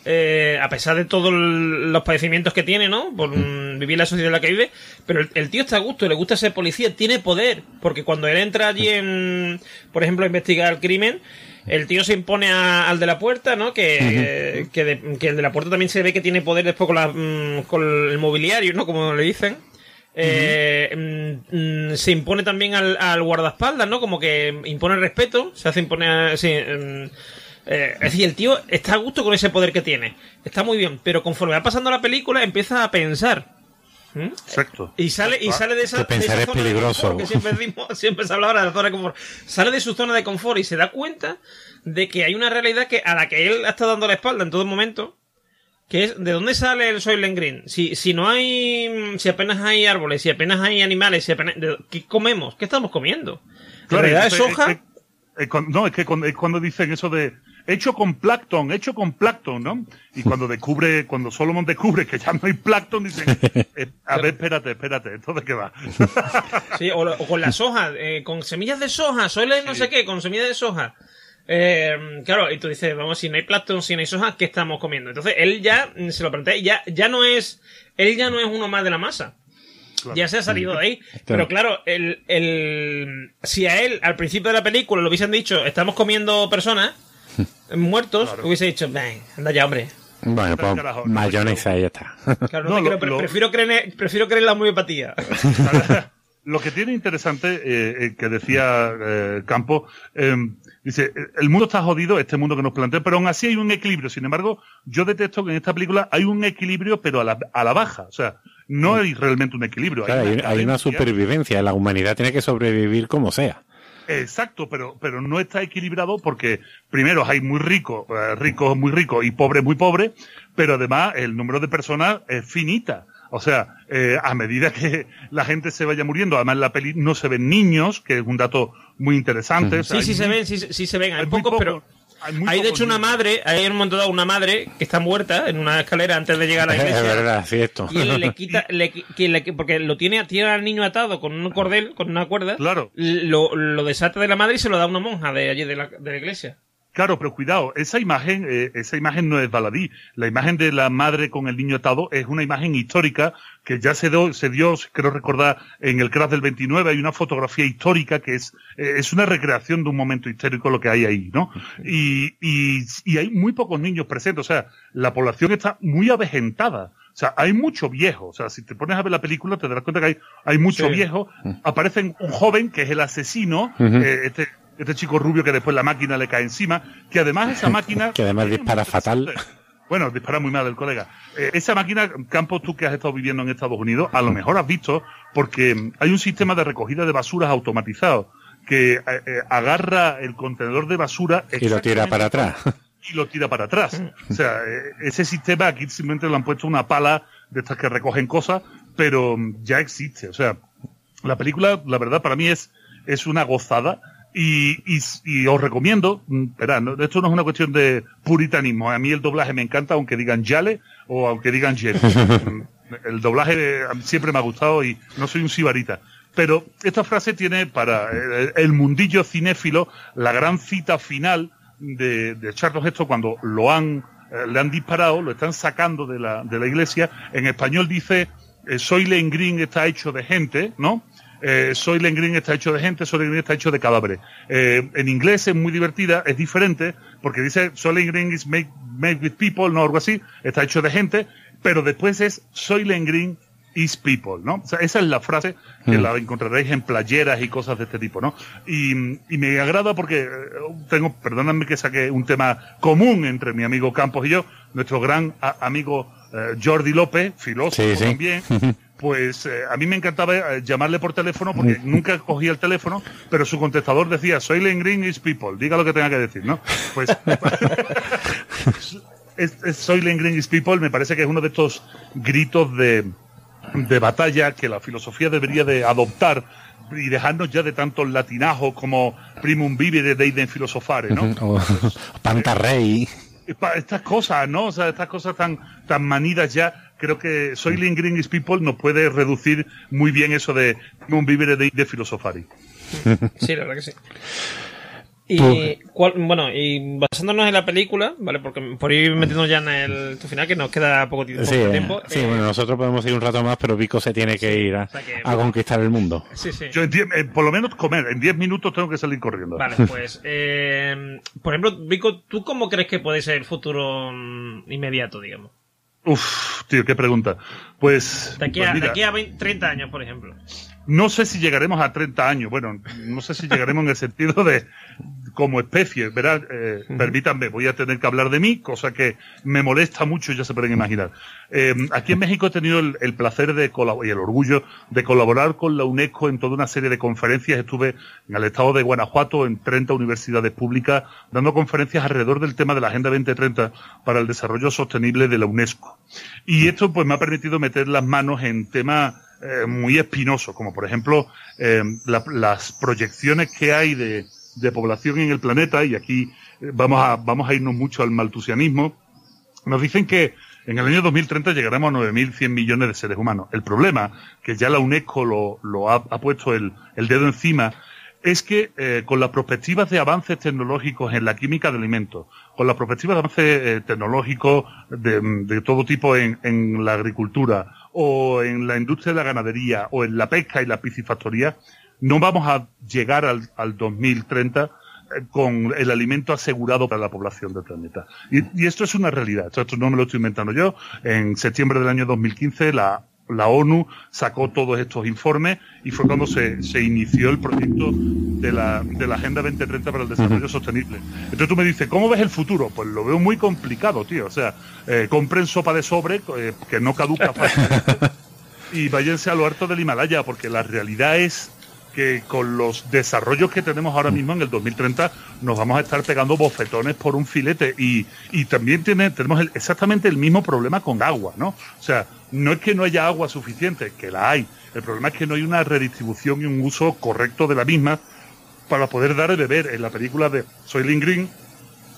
eh, a pesar de todos los padecimientos que tiene, ¿no? Por mm, vivir la sociedad en la que vive, pero el, el tío está a gusto, le gusta ser policía, tiene poder, porque cuando él entra allí en, por ejemplo, a investigar el crimen, el tío se impone a- al de la puerta, ¿no? Que, que, de- que el de la puerta también se ve que tiene poder después con, la, mm, con el mobiliario, ¿no? Como le dicen. Eh, mm, mm, se impone también al, al guardaespaldas, ¿no? Como que impone respeto, se hace imponer... sí, mm, eh, es decir, el tío está a gusto con ese poder que tiene. Está muy bien, pero conforme va pasando la película empieza a pensar. ¿Mm? Exacto. Y sale, y sale de esa, Que pensar de esa es zona de peligroso. confort, que siempre, <laughs> decimos- siempre se habla ahora de la zona de confort. Sale de su zona de confort y se da cuenta de que hay una realidad que a la que él ha estado dando la espalda en todo momento. Que es de dónde sale el Soylent Green. Si, si no hay, si apenas hay árboles, si apenas hay animales, si apenas, de- ¿qué comemos? ¿Qué estamos comiendo? En realidad es soja. es cuando- no, es que cuando, es cuando dicen eso de hecho con plancton, hecho con plancton, ¿no? Y cuando descubre, cuando Solomon descubre que ya no hay plancton, dicen, <laughs> eh, a ver, espérate, espérate, ¿esto de qué va? <laughs> Sí, o, o con la soja, eh, con semillas de soja, suele no sé qué, con semillas de soja. Eh, claro, y tú dices, vamos, si no hay plancton, si no hay soja, ¿qué estamos comiendo? Entonces él ya se lo plantea y ya, ya no es, él ya no es uno más de la masa. Claro. Ya se ha salido de ahí. <laughs> Pero claro, el, el, si a él al principio de la película le hubiesen dicho, estamos comiendo personas muertos, Claro. hubiese dicho, anda ya, hombre. Bueno, pues mayonesa y ya está. Claro, no No, lo- creo, pero lo- prefiero, creer, prefiero creer en la homeopatía. <laughs> Lo que tiene interesante, eh, eh, que decía eh, Campo, eh, dice, el mundo está jodido, este mundo que nos plantea, pero aún así hay un equilibrio. Sin embargo, yo detesto que en esta película hay un equilibrio, pero a la, a la baja. O sea, no hay realmente un equilibrio. Claro, hay, hay una supervivencia. La humanidad tiene que sobrevivir como sea. Exacto, pero, pero no está equilibrado porque primero hay muy ricos, eh, ricos muy ricos y pobres muy pobres, pero además el número de personas es finita. O sea, eh, a medida que la gente se vaya muriendo, además en la peli no se ven niños, que es un dato muy interesante. o sea, Sí, sí se ven, sí, sí se ven. Hay hay muy pocos, pocos- pero hay de hecho una madre, hay en un momento dado una madre que está muerta en una escalera antes de llegar a la <laughs> Es iglesia. verdad, cierto. Y él le <laughs> quita, le, que le- porque lo tiene, tiene al niño atado con un cordel, con una cuerda. Claro. Lo, lo desata de la madre y se lo da a una monja de allí de la, de la iglesia. Claro, pero cuidado, esa imagen, eh, esa imagen no es baladí. La imagen de la madre con el niño atado es una imagen histórica que ya se dio, se dio, creo recordar, en el Crash del 29 hay una fotografía histórica que es, eh, es una recreación de un momento histórico lo que hay ahí, ¿no? Y, y, y hay muy pocos niños presentes, o sea, la población está muy avejentada. O sea, hay mucho viejo. O sea, si te pones a ver la película, te darás cuenta que hay, hay mucho Sí. viejo. Aparece un joven que es el asesino, eh, este, este chico rubio que después la máquina le cae encima, que además esa <laughs> máquina... Que además dispara fatal. Bueno, dispara muy mal el colega. Eh, esa máquina, Campos, tú que has estado viviendo en Estados Unidos, a lo mejor has visto, porque mm, hay un sistema de recogida de basuras automatizado que eh, eh, agarra el contenedor de basura Y lo tira para atrás. y lo tira para atrás. <laughs> O sea, ese sistema aquí simplemente le han puesto una pala de estas que recogen cosas, pero mm, ya existe. O sea, la película, la verdad, para mí es, es una gozada. Y, y, y os recomiendo, mm, no, esto no es una cuestión de puritanismo. A mí el doblaje me encanta, aunque digan Yale o aunque digan Jen. <laughs> Mm, el doblaje eh, siempre me ha gustado y no soy un sibarita. Pero esta frase tiene para eh, el mundillo cinéfilo la gran cita final de, de Charles Heston cuando lo han, eh, le han disparado, lo están sacando de la, de la iglesia. En español dice, Soylent Green está hecho de gente, ¿no? Eh, Soylent Green está hecho de gente, Soylent Green está hecho de cadáveres. Eh, en inglés es muy divertida, es diferente, porque dice Soylent Green is made, made with people, no algo así, está hecho de gente, pero después es Soylent Green is people, ¿no? O sea, esa es la frase que la encontraréis en playeras y cosas de este tipo, ¿no? Y, y me agrada porque eh, tengo, perdóname que saque un tema común entre mi amigo Campos y yo, nuestro gran amigo eh, Jordi López, filósofo también, <laughs> pues eh, a mí me encantaba eh, llamarle por teléfono porque nunca cogía el teléfono, pero su contestador decía, soy Green is people, diga lo que tenga que decir, ¿no? Pues <laughs> es, soy Green is people me parece que es uno de estos gritos de, de batalla que la filosofía debería de adoptar y dejarnos ya de tantos latinajos como primum vivere deidem filosofare, ¿no? O pantarrey estas cosas, ¿no? O sea, estas cosas tan, tan manidas ya, creo que Soy Green is People nos puede reducir muy bien eso de un vivere de, de filosofari. Sí, la verdad que sí. Y bueno, y basándonos en la película, ¿vale? Porque por ir metiendo ya en el final, que nos queda poco, tiempo. Sí, eh, bueno, nosotros podemos ir un rato más, pero Vico se tiene que ir a, conquistar el mundo. Sí, sí. Yo eh, por lo menos comer, en 10 minutos tengo que salir corriendo. Vale, pues, <laughs> eh, por ejemplo, Vico, ¿tú cómo crees que puede ser el futuro mm, inmediato, digamos? Uf, tío, qué pregunta. Pues. De aquí a, pues a 30 años, por ejemplo. No sé si llegaremos a 30 años. Bueno, no sé si llegaremos en el sentido de, como especie, ¿verdad? Eh, permítanme, voy a tener que hablar de mí, cosa que me molesta mucho, ya se pueden imaginar. Eh, aquí en México he tenido el, placer de y el orgullo de colaborar con la UNESCO en toda una serie de conferencias. Estuve en el estado de Guanajuato, en 30 universidades públicas, dando conferencias alrededor del tema de la Agenda 2030 para el desarrollo sostenible de la UNESCO. Y esto pues me ha permitido meter las manos en temas eh, muy espinosos, como por ejemplo las proyecciones que hay de de población en el planeta, y aquí eh, vamos a, vamos a irnos mucho al maltusianismo, nos dicen que en el año 2030 llegaremos a 9.100 millones de seres humanos. El problema, que ya la UNESCO lo, lo ha, puesto el, el, dedo encima, es que eh, con las perspectivas de avances tecnológicos en la química de alimentos, con las perspectivas de avances eh, tecnológicos de, de, todo tipo en, en, la agricultura, o en la industria de la ganadería, o en la pesca y la piscifactoría, no vamos a llegar al, al 2030 eh, con el alimento asegurado para la población del planeta. Y, esto es una realidad, esto, no me lo estoy inventando yo. En septiembre del año 2015 la, la ONU sacó todos estos informes y fue cuando se, se inició el proyecto de la, de la Agenda 2030 para el Desarrollo Sostenible. Entonces tú me dices, ¿cómo ves el futuro? Pues lo veo muy complicado, tío. O sea, eh, compren sopa de sobre eh, que no caduca fácil <laughs> y váyanse a lo harto del Himalaya, porque la realidad es que con los desarrollos que tenemos ahora mismo en el 2030 nos vamos a estar pegando bofetones por un filete y, y también tiene, tenemos exactamente el mismo problema con agua, ¿no? O sea, no es que no haya agua suficiente, que la hay, el problema es que no hay una redistribución y un uso correcto de la misma para poder dar de beber. En la película de Soylent Green,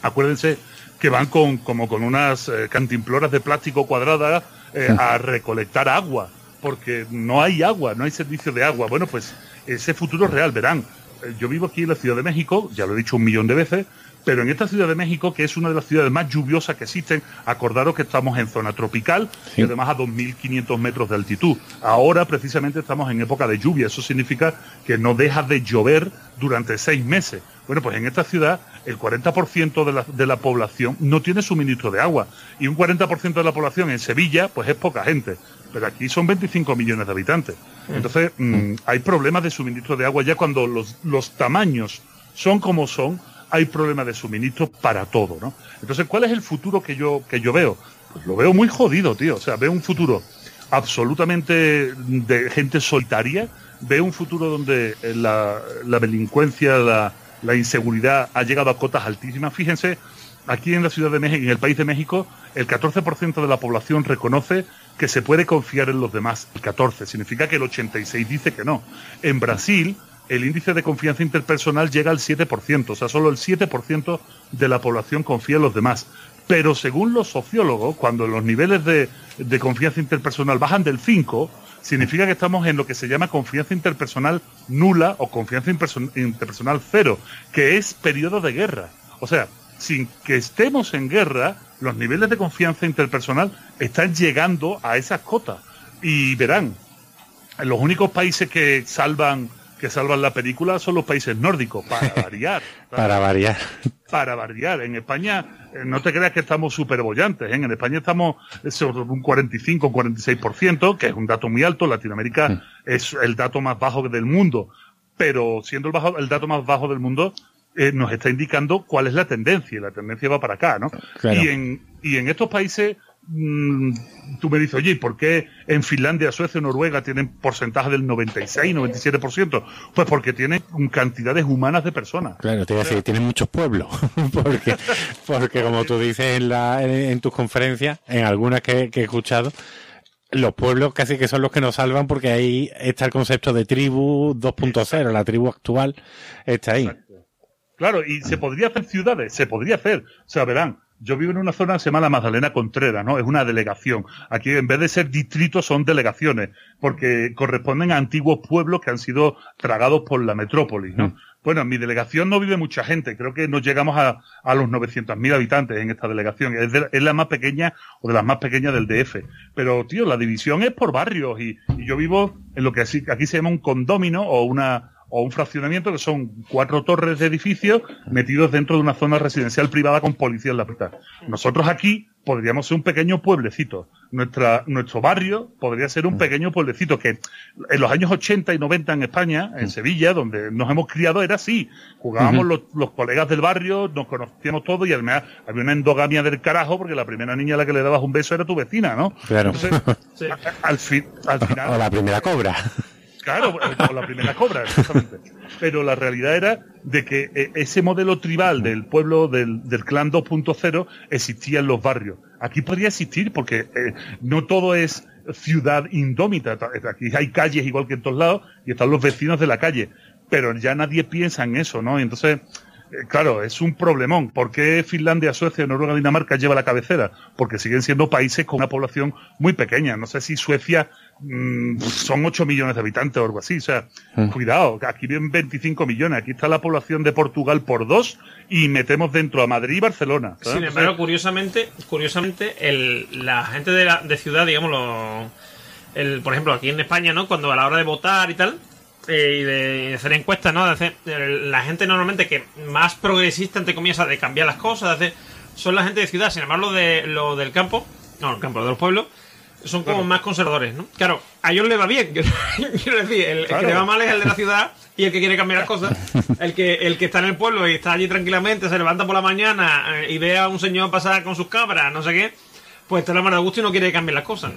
acuérdense que van con, como con unas eh, cantimploras de plástico cuadradas eh, a recolectar agua, porque no hay agua, no hay servicio de agua. Bueno, pues ese futuro real, verán. Eh, yo vivo aquí en la Ciudad de México, ya lo he dicho un millón de veces, pero en esta Ciudad de México, que es una de las ciudades más lluviosas que existen, acordaros que estamos en zona tropical y además a 2.500 metros de altitud. Ahora precisamente estamos en época de lluvia, eso significa que no deja de llover durante seis meses. Bueno, pues en esta ciudad el 40% de la, de la población no tiene suministro de agua y un 40% de la población en Sevilla pues es poca gente, pero aquí son 25 millones de habitantes. Entonces, mm, hay problemas de suministro de agua ya cuando los, los tamaños son como son, hay problemas de suministro para todo, ¿no? Entonces, ¿cuál es el futuro que yo, que yo veo? Pues lo veo muy jodido, tío. O sea, veo un futuro absolutamente de gente solitaria, veo un futuro donde la, la delincuencia, la, la inseguridad ha llegado a cotas altísimas. Fíjense, aquí en la Ciudad de México, en el país de México, el 14% de la población reconoce que se puede confiar en los demás. El 14 significa que el 86 dice que no. En Brasil, el índice de confianza interpersonal llega al 7%, o sea, solo el 7% de la población confía en los demás. Pero según los sociólogos, cuando los niveles de, de confianza interpersonal bajan del 5, significa que estamos en lo que se llama confianza interpersonal nula o confianza interpersonal cero, que es periodo de guerra. O sea, sin que estemos en guerra, los niveles de confianza interpersonal están llegando a esas cotas. Y verán, los únicos países que salvan que salvan la película son los países nórdicos, para <laughs> variar. para variar. para variar. En España, eh, no te creas que estamos súper bollantes. ¿eh? En España estamos sobre un 45, 46%, que es un dato muy alto. Latinoamérica Mm. es el dato más bajo del mundo. Pero siendo el, bajo, el dato más bajo del mundo, eh, nos está indicando cuál es la tendencia. Y la tendencia va para acá, ¿no? Claro. Y, en, y en estos países, mm, tú me dices, oye, ¿y por qué en Finlandia, Suecia, Noruega tienen porcentaje del 96, 97%? Pues porque tienen cantidades humanas de personas. Claro, te iba a decir, tienen muchos pueblos, <laughs> porque, porque como tú dices en, la, en, en tus conferencias, en algunas que, que he escuchado, los pueblos casi que son los que nos salvan porque ahí está el concepto de tribu 2.0, la tribu actual está ahí. Claro, y se podría hacer ciudades, se podría hacer. O sea, verán, yo vivo en una zona que se llama la Magdalena Contreras, ¿no? Es una delegación. Aquí en vez de ser distritos son delegaciones, porque corresponden a antiguos pueblos que han sido tragados por la metrópoli, ¿no? Mm. Bueno, en mi delegación no vive mucha gente, creo que no llegamos a, a los 900.000 habitantes en esta delegación. Es, de- es la más pequeña o de las más pequeñas del DF. Pero, tío, la división es por barrios y, y yo vivo en lo que aquí se llama un condomino o una o un fraccionamiento que son cuatro torres de edificios metidos dentro de una zona residencial privada con policía en la mitad. Nosotros aquí podríamos ser un pequeño pueblecito. Nuestra, nuestro barrio podría ser un pequeño pueblecito que en los años 80 y 90 en España, en Sevilla, donde nos hemos criado, era así. Jugábamos los, los colegas del barrio, nos conocíamos todos y además había una endogamia del carajo porque la primera niña a la que le dabas un beso era tu vecina, ¿no? Claro. Entonces, <laughs> Sí. al, fin, al final... O la primera cobra. Claro, o la primera cobra, exactamente. Pero la realidad era de que eh, ese modelo tribal del pueblo, del, clan 2.0, existía en los barrios. Aquí podría existir porque eh, no todo es ciudad indómita. Ta- Aquí hay calles igual que en todos lados y están los vecinos de la calle. Pero ya nadie piensa en eso, ¿no? Entonces, eh, claro, es un problemón. ¿Por qué Finlandia, Suecia, Noruega, Dinamarca lleva la cabecera? Porque siguen siendo países con una población muy pequeña. No sé si Suecia mm, son 8 millones de habitantes o algo así. O sea, Mm. cuidado, aquí viven 25 millones. Aquí está la población de Portugal por dos y metemos dentro a Madrid y Barcelona. ¿sabes? Sin embargo, curiosamente, curiosamente, el, la gente de, la, de ciudad, digamos, los- el, por ejemplo, aquí en España, ¿no? Cuando a la hora de votar y tal, eh, y de hacer encuestas, ¿no? De hacer, el- la gente normalmente que más progresista, entre comillas, de cambiar las cosas, de hacer, son la gente de ciudad. Sin embargo, lo, de, lo del campo, no, el campo, lo de los pueblos, son como Claro. más conservadores, ¿no? Claro, a ellos les va bien. <laughs> Quiero decir, el, el que le va mal es el de la ciudad y el que quiere cambiar las cosas. <laughs> El que, el que está en el pueblo y está allí tranquilamente, se levanta por la mañana eh, y ve a un señor pasar con sus cabras, no sé qué, pues está la mano de gusto y no quiere cambiar las cosas.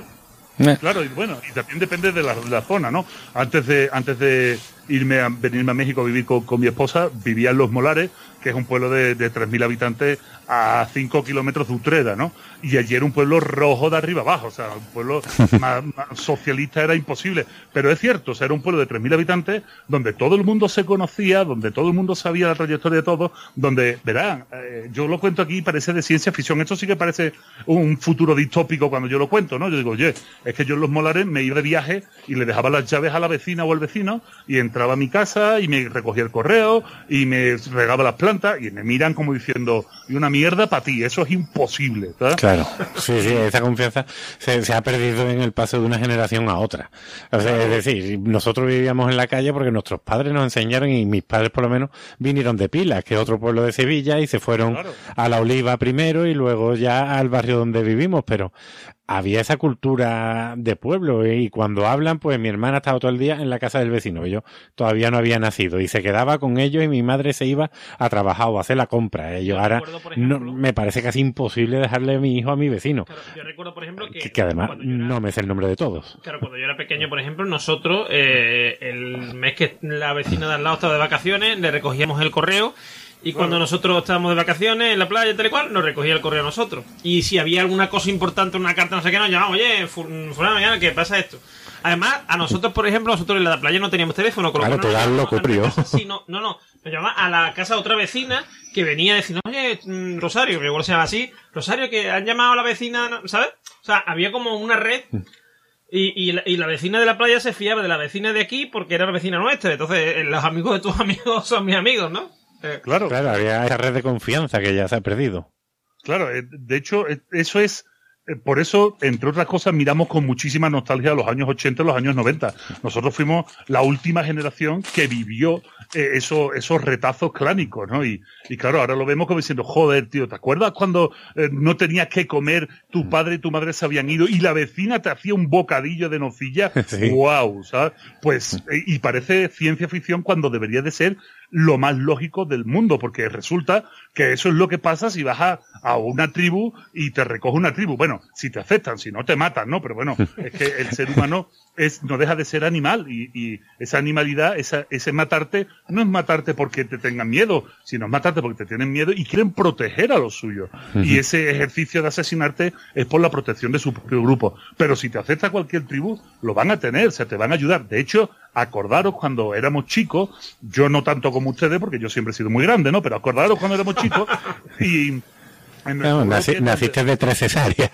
¿no? Claro, y bueno, y también depende de la, de la zona, ¿no? Antes de, antes de irme a, venirme a México a vivir con, con mi esposa, vivía en Los Molares, que es un pueblo de, de 3.000 habitantes a 5 kilómetros de Utrera, ¿no? Y allí era un pueblo rojo de arriba abajo, o sea, un pueblo <laughs> más, más socialista era imposible. Pero es cierto, o sea, era un pueblo de 3.000 habitantes donde todo el mundo se conocía, donde todo el mundo sabía la trayectoria de todos, donde, verán, eh, yo lo cuento aquí, parece de ciencia ficción, esto sí que parece un futuro distópico cuando yo lo cuento, ¿no? Yo digo, oye, es que yo en Los Molares me iba de viaje y le dejaba las llaves a la vecina o al vecino y entraba a mi casa y me recogía el correo y me regaba las plantas y me miran como diciendo, y una mierda para ti, eso es imposible, ¿sabes? Claro, sí, sí, esa confianza se, se ha perdido en el paso de una generación a otra. O sea, es decir, nosotros vivíamos en la calle porque nuestros padres nos enseñaron y mis padres por lo menos vinieron de Pilas, que es otro pueblo de Sevilla, y se fueron Claro. a la Oliva primero y luego ya al barrio donde vivimos, pero había esa cultura de pueblo y cuando hablan, pues mi hermana estaba todo el día en la casa del vecino, yo todavía no había nacido y se quedaba con ellos y mi madre se iba a trabajar o a hacer la compra. Ellos Yo ahora recuerdo, no, me parece casi imposible dejarle a mi hijo a mi vecino. Claro, yo recuerdo, por ejemplo, que, Que, que además era- no me sé el nombre de todos. Claro, cuando yo era pequeño, por ejemplo, nosotros, eh, el mes que la vecina de al lado estaba de vacaciones, le recogíamos el correo. Y cuando nosotros estábamos de vacaciones en la playa, tal y cual, nos recogía el correo a nosotros. Y si había alguna cosa importante, una carta, no sé qué, nos llamaban, oye, fu- fulano, mañana, ¿qué pasa esto? Además, a nosotros, por ejemplo, nosotros en la playa no teníamos teléfono. Con lo Claro, cual te llamaban loco, sí, no, no, no. Nos llamaba a la casa de otra vecina que venía a decir, oye, mm, Rosario, que igual se llama así, Rosario, que han llamado a la vecina. ¿sabes? O sea, había como una red y, y, la, y la vecina de la playa se fiaba de la vecina de aquí porque era la vecina nuestra. Entonces, eh, los amigos de tus <laughs> amigos son mis amigos, ¿no? Eh, Claro, Claro, había esa red de confianza que ya se ha perdido. Claro, eh, de hecho, eh, eso es por eso, entre otras cosas, miramos con muchísima nostalgia a los años 80 y los años 90. Nosotros fuimos la última generación que vivió eh, eso, esos retazos clánicos, ¿no? Y, y, claro, ahora lo vemos como diciendo, joder, tío, ¿te acuerdas cuando eh, no tenías que comer, tu padre y tu madre se habían ido y la vecina te hacía un bocadillo de nocilla? <laughs> Sí. ¡Wow! ¿sabes? Pues, y parece ciencia ficción cuando debería de ser lo más lógico del mundo, porque resulta que eso es lo que pasa si vas a, a, una tribu y te recoge una tribu. Bueno, si te aceptan, si no te matan, ¿no? Pero bueno, <laughs> es que el ser humano es, no deja de ser animal y, y esa animalidad, esa, ese matarte, no es matarte porque te tengan miedo, sino es matarte porque te tienen miedo y quieren proteger a los suyos. Y ese ejercicio de asesinarte es por la protección de su propio grupo. Pero si te acepta cualquier tribu, lo van a tener, se te van a ayudar. De hecho, acordaros cuando éramos chicos, yo no tanto como ustedes, porque yo siempre he sido muy grande, ¿no? Pero acordaros cuando éramos chicos y... <laughs> No, nací, naciste de tres cesáreas.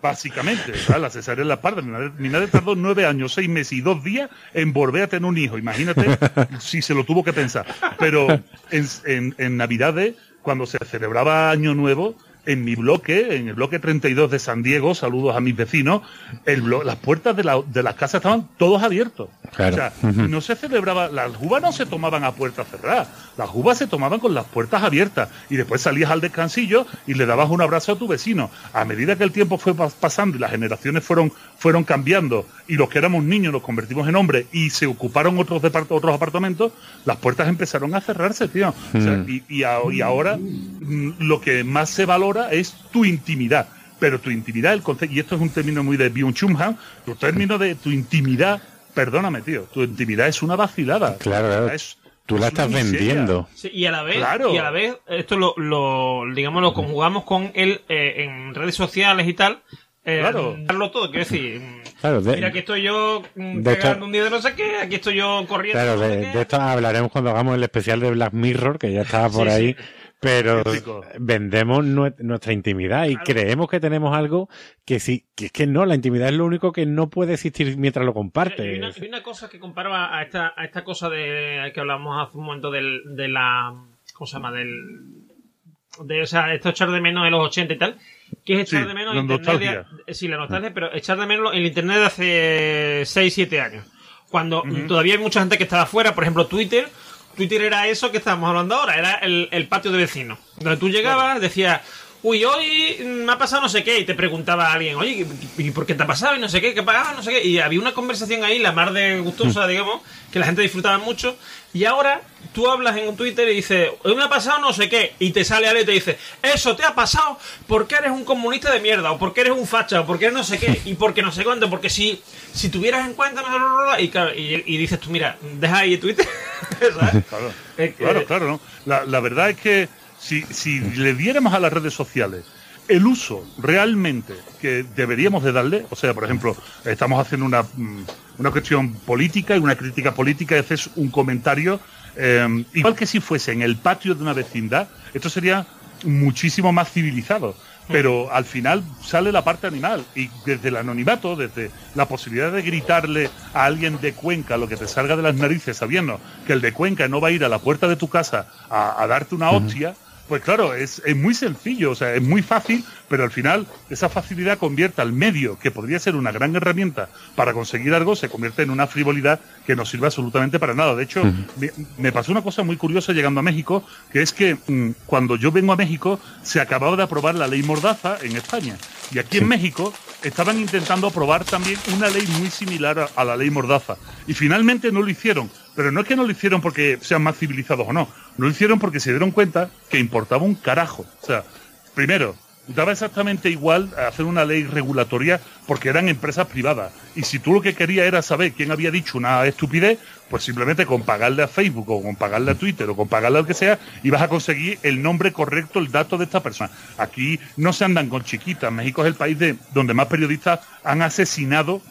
Básicamente, la cesárea en la. Mi madre, mi madre, tardó nueve años, seis meses y dos días en volver a tener un hijo. Imagínate <laughs> si se lo tuvo que pensar. Pero en, en, en Navidades, cuando se celebraba Año Nuevo, en mi bloque, en el bloque 32 de San Diego, saludos a mis vecinos, el las puertas de, la, de las casas estaban todos abiertos. Claro. O sea, uh -huh. no se celebraba, las uvas no se tomaban a puertas cerradas, las uvas se tomaban con las puertas abiertas y después salías al descansillo y le dabas un abrazo a tu vecino. A medida que el tiempo fue pasando y las generaciones fueron, fueron cambiando y los que éramos niños nos convertimos en hombres y se ocuparon otros, otros apartamentos, las puertas empezaron a cerrarse, tío. Uh -huh. o sea, y, y, a, y ahora mm, lo que más se valora es tu intimidad. Pero tu intimidad, el concepto, y esto es un término muy de Byung-Chul Han, tu término de tu intimidad, perdóname, tío, tu intimidad es una vacilada. Claro, claro. Es, Tú la estás vendiendo. Sí, y a la vez, claro. y a la vez, esto lo, lo digamos, lo conjugamos con él eh, en redes sociales y tal. Eh, claro. Darlo todo, quiero decir. Claro, de, mira, aquí estoy yo pegando un día de no sé qué, aquí estoy yo corriendo. Claro, no de, esto hablaremos cuando hagamos el especial de Black Mirror, que ya estaba por sí, ahí. Sí. Pero vendemos nuestra intimidad y claro. creemos que tenemos algo que sí, que es que no, la intimidad es lo único que no puede existir mientras lo compartes. Hay una, hay una cosa que comparaba a esta, a esta cosa de que hablamos hace un momento del, de la, ¿cómo se llama? Del, de, o sea, esto echar de menos de los 80 y tal, que es echar sí, de menos la internet nostalgia. De, sí, la nostalgia, pero echar de menos el internet de hace 6, 7 años. Cuando uh -huh. todavía hay mucha gente que estaba fuera, por ejemplo, Twitter, Twitter era eso que estábamos hablando ahora, era el, el patio de vecinos. Donde tú llegabas, decías, uy, hoy me ha pasado no sé qué, y te preguntaba a alguien, oye, ¿y por qué te ha pasado? Y no sé qué, ¿qué pagaba? No sé qué. Y había una conversación ahí, la más de gustosa, digamos, que la gente disfrutaba mucho. Y ahora tú hablas en un Twitter y dices, me ha pasado no sé qué, y te sale alguien y te dice, eso te ha pasado porque eres un comunista de mierda, o porque eres un facha, o porque eres no sé qué, y porque no sé cuánto, porque si, si tuvieras en cuenta, y, y, y dices tú, mira, deja ahí Twitter. <laughs> claro, claro, claro, ¿no? La, la verdad es que si, si le diéramos a las redes sociales el uso realmente que deberíamos de darle, o sea, por ejemplo, estamos haciendo una, mm, una cuestión política y una crítica política y haces un comentario, eh, igual que si fuese en el patio de una vecindad, esto sería muchísimo más civilizado. Pero al final sale la parte animal y desde el anonimato, desde la posibilidad de gritarle a alguien de Cuenca lo que te salga de las narices sabiendo que el de Cuenca no va a ir a la puerta de tu casa a, a darte una hostia, uh -huh pues claro, es, es, muy sencillo, o sea, es muy fácil, pero al final esa facilidad convierte al medio, que podría ser una gran herramienta para conseguir algo, se convierte en una frivolidad que no sirve absolutamente para nada. De hecho, uh -huh. me, me, pasó una cosa muy curiosa llegando a México, que es que mmm, cuando yo vengo a México se acababa de aprobar la ley Mordaza en España. Y aquí sí. en México estaban intentando aprobar también una ley muy similar a, a la ley Mordaza. Y finalmente no lo hicieron. Pero no es que no lo hicieron porque sean más civilizados o no. Lo hicieron porque se dieron cuenta que importaba un carajo. O sea, primero, daba exactamente igual hacer una ley regulatoria porque eran empresas privadas. Y si tú lo que querías era saber quién había dicho una estupidez, pues simplemente con pagarle a Facebook o con pagarle a Twitter o con pagarle al que sea, ibas a conseguir el nombre correcto, el dato de esta persona. Aquí no se andan con chiquitas. México es el país de, donde más periodistas han asesinado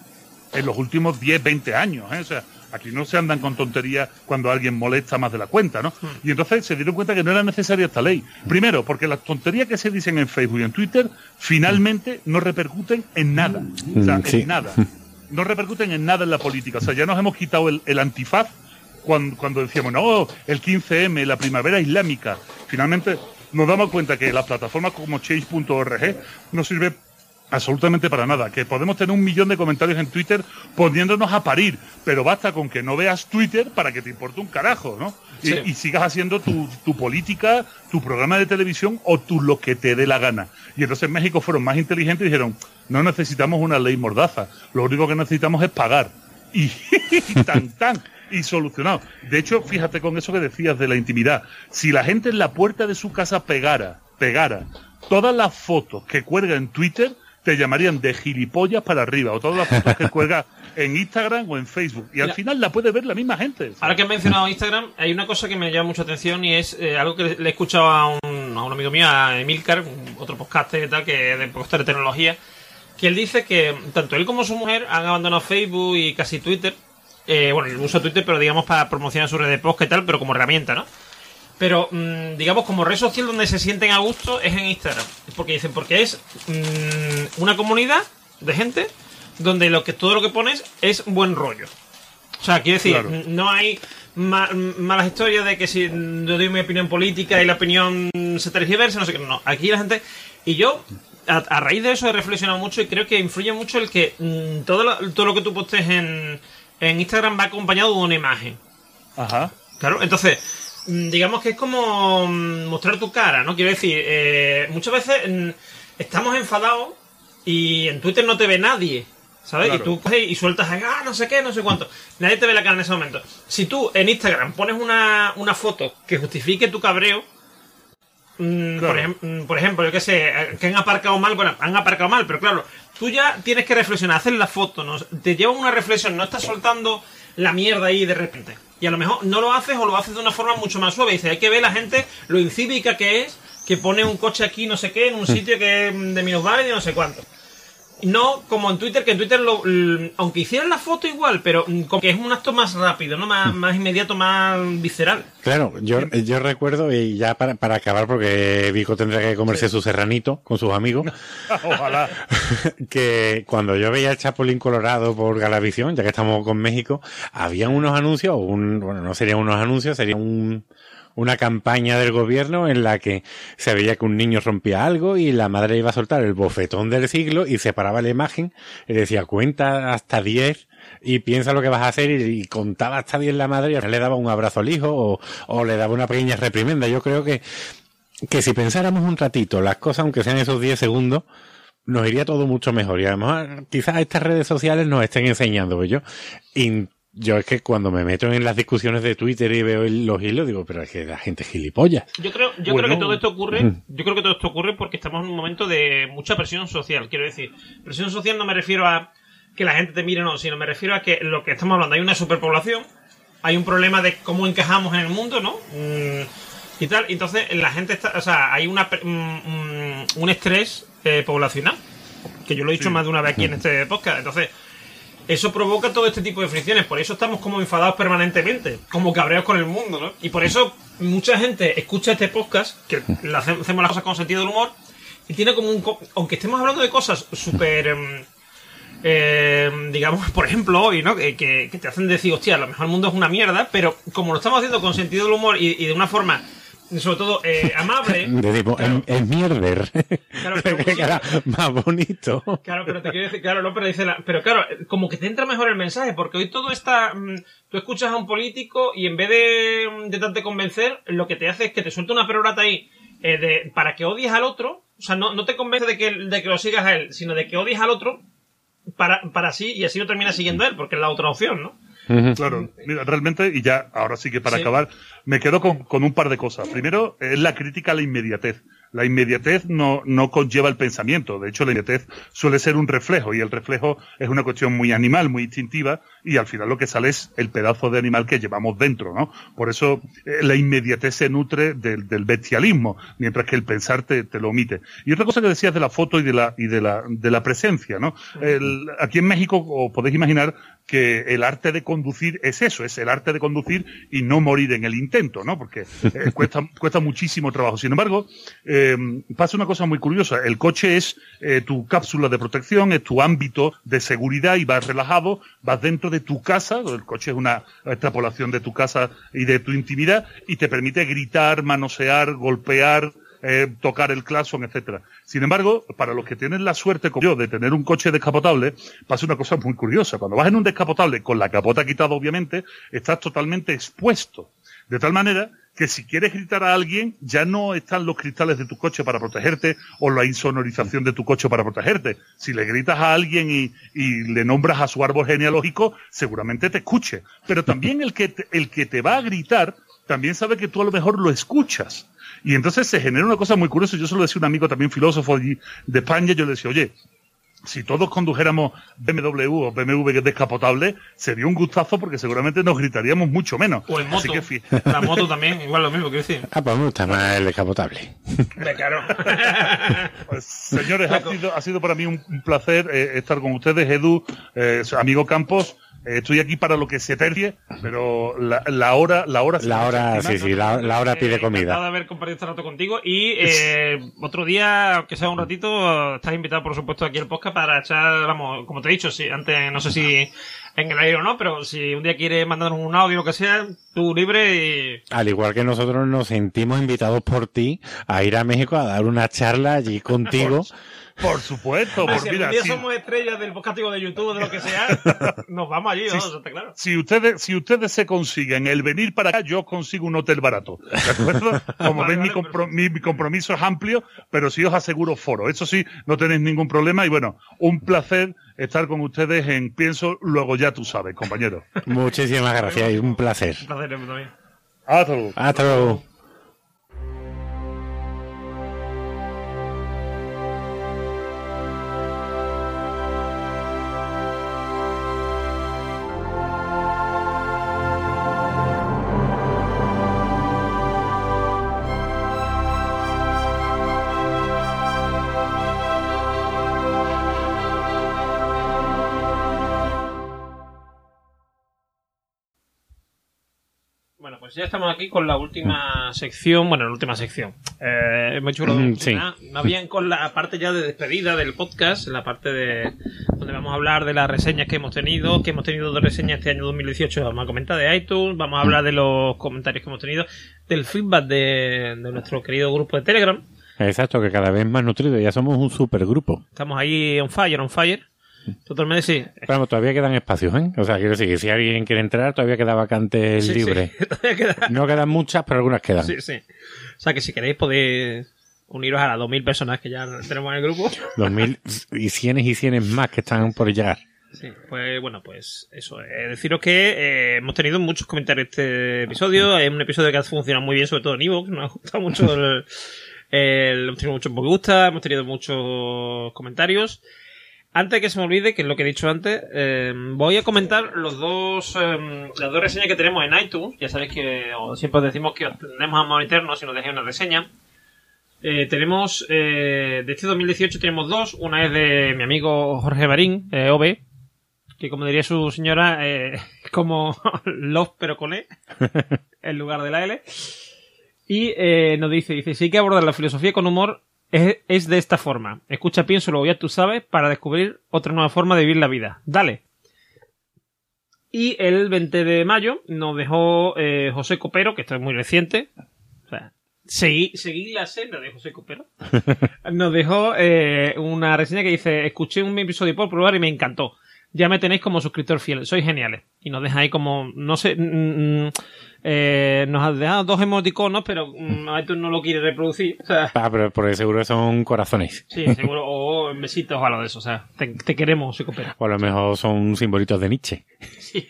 en los últimos 10, 20 años. ¿eh? Aquí no se andan con tonterías cuando alguien molesta más de la cuenta, ¿no? Y entonces se dieron cuenta que no era necesaria esta ley. Primero, porque las tonterías que se dicen en Facebook y en Twitter finalmente no repercuten en nada. O sea, sí. en nada. No repercuten en nada en la política. O sea, ya nos hemos quitado el, el antifaz cuando, cuando decíamos, no, el 15M, la primavera islámica. Finalmente nos damos cuenta que las plataformas como change.org no sirve Absolutamente para nada. Que podemos tener un millón de comentarios en Twitter poniéndonos a parir, pero basta con que no veas Twitter para que te importe un carajo, ¿no? Y, sigas haciendo tu, tu, política, tu programa de televisión o tu lo que te dé la gana. Y entonces en México fueron más inteligentes y dijeron, no necesitamos una ley mordaza, lo único que necesitamos es pagar. Y <laughs> tan tan y solucionado. De hecho, fíjate con eso que decías de la intimidad. Si la gente en la puerta de su casa pegara, pegara todas las fotos que cuelga en Twitter, te llamarían de gilipollas para arriba, o todas las fotos que cuelga en Instagram o en Facebook. Y al final la puede ver la misma gente. Ahora que he mencionado Instagram, hay una cosa que me llama mucha atención y es eh, algo que le he escuchado a un, a un amigo mío, a Emilcar, otro podcast y tal, que de podcast de tecnología, que él dice que tanto él como su mujer han abandonado Facebook y casi Twitter. Eh, bueno, él usa Twitter, pero digamos para promocionar su red de podcast y tal, pero como herramienta, ¿no? Pero, mm, digamos, como red social donde se sienten a gusto es en Instagram. Porque dicen, porque es mm, una comunidad de gente donde lo que todo lo que pones es buen rollo. O sea, quiero decir, no hay malas historias de que si yo doy mi opinión política y la opinión se tergiversa, no sé qué. No, aquí la gente. Y yo, a, raíz de eso, he reflexionado mucho y creo que influye mucho el que mm, todo, lo, todo lo que tú postes en, en Instagram va acompañado de una imagen. Ajá. Claro, entonces digamos que es como mm, mostrar tu cara, ¿no? Quiero decir, eh, muchas veces mm, estamos enfadados y en Twitter no te ve nadie, ¿sabes? Y tú coges y sueltas, ah, no sé qué, no sé cuánto. Nadie te ve la cara en ese momento. Si tú en Instagram pones una, una foto que justifique tu cabreo, por, por, ejemplo, yo qué sé, eh, que han aparcado mal, bueno, han aparcado mal, pero claro, tú ya tienes que reflexionar, hacer la foto, ¿no? te lleva una reflexión, no estás soltando la mierda ahí de repente. Y a lo mejor no lo haces o lo haces de una forma mucho más suave. Dice, hay que ver la gente lo incívica que es, que pone un coche aquí no sé qué, en un sitio que es de minusválida y no sé cuánto. No como en Twitter, que en Twitter, lo, aunque hicieran la foto igual, pero como que es un acto más rápido, ¿no? Más, más inmediato, más visceral. Claro, yo, yo recuerdo, y ya para, para acabar, porque Vico tendrá que comerse su serranito con sus amigos. <laughs> Ojalá. <laughs> que cuando yo veía el Chapulín Colorado por Galavisión, ya que estamos con México, había unos anuncios, un, bueno, no serían unos anuncios, sería un, una campaña del gobierno en la que se veía que un niño rompía algo y la madre iba a soltar el bofetón del siglo y separaba la imagen y decía cuenta hasta 10 y piensa lo que vas a hacer y, contaba hasta 10 la madre y le daba un abrazo al hijo o, o le daba una pequeña reprimenda. Yo creo que, que si pensáramos un ratito las cosas, aunque sean esos 10 segundos, nos iría todo mucho mejor. Y además, quizás estas redes sociales nos estén enseñando, pues yo, yo es que cuando me meto en las discusiones de Twitter y veo los hilos, digo, pero es que la gente es gilipollas. Yo creo, yo creo que todo esto ocurre, yo creo que todo esto ocurre porque estamos en un momento de mucha presión social. Quiero decir, presión social no me refiero a que la gente te mire, no, sino me refiero a que lo que estamos hablando, hay una superpoblación, hay un problema de cómo encajamos en el mundo, ¿no? Mm, y tal, entonces la gente está, o sea, hay una, un, estrés eh, poblacional, que yo lo he dicho más de una vez aquí en este podcast, entonces eso provoca todo este tipo de fricciones. Por eso estamos como enfadados permanentemente, como cabreados con el mundo, ¿no? Y por eso mucha gente escucha este podcast, que hacemos las cosas con sentido del humor, y tiene como un... Aunque estemos hablando de cosas súper... Em, em, digamos, por ejemplo, hoy, ¿no? Que, que, te hacen decir, hostia, a lo mejor el mundo es una mierda, pero como lo estamos haciendo con sentido del humor y de una forma sobre todo eh, amable. <laughs> De tipo, es, mierder. Claro, pero, <laughs> más bonito. Claro, pero te quiero decir, claro, no, pero dice la, pero claro, como que te entra mejor el mensaje, porque hoy todo está, mm, tú escuchas a un político y en vez de intentarte convencer, lo que te hace es que te suelta una perorata ahí eh, de, para que odies al otro, o sea, no, no te convence de que, de que lo sigas a él, sino de que odies al otro para, para sí y así no terminas siguiendo a él, porque es la otra opción, ¿no? Claro, mira, realmente, y ya, ahora sí que para acabar, me quedo con, con, un par de cosas. Primero, es la crítica a la inmediatez. La inmediatez no, no conlleva el pensamiento. De hecho, la inmediatez suele ser un reflejo y el reflejo es una cuestión muy animal, muy instintiva y al final lo que sale es el pedazo de animal que llevamos dentro, ¿no? Por eso eh, la inmediatez se nutre del, del bestialismo, mientras que el pensar te, te, lo omite. Y otra cosa que decías de la foto y de la, y de la, de la presencia, ¿no? El, aquí en México, os podéis imaginar que el arte de conducir es eso, es el arte de conducir y no morir en el intento, ¿no? Porque eh, <laughs> cuesta, cuesta muchísimo trabajo. Sin embargo, eh, pasa una cosa muy curiosa. El coche es tu cápsula de protección, es tu ámbito de seguridad y vas relajado, vas dentro de tu casa, el coche es una extrapolación de tu casa y de tu intimidad y te permite gritar, manosear, golpear, eh, tocar el claxon, etcétera. Sin embargo, para los que tienen la suerte como yo de tener un coche descapotable, pasa una cosa muy curiosa. Cuando vas en un descapotable con la capota quitada, obviamente, estás totalmente expuesto. De tal manera que si quieres gritar a alguien, ya no están los cristales de tu coche para protegerte o la insonorización de tu coche para protegerte. Si le gritas a alguien y, y le nombras a su árbol genealógico, seguramente te escuche. Pero <laughs> también el que te, el que te va a gritar también sabe que tú a lo mejor lo escuchas. Y entonces se genera una cosa muy curiosa. Yo se lo decía a un amigo también filósofo de España, yo le decía, oye, si todos condujéramos BMW o BMW descapotable, sería un gustazo porque seguramente nos gritaríamos mucho menos. O en moto. Así que, La moto también, igual lo mismo, quiero decir. Ah, pues me gusta más el descapotable. Hombre, claro. <laughs> pues, señores, ha sido, ha sido para mí un, un placer eh, estar con ustedes, Edu, eh, amigo Campos. Eh, estoy aquí para lo que se tercie, pero la, la hora, la hora, La me hora, sí, la, la hora pide Eh, Encantado de comida. haber compartido este rato contigo y eh, otro día, aunque sea un ratito, estás invitado por supuesto aquí al podcast para echar, vamos, como te he dicho, si antes no sé si en el aire o no, pero si un día quieres mandarnos un audio o lo que sea, tú libre y... Al igual que nosotros nos sentimos invitados por ti a ir a México a dar una charla allí contigo. Por supuesto, Ah, por si mira, si, somos estrellas del podcast de YouTube, de lo que sea, nos vamos allí, Sí, ¿no? Eso está claro. si ustedes, si ustedes se consiguen el venir para acá, yo consigo un hotel barato. ¿De acuerdo? Como Vale, ven, mi, vale, compro- mi- mi compromiso es amplio, pero sí os aseguro foro. Eso sí, no tenéis ningún problema. Y bueno, un placer estar con ustedes en Pienso, luego ya tú sabes, compañero. Muchísimas gracias y un placer. Un placer también. Hasta luego. Hasta luego. Pues ya estamos aquí con la última sección. Bueno, la última sección. Eh, hemos hecho Mm, sí. más, bien con la parte ya de despedida del podcast, la parte de donde vamos a hablar de las reseñas que hemos tenido, que hemos tenido dos reseñas este año 2018, vamos a comentar de iTunes, vamos a hablar de los comentarios que hemos tenido, del feedback de, de nuestro querido grupo de Telegram. Exacto, que cada vez más nutrido. Ya somos un supergrupo. Estamos ahí on fire, on fire. Totalmente sí. Pero todavía quedan espacios, ¿eh? O sea, quiero decir si alguien quiere entrar, todavía queda vacante Sí, libre. sí. <laughs> Todavía queda- No quedan muchas, pero algunas quedan. Sí, sí. O sea que si queréis podéis uniros a las 2.000 personas que ya tenemos en el grupo. <laughs> Dos mil y cienes y cienes más que están por llegar. Sí, pues bueno, pues eso. eh, deciros que eh, hemos tenido muchos comentarios este episodio. Es un episodio que ha funcionado muy bien, sobre todo en Evox. Nos ha gustado mucho el, el- hemos tenido muchos me gusta, hemos tenido muchos comentarios. Antes de que se me olvide, que es lo que he dicho antes, eh, voy a comentar los dos, eh, las dos reseñas que tenemos en iTunes. Ya sabéis que o siempre os decimos que os tendremos a monitornos si nos dejáis una reseña. Eh, tenemos, eh, de este 2018 tenemos dos. Una es de mi amigo Jorge Marín, eh, OB, que como diría su señora, <laughs> es como <laughs> love pero con E, <laughs> en lugar de la L. Y nos dice, dice, sí hay que abordar la filosofía con humor, es, es de esta forma. Escucha, pienso, luego ya tú sabes, para descubrir otra nueva forma de vivir la vida. Dale. Y el 20 de mayo nos dejó eh, José Copero, que esto es muy reciente. O sea, seguí, seguí la senda de José Copero. <laughs> Nos dejó eh, una reseña que dice, escuché un episodio por probar y me encantó. Ya me tenéis como suscriptor fiel, sois geniales. Y nos ahí como, no sé, mm, mm, eh, nos ha dejado dos emoticonos, pero mm, iTunes no lo quiere reproducir. O sea, Ah, pero por seguro que son corazones. sí, seguro, o besitos o algo de eso. O sea, te, te queremos, José Copero. O a lo mejor son simbolitos de Nietzsche. <laughs> Sí,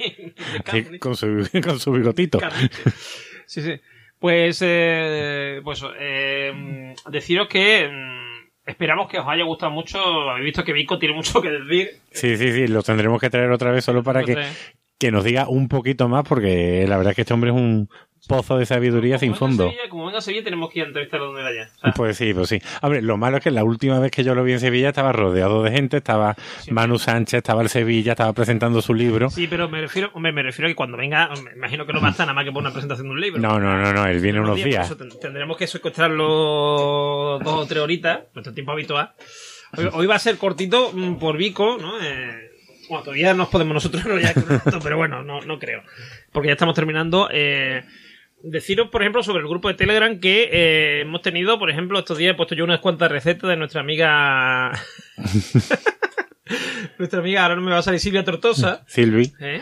de con, su, <laughs> con su bigotito. Sí, sí. Pues, eh, pues eh, deciros que esperamos que os haya gustado mucho. Habéis visto que Vico tiene mucho que decir. Sí, sí, sí, lo tendremos que traer otra vez solo para que, que nos diga un poquito más, porque la verdad es que este hombre es un pozo de sabiduría sin fondo. Sevilla- como venga a Sevilla, tenemos que ir a entrevistarlo donde vaya. O sea, Pues sí, pues sí. Hombre, lo malo es que la última vez que yo lo vi en Sevilla estaba rodeado de gente, estaba Manu Sánchez, estaba el Sevilla, estaba presentando su libro. sí, pero me refiero, hombre, me refiero a que cuando venga, me imagino que no basta nada más que por una presentación de un libro. No, no, no, no, él viene unos días. eso ten- tendremos que secuestrarlo dos o tres horitas, nuestro tiempo habitual. Hoy, hoy va a ser cortito mm, por Vico, ¿no? Eh, bueno, todavía nos podemos nosotros <laughs> pero bueno, no, no creo. Porque ya estamos terminando. Eh, deciros, por ejemplo, sobre el grupo de Telegram que eh, hemos tenido, por ejemplo, estos días he puesto yo unas cuantas recetas de nuestra amiga. <laughs> nuestra amiga, ahora no me va a salir Silvia Tortosa. Silvi. ¿eh?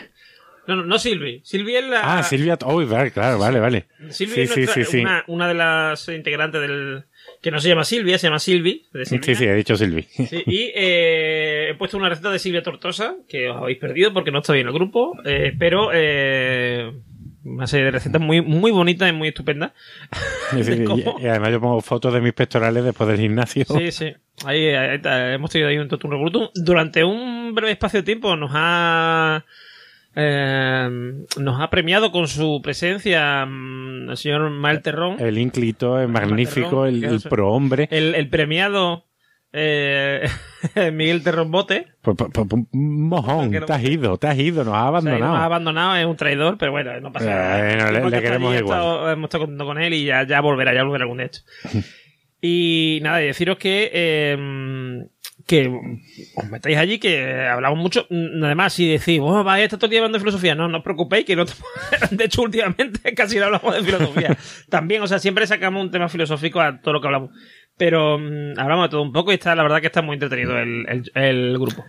No, no, no Silvi. Silvi es la. Ah, Silvia. Vale, claro, vale, vale. Silvi Sí, es sí, nuestra- sí, sí. Una, una de las integrantes del. Que no se llama Silvia, se llama Silvi. de Sí, sí, he dicho Silvi. Y eh, he puesto una receta de Silvia Tortosa, que os habéis perdido porque no estoy en el grupo, eh, pero eh, una serie de recetas muy, muy bonitas y muy estupendas. <laughs> Y, y además yo pongo fotos de mis pectorales después del gimnasio. Sí, sí. Ahí, ahí está, hemos tenido ahí un totum revolutum. Durante un breve espacio de tiempo nos ha eh, nos ha premiado con su presencia mm, el señor Mael Terrón, El ínclito es magnífico, el, el prohombre. el, el premiado eh, <laughs> Miguel Terrón Bote. Pues, pues, pues, mojón, no- te has ido, te has ido, nos O sea, abandonado. nos ha abandonado, es un traidor, pero bueno, no pasa nada. Bueno, le- queremos igual. estado- hemos estado contando con él y ya, ya volverá, ya volverá algún hecho. <laughs> y nada, y deciros que, eh, que os metáis allí, que hablamos mucho. Mm, Además, si decís, oh, vais a estar todo el día hablando de filosofía, no, no os preocupéis, que no te- <laughs> de hecho, últimamente <laughs> casi no hablamos de filosofía. También, o sea, siempre sacamos un tema filosófico a todo lo que hablamos. Pero mm, hablamos de todo un poco y está, la verdad que está muy entretenido el, el- el grupo.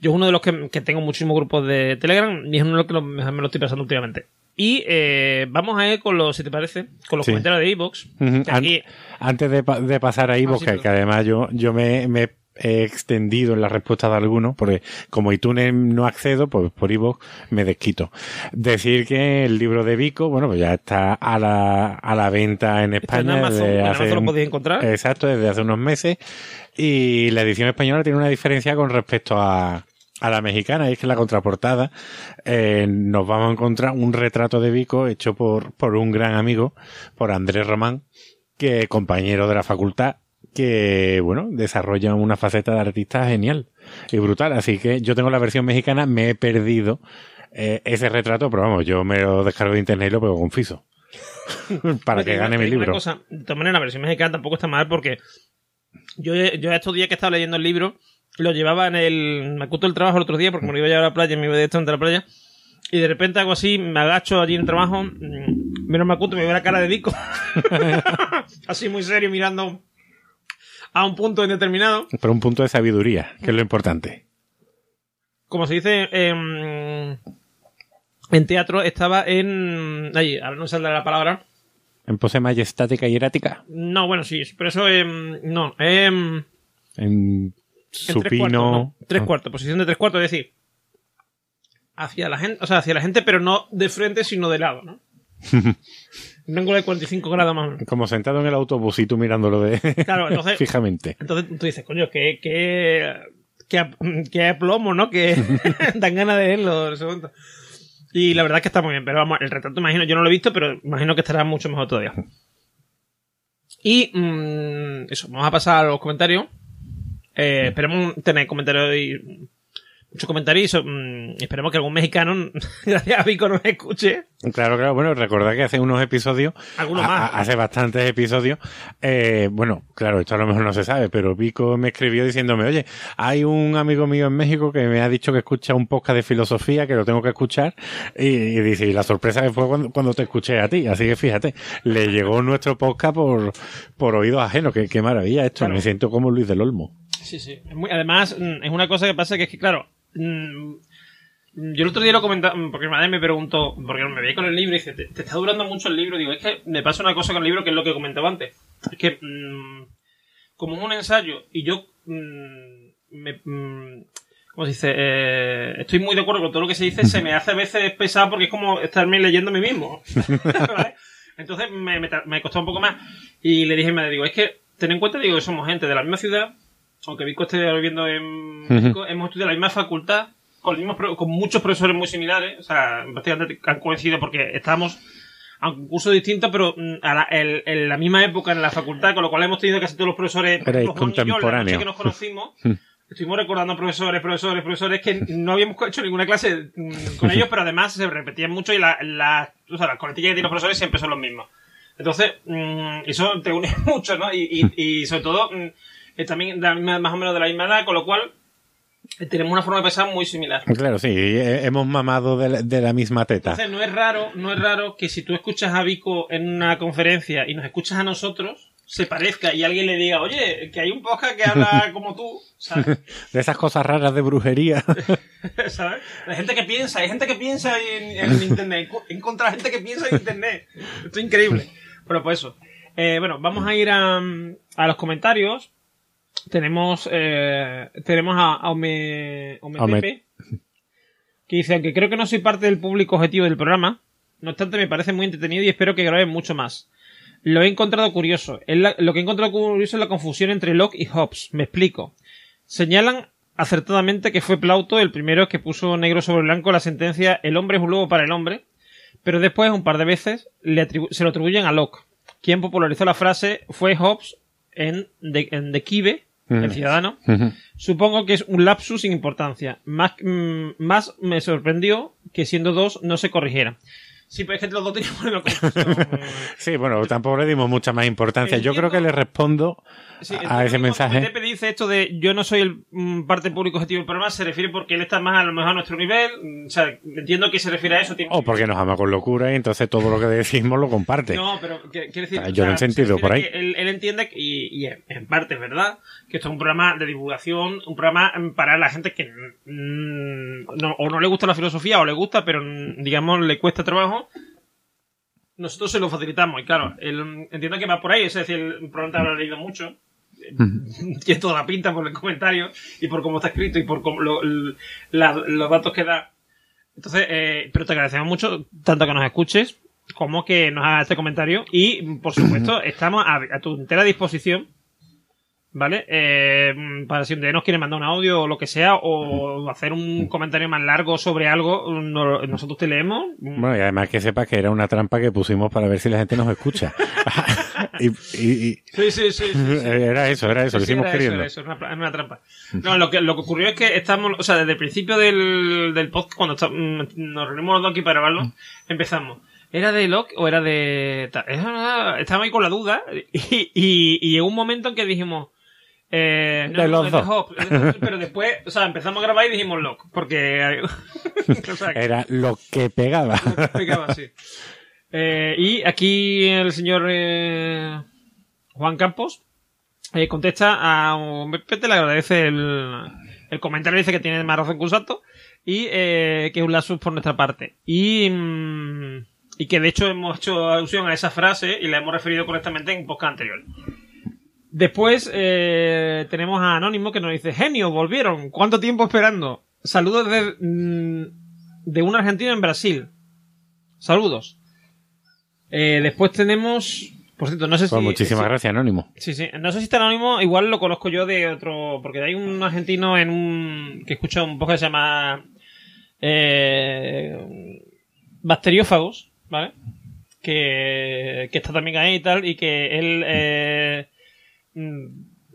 Yo es uno de los que, que tengo muchísimos grupos de Telegram y es uno de los que lo- me lo estoy pasando últimamente. Y eh, vamos a ir con los, si te parece, con los Sí. comentarios de Evox. An- Antes de, pa- de pasar Ah, porque sí, perdón. que además yo, yo me, me he extendido en la respuesta de algunos, porque como iTunes no accedo, pues por iVoox me desquito. Decir que el libro de Vico, bueno, pues ya está a la, a la venta en Está en España. Amazon, en Amazon lo podéis encontrar. Exacto, desde hace unos meses. Y la edición española tiene una diferencia con respecto a, a la mexicana, y es que en la contraportada eh, nos vamos a encontrar un retrato de Vico hecho por, por un gran amigo, por Andrés Román, que compañero de la facultad, que bueno, desarrolla una faceta de artista genial y brutal. Así que yo tengo la versión mexicana, me he perdido eh, ese retrato, pero vamos, yo me lo descargo de internet y lo pego con fiso. <laughs> Para que gane mi libro. cosa, de todas maneras, la versión mexicana tampoco está mal porque yo, yo estos días que estaba leyendo el libro lo llevaba en el. Me acuto el trabajo el otro día porque me lo iba a llevar a la playa, me iba directamente a la playa. Y de repente hago así, me agacho allí en el trabajo, mm, miro me acuto, me veo la cara de Vico. <laughs> <laughs> así muy serio, mirando a un punto indeterminado. Pero un punto de sabiduría, que es lo importante. Como se dice en teatro, estaba en. Ahí, ahora no saldrá la palabra. En pose majestática y erática. No, bueno, sí, pero eso. em, no, em, En En tres cuartos, supino. no, tres cuartos, posición de tres cuartos, es decir, hacia la gente, o sea, hacia la gente, pero no de frente, sino de lado, ¿no? <laughs> Un ángulo de 45 grados más o menos. Como sentado en el autobús y tú mirándolo de Claro, entonces, <laughs> fijamente. entonces tú dices, coño, que, que, que, que plomo, ¿no? Que <laughs> dan ganas de verlo en ese momento. Y la verdad es que está muy bien, pero vamos, el retrato imagino, yo no lo he visto, pero imagino que estará mucho mejor todavía. Y mm, eso, vamos a pasar a los comentarios. Eh, esperemos tener comentarios y muchos comentarios. y eso, mm, esperemos que algún mexicano, <laughs> gracias a Vico, nos escuche. Claro, claro. Bueno, recordad que hace unos episodios, Algunos más. a- hace bastantes episodios, eh, bueno, claro, esto a lo mejor no se sabe, pero Vico me escribió diciéndome, oye, hay un amigo mío en México que me ha dicho que escucha un podcast de filosofía, que lo tengo que escuchar, y, y dice, y la sorpresa fue cuando, cuando te escuché a ti, así que fíjate, le llegó nuestro podcast por, por oídos ajenos, qué maravilla esto, Claro. me siento como Luis del Olmo. Sí, sí. Es muy- además, mm, es una cosa que pasa que es que, claro, mm, yo el otro día lo comentaba, porque mi madre me preguntó, porque me veía con el libro y dice, ¿te, está durando mucho el libro? Digo, es que me pasa una cosa con el libro que es lo que comentaba antes. Es que, mm, como es un ensayo y yo, mm, me, mm, ¿cómo se dice? Eh, estoy muy de acuerdo con todo lo que se dice, se me hace a veces pesado porque es como estarme leyendo a mí mismo. <laughs> Entonces me, me, me costó un poco más. Y le dije a madre, digo, es que ten en cuenta, digo, que somos gente de la misma ciudad, aunque Vico esté viviendo en México, hemos estudiado la misma facultad, con, los mismos, con muchos profesores muy similares, o sea, prácticamente han coincidido porque estamos a un curso distinto, pero mm, a la, el- en la misma época en la facultad, con lo cual hemos tenido casi todos los profesores, Erais Juan y yo, contemporáneos. que nos conocimos, <laughs> estuvimos recordando profesores, profesores, profesores que no habíamos hecho ninguna clase mm, con ellos, pero además se repetían mucho y la, la, o sea, las coletillas que tienen los profesores siempre son los mismos. Entonces, mm, eso te une <laughs> mucho, ¿no? Y, y, y sobre todo, mm, eh, también de la misma- más o menos de la misma edad, con lo cual, tenemos una forma de pensar muy similar. Claro, sí, eh, hemos mamado de la, de la misma teta. Entonces no es raro, no es raro que si tú escuchas a Vico en una conferencia y nos escuchas a nosotros, se parezca y alguien le diga, oye, que hay un podcast que habla <laughs> como tú, ¿sabes? De esas cosas raras de brujería. <laughs> ¿Sabes? Hay gente que piensa, hay gente que piensa en, en internet, he encontrado gente que piensa en internet. Esto es increíble. Pero pues eso. Eh, bueno, vamos a ir a, a los comentarios. Tenemos, eh, tenemos a, a Ome, Ome Ome- Pepe, que dice, aunque creo que no soy parte del público objetivo del programa, no obstante me parece muy entretenido y espero que graben mucho más. Lo he encontrado curioso. La- lo que he encontrado curioso es la confusión entre Locke y Hobbes. Me explico. Señalan acertadamente que fue Plauto el primero que puso negro sobre blanco la sentencia el hombre es un lobo para el hombre, pero después, un par de veces, le se lo atribuyen a Locke. Quien popularizó la frase fue Hobbes en De, en De Quive, el Mm. ciudadano. Ujú. Supongo que es un lapsus sin importancia. Más, mm, más me sorprendió que siendo dos no se corrigiera. Sí, pero es que los dos teníamos <laughs> una confusión. sí, bueno, tampoco le dimos mucha más importancia. Yo creo que Entiendo- le respondo Sí, a ese mensaje. Cuando Pepe dice esto de yo no soy el mm, parte público objetivo del programa, se refiere porque él está más a lo mejor a nuestro nivel. mm, O sea, entiendo que se refiere a eso. tiene- O porque nos ama con locura y entonces todo lo que <laughs> decimos lo comparte. No, pero quiere decir. Ah, yo lo he se sentido por ahí. que Él, él entiende, que- y, y en- parte es verdad, que esto es un programa de divulgación, un programa mm, para la gente que no, o no le gusta la filosofía o le gusta, pero digamos le cuesta trabajo. Nosotros se lo facilitamos, y claro, mm, entiendo que va por ahí, es decir, el programa te lo ha leído mucho. <laughs> Tiene toda la pinta por el comentario y por cómo está escrito y por cómo lo- la- los datos que da. Entonces, eh, pero te agradecemos mucho tanto que nos escuches como que nos hagas este comentario y, por supuesto, estamos a, a tu entera disposición, ¿vale? Eh, para si nos quiere mandar un audio o lo que sea o hacer un comentario más largo sobre algo, no- nosotros te leemos. Bueno, y además que sepas que era una trampa que pusimos para ver si la gente nos escucha. <laughs> <laughs> y, y- y- Sí, sí, sí. <laughs> era eso, era eso, lo hicimos era queriendo. era eso, era una, era una trampa. No, lo que, lo que ocurrió es que estamos, o sea, desde el principio del, del podcast, cuando está- mm, nos reunimos los dos aquí para grabarlo, empezamos. ¿Era de Locke o era de...? Estábamos ahí con la duda y, y, y llegó un momento en que dijimos... Eh, De los dos. Pero después, o sea, empezamos a grabar y dijimos Locke, porque... <laughs> o sea, que- Era lo que pegaba. Eh, y aquí el señor eh, Juan Campos eh, contesta a un le agradece el, el comentario, dice que tiene más razón que un santo y que es un lapsus por nuestra parte. Y, mm, y que de hecho hemos hecho alusión a esa frase y la hemos referido correctamente en un podcast anterior. Después eh, tenemos a Anónimo que nos dice, genio, volvieron, ¿cuánto tiempo esperando? Saludos de, mm, de un argentino en Brasil. Saludos. Eh, después tenemos... Por cierto, no sé Pues si... muchísimas si- gracias, Anónimo. Sí, sí. No sé si está anónimo, igual lo conozco yo de otro. Porque hay un argentino en un. que escucha un poco que se llama. Eh, Bacteriófagos, ¿vale? Que, que está también ahí y tal, y que él. Eh,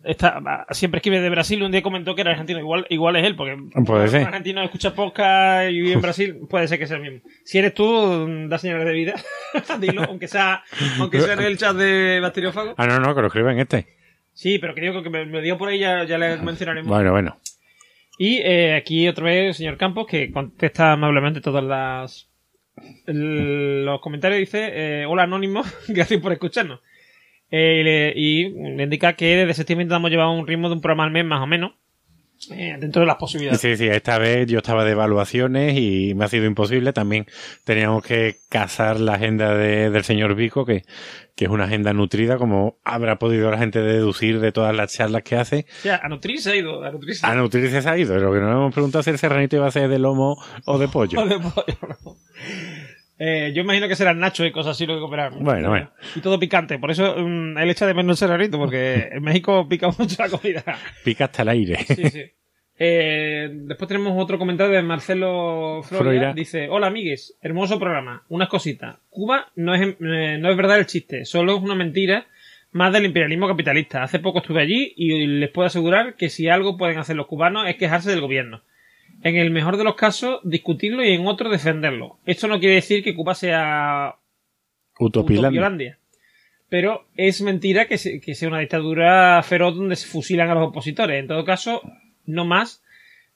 está, siempre escribe de Brasil. Un día comentó que era argentino. Igual, igual es él, porque. Puede un ser. argentino escucha podcast y vive en Brasil. <laughs> Puede ser que sea el mismo. Si eres tú, da señales de vida. <laughs> Dilo, aunque sea, aunque sea en el chat de Bacteriófago. Ah, no, no, que lo escriba en este. Sí, pero que digo que me, me dio por ahí, ya, ya le mencionaremos. Bueno, bueno. Y eh, aquí otra vez el señor Campos, que contesta amablemente todas las el- los comentarios, dice, eh, hola anónimo, <laughs> gracias por escucharnos. Eh, y, le, y le indica que desde septiembre intentamos llevar un ritmo de un programa al mes más o menos, eh, dentro de las posibilidades. Sí, sí, esta vez yo estaba de evaluaciones y me ha sido imposible. También teníamos que casar la agenda de- del señor Vico, que, que es una agenda nutrida, como habrá podido la gente deducir de todas las charlas que hace. O sea, a Nutri se ha ido, a Nutri se A nutrirse se ha ido. Lo que nos hemos preguntado es si el serranito iba a ser de lomo o de <laughs> pollo. Joder, pollo, <laughs> no. Eh, yo imagino que serán nachos y cosas así lo que cooperaron. Bueno, bueno. Y todo picante. Por eso mm, él echa de menos el serranito, porque <laughs> en México pica mucho la comida. Pica hasta el aire. Sí, sí. Eh, después tenemos otro comentario de Marcelo. Froira. Dice, hola amigues, hermoso programa. Unas cositas. Cuba no es, eh, no es verdad el chiste, solo es una mentira más del imperialismo capitalista. Hace poco estuve allí y les puedo asegurar que si algo pueden hacer los cubanos es quejarse del gobierno. En el mejor de los casos, discutirlo y en otro, defenderlo. Esto no quiere decir que Cuba sea Utopilando. Utopiolandia. Pero es mentira que, se- que sea una dictadura feroz donde se fusilan a los opositores. En todo caso, no más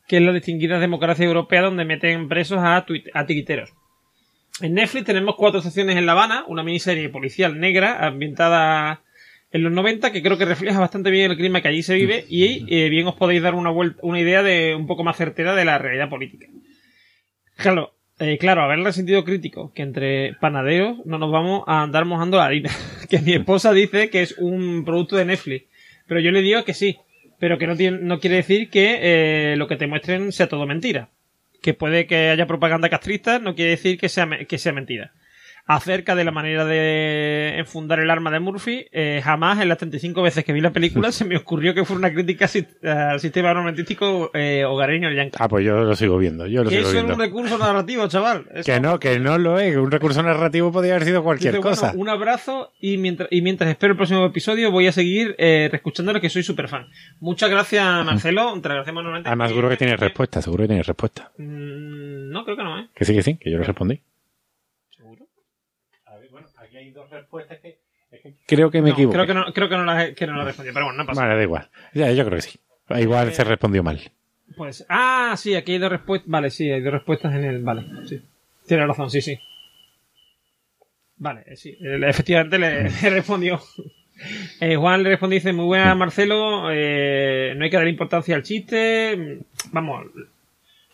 que es la distinguida democracia europea donde meten presos a, a tiquiteros. En Netflix tenemos cuatro estaciones en La Habana, una miniserie policial negra ambientada en los 90 que creo que refleja bastante bien el clima que allí se vive y eh, bien os podéis dar una, vuelta, una idea de un poco más certera de la realidad política. Claro, eh, claro, haberle sentido crítico que entre panaderos no nos vamos a andar mojando la harina. <laughs> que mi esposa dice que es un producto de Netflix. Pero yo le digo que sí. Pero que no, tiene, no quiere decir que eh, lo que te muestren sea todo mentira. Que puede que haya propaganda castrista, no quiere decir que sea, que sea mentira acerca de la manera de enfundar el arma de Murphy, eh, jamás en las 35 veces que vi la película <laughs> se me ocurrió que fuera una crítica al sistema armamentístico eh, hogareño yankee. Ah, pues yo lo sigo viendo. Yo lo que sigo eso viendo. es un recurso narrativo, chaval. <laughs> que no, que no lo es. Un recurso narrativo podría haber sido cualquier Dice, cosa. Bueno, un abrazo y mientras, y mientras espero el próximo episodio voy a seguir eh, reescuchándolo que soy súper fan. Muchas gracias, Marcelo. Te agradecemos nuevamente. Además, seguro que tienes respuesta, seguro que tienes respuesta. Mm, no, creo que no, ¿eh? Que sí, que sí, que yo lo respondí. ¿Seguro? A ver, bueno, aquí que... Creo que me No, equivoco. creo que no, creo que no la, que no la respondí, pero bueno, no pasa Vale, da igual. Ya, yo creo que sí. Igual Eh, se respondió mal. Pues, ah, sí, aquí hay dos respuestas. Vale, sí, hay dos respuestas en el. Vale, sí. Tiene razón, sí, sí. Vale, eh, sí, efectivamente le, <laughs> le respondió. Eh, Juan le respondió, dice, muy buena Marcelo, eh, no hay que dar importancia al chiste. Vamos,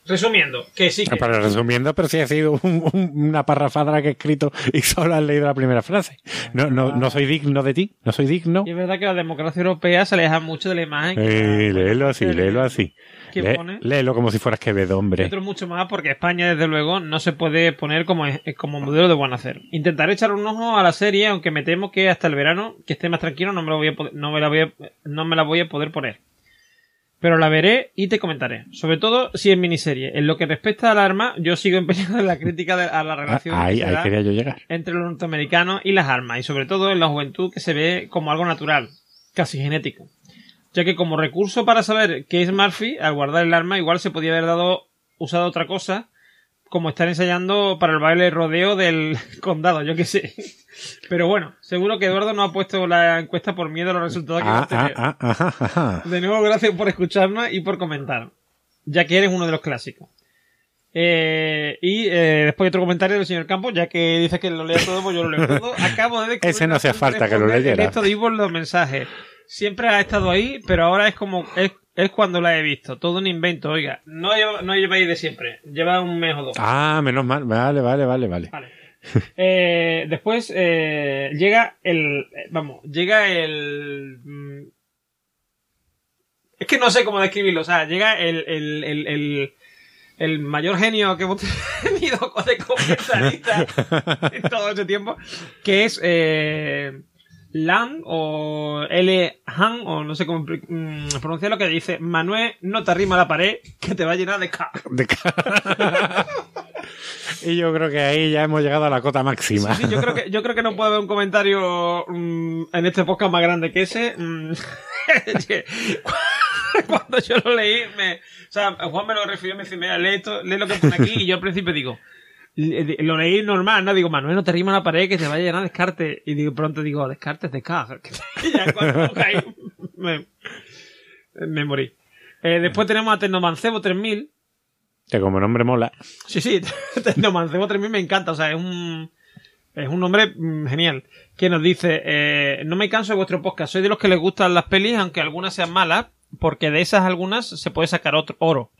resumiendo, que sí que... Para resumiendo, pero sí ha sido un- un- una parrafada que he escrito y solo has leído la primera frase. No, no, no soy digno de ti, no soy digno. Y es verdad que la democracia europea se aleja mucho de la imagen. que Eh, léelo así, léelo así. ¿Qué Lé- pone? léelo como si fueras Quevedo, hombre. otro mucho más porque España, desde luego, no se puede poner como, como modelo de buen hacer. Intentaré echar un ojo a la serie, aunque me temo que hasta el verano, que esté más tranquilo, no me, lo voy a poder- no me, la, voy a, no me la voy a poder poner. Pero la veré y te comentaré. Sobre todo si es miniserie. En lo que respecta al arma, yo sigo <laughs> empeñado en la crítica de- a la Ah, relación ahí, que se ahí da quería yo llegar. entre los norteamericanos y las armas. Y sobre todo en la juventud que se ve como algo natural, casi genético ya que como recurso para saber qué es Murphy, al guardar el arma, igual se podía haber dado usado otra cosa, como estar ensayando para el baile rodeo del <laughs> condado, yo qué sé. Pero bueno, seguro que Eduardo no ha puesto la encuesta por miedo a los resultados que va Ah, a tener. ah, ah, ajá. De nuevo, gracias por escucharnos y por comentar, ya que eres uno de los clásicos. Eh, y eh, después hay otro comentario del señor Campos, ya que dice que lo lea todo, pues yo lo leo todo. <laughs> Acabo de descubrir Ese no hacía que falta que lo leyera. Esto de Ivor los mensajes. Siempre ha estado ahí, pero ahora es como es, es cuando la he visto. Todo un invento, oiga. No lleva, no lleva ahí de siempre. Lleva un mes o dos. Ah, menos mal. Vale, vale, vale, vale. Vale. <laughs> Eh, después eh, llega el. eh, Vamos, llega el. mm, Es que no sé cómo describirlo. O sea, llega el. el, el, el el mayor genio que hemos <laughs> tenido de comentarista <laughs> en todo este tiempo, que es eh, Lan o L. Han, o no sé cómo mm, pronunciarlo, que dice: Manuel, no te arrima la pared, que te va a llenar de K. De ca- <laughs> y yo creo que ahí ya hemos llegado a la cota máxima. Sí, yo creo que yo creo que no puede haber un comentario mm, en este podcast más grande que ese. mm, <laughs> <laughs> Cuando yo lo leí, me, o sea, Juan me lo refirió, me dice, mira, lee, esto, lee lo que pone aquí, y yo al principio digo, lo leí normal, ¿no? Digo, Manuel, no te rima la pared que te vaya a llenar de descarte. Y digo, pronto digo, descartes de K. <laughs> Y ya cuando lo <laughs> caí, me, me morí. Eh, después tenemos a Tecnomancebo 3000, Que como nombre mola. Sí, sí, <laughs> Tecnomancebo 3000 me encanta, o sea, es un, es un nombre mm, genial. Que nos dice, eh, no me canso de vuestro podcast, soy de los que les gustan las pelis, aunque algunas sean malas, porque de esas algunas se puede sacar otro, oro.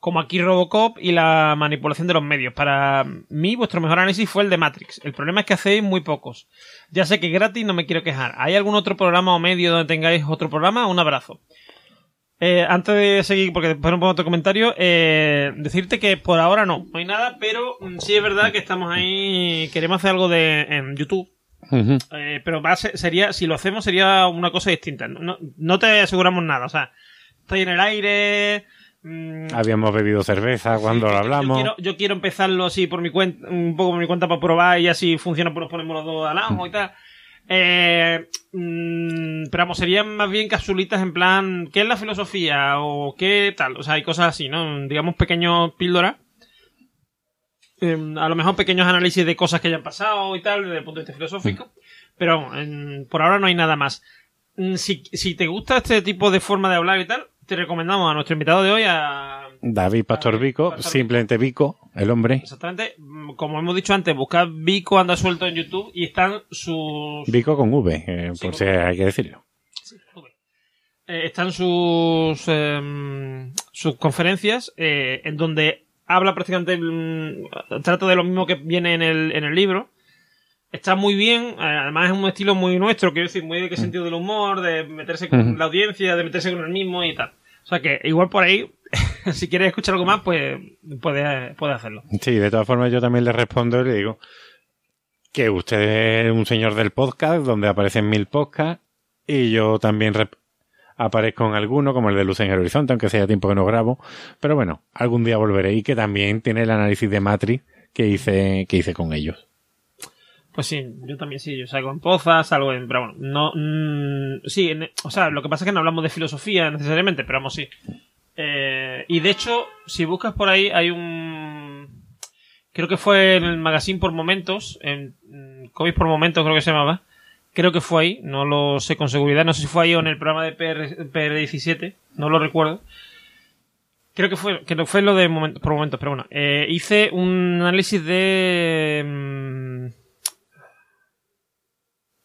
Como aquí Robocop y la manipulación de los medios. Para mí, vuestro mejor análisis fue el de Matrix. El problema es que hacéis muy pocos. Ya sé que gratis no me quiero quejar. ¿Hay algún otro programa o medio donde tengáis otro programa? Un abrazo. Eh, antes de seguir, porque después no pongo otro comentario, eh, decirte que por ahora no, no hay nada, pero mm, sí es verdad que estamos ahí, queremos hacer algo de en YouTube, eh, pero va a ser- sería, si lo hacemos sería una cosa distinta. No, no, te aseguramos nada, o sea, está en el aire. Mm, Habíamos bebido cerveza cuando sí, lo hablamos. Yo quiero, yo quiero empezarlo así por mi cuenta, un poco por mi cuenta para probar y así funciona, pues nos ponemos los dos al ajo y tal. Eh, mm, pero vamos, serían más bien capsulitas en plan, ¿qué es la filosofía? o qué tal, o sea, hay cosas así, ¿no? Digamos pequeños píldoras. Eh, a lo mejor pequeños análisis de cosas que hayan pasado y tal, desde el punto de vista filosófico. Pero en- por ahora no hay nada más. Mm, Si, si te gusta este tipo de forma de hablar y tal, te recomendamos a nuestro invitado de hoy, a David Pastor Vico, Pastor simplemente Vico, el hombre. Exactamente. Mm, Como hemos dicho antes, buscad Vico anda suelto en YouTube y están sus. Vico con V, eh, Sí, por si hay que decirlo. Sí. Eh, están sus em, sus conferencias eh, en donde habla prácticamente mm, trata de lo mismo que viene en el, en el libro está muy bien eh, además es un estilo muy nuestro quiero decir muy de qué sentido del humor de meterse con la audiencia de meterse con el mismo y tal o sea que igual por ahí <laughs> si quieres escuchar algo más pues puedes puede hacerlo Sí, de todas formas yo también le respondo y le digo que usted es un señor del podcast, donde aparecen mil podcasts, y yo también aparezco en alguno, como el de Luz en el Horizonte, aunque sea tiempo que no grabo. Pero bueno, algún día volveré y que también tiene el análisis de Matrix que hice, que hice con ellos. Pues sí, yo también sí, yo salgo en pozas, salgo en... Pero bueno, no... mm, sí, o sea, lo que pasa es que no hablamos de filosofía necesariamente, pero vamos, sí. Eh, y de hecho, si buscas por ahí, hay un... Creo que fue en el magazine por momentos, en mm, Comics por momentos creo que se llamaba. Creo que fue ahí, no lo sé con seguridad, no sé si fue ahí o en el programa de PR, PR17, no lo recuerdo. Creo que fue, que fue lo de momento- por momentos, pero bueno. Eh, hice un análisis de... mm,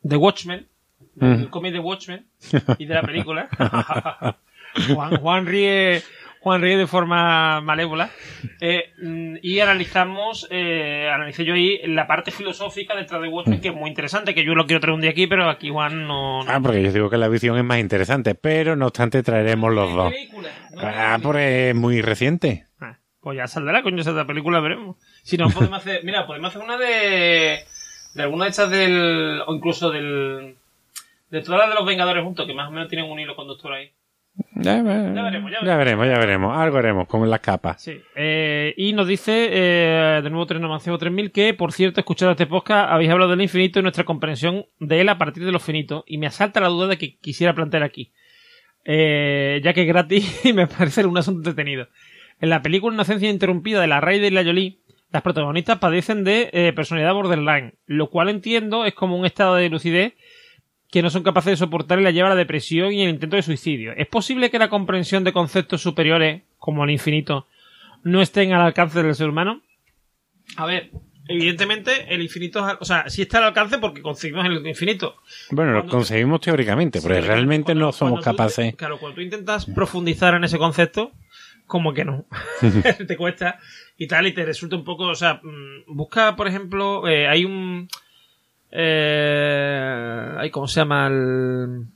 de Watchmen, del Mm. cómic de Watchmen <laughs> y de la película. <laughs> Juan, Juan ríe Juan ríe de forma malévola Eh, mm, y analizamos eh, analicé yo ahí la parte filosófica detrás de Watchmen que es muy interesante que yo lo quiero traer un día aquí pero aquí Juan no, no- Ah, porque yo digo que la visión es más interesante, pero no obstante traeremos los dos. película, no Ah, porque es muy reciente. Ah, pues ya saldrá, coño, esa película, veremos. Si no, podemos hacer. Mira, podemos hacer una de. De alguna de estas del. O incluso del. De todas las de los Vengadores juntos, que más o menos tienen un hilo conductor ahí. Ya, veremos, ya ya veremos, ya veremos. Algo haremos con las capas. Sí. Eh, y nos dice, eh, de nuevo Trenomancebo 3000, que, por cierto, escuchado este podcast, habéis hablado del infinito y nuestra comprensión de él a partir de lo finito. Y me asalta la duda de que quisiera plantear aquí. Eh, ya que es gratis <laughs> y me parece un asunto entretenido. En la película Inocencia Interrumpida de la Raid y la Jolie, las protagonistas padecen de eh, personalidad borderline, lo cual entiendo es como un estado de lucidez que no son capaces de soportar y la lleva a la depresión y el intento de suicidio. ¿Es posible que la comprensión de conceptos superiores, como el infinito, no estén al alcance del ser humano? A ver, evidentemente el infinito, es- o sea, sí está al alcance porque conseguimos el infinito. Bueno, lo conseguimos teóricamente, Sí, realmente cuando- no somos tú capaces. claro, cuando tú intentas profundizar en ese concepto, como que no. <laughs> <laughs> te cuesta y tal, y te resulta un poco. O sea, mm, busca, por ejemplo, eh, hay un. Eh, ay, ¿Cómo se llama? El.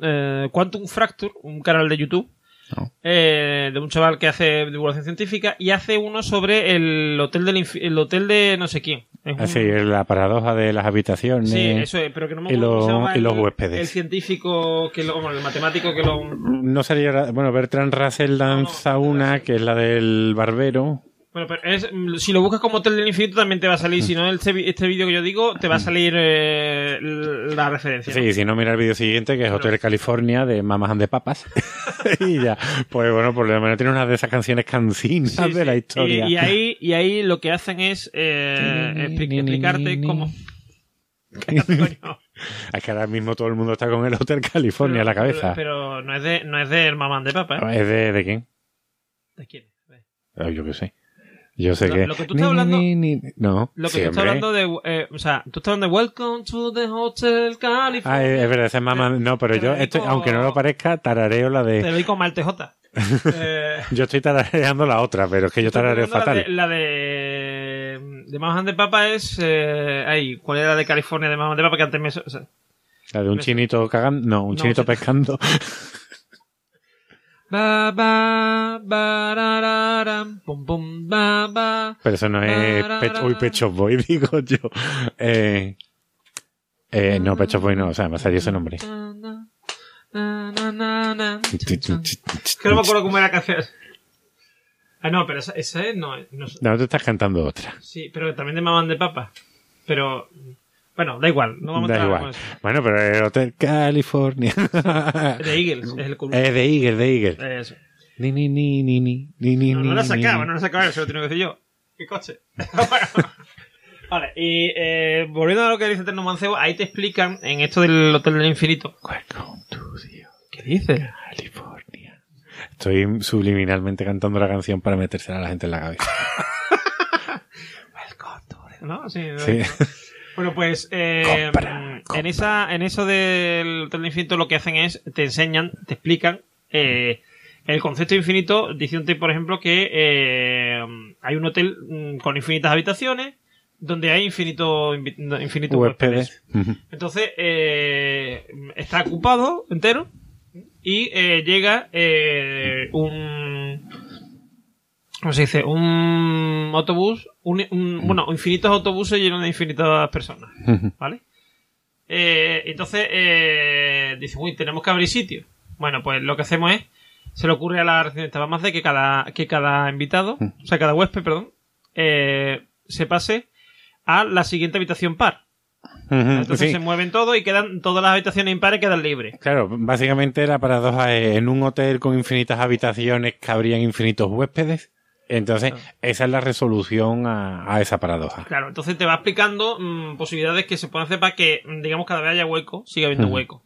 Eh, Quantum Fracture, un canal de YouTube. No. eh, de un chaval que hace divulgación científica y hace uno sobre el hotel del el hotel de no sé quién Es un- Así, la paradoja de las habitaciones. Sí, eso es, pero que no me y los- y huéspedes. El científico, que lo, bueno, el matemático que lo... No sería. Bueno, Bertrand Russell lanza una, que es la del barbero. Bueno, pero es- si lo buscas como Hotel del Infinito también te va a salir, si no este, este vídeo que yo digo, te va a salir eh, la referencia. ¿no? Sí, si no, mira el vídeo siguiente, que es Hotel California de Mamas and de Papas. <laughs> <laughs> y ya. Pues bueno, por lo menos tiene una de esas canciones cancinas Sí, de la historia. Y, y ahí, y ahí lo que hacen es eh, expli- explicarte cómo... <laughs> Coño. Es que ahora mismo todo el mundo está con el Hotel California en la cabeza. Pero, pero no es de no es del mamán de papa, ¿eh? ¿Es de, de quién? ¿De quién? Ah, yo qué sé. Yo sé Lo- que. lo que tú estás hablando- Ni, ni, ni. No. Lo que sí, tú estás hablando de... eh, o sea, tú estás hablando de Welcome to the Hotel California. Ah, es verdad, ese es mamá. No, pero Te yo, lo estoy, digo- aunque no lo parezca, tarareo la Te de. lo doy con mal TJ. <laughs> eh, Yo estoy tarareando la otra, pero es que yo tarareo fatal. La de, la de, de Mamas de Papa es... Eh, ay, ¿cuál era la de California de Mamas de Papa? Que antes me... o sea, La de un me- chinito cagando. No, un No, chinito sí. pescando. <laughs> ba, ba, barararam, pum, pum, ba, ba. Pero eso no es. Pech, uy, Pecho Boy, <laughs> digo yo. Eh, eh, no, Pecho Boy no, o sea, me salió ese nombre. Na, na, na, na, na. Que no me acuerdo cómo era la canción. Ah, no, pero esa, esa es... No, no, No, te estás cantando otra. sí, pero también de Mamas de Papa. Pero... Bueno, da igual. No vamos a Da entrar igual. con eso. Bueno, pero el Hotel California. De Eagles, es el culo. Es de Eagle, de Eagle. Eso. Ni, ni, ni, ni, ni, ni, ni, No, no la sacaba, no la sacaba, eso lo tengo que decir yo. ¿Qué coche? <laughs> Vale, y eh, volviendo a lo que dice Terno Mancebo, ahí te explican en esto del Hotel del Infinito. Welcome to the ¿Qué dice? California. Estoy subliminalmente cantando la canción para metérsela a la gente en la cabeza. <laughs> ¿No? Sí, Sí. Bueno, pues eh, Compra, compra. en esa, en eso del hotel infinito lo que hacen es te enseñan, te explican eh, el concepto de infinito, diciéndote, por ejemplo, que eh, hay un hotel mm, con infinitas habitaciones donde hay infinito, infinitos huéspedes. Entonces, eh, está ocupado entero y eh, llega eh, un... ¿Cómo se dice? Un autobús, un, un- bueno, infinitos autobuses llenos de infinitas personas. ¿vale? Eh, entonces, eh, dice, uy, tenemos que abrir sitio. Bueno, pues lo que hacemos es, se le ocurre a la vamos a hacer que cada, que cada invitado, o sea, cada huésped, perdón, eh, se pase a la siguiente habitación par. Ujú, Entonces sí. se mueven todo y quedan todas las habitaciones impares quedan libres. Claro, básicamente la paradoja es en un hotel con infinitas habitaciones cabrían infinitos huéspedes. Entonces, esa es la resolución a, a esa paradoja. Claro, entonces te va explicando mm, posibilidades que se pueden hacer para que, mm, digamos, cada vez haya hueco, siga habiendo hueco.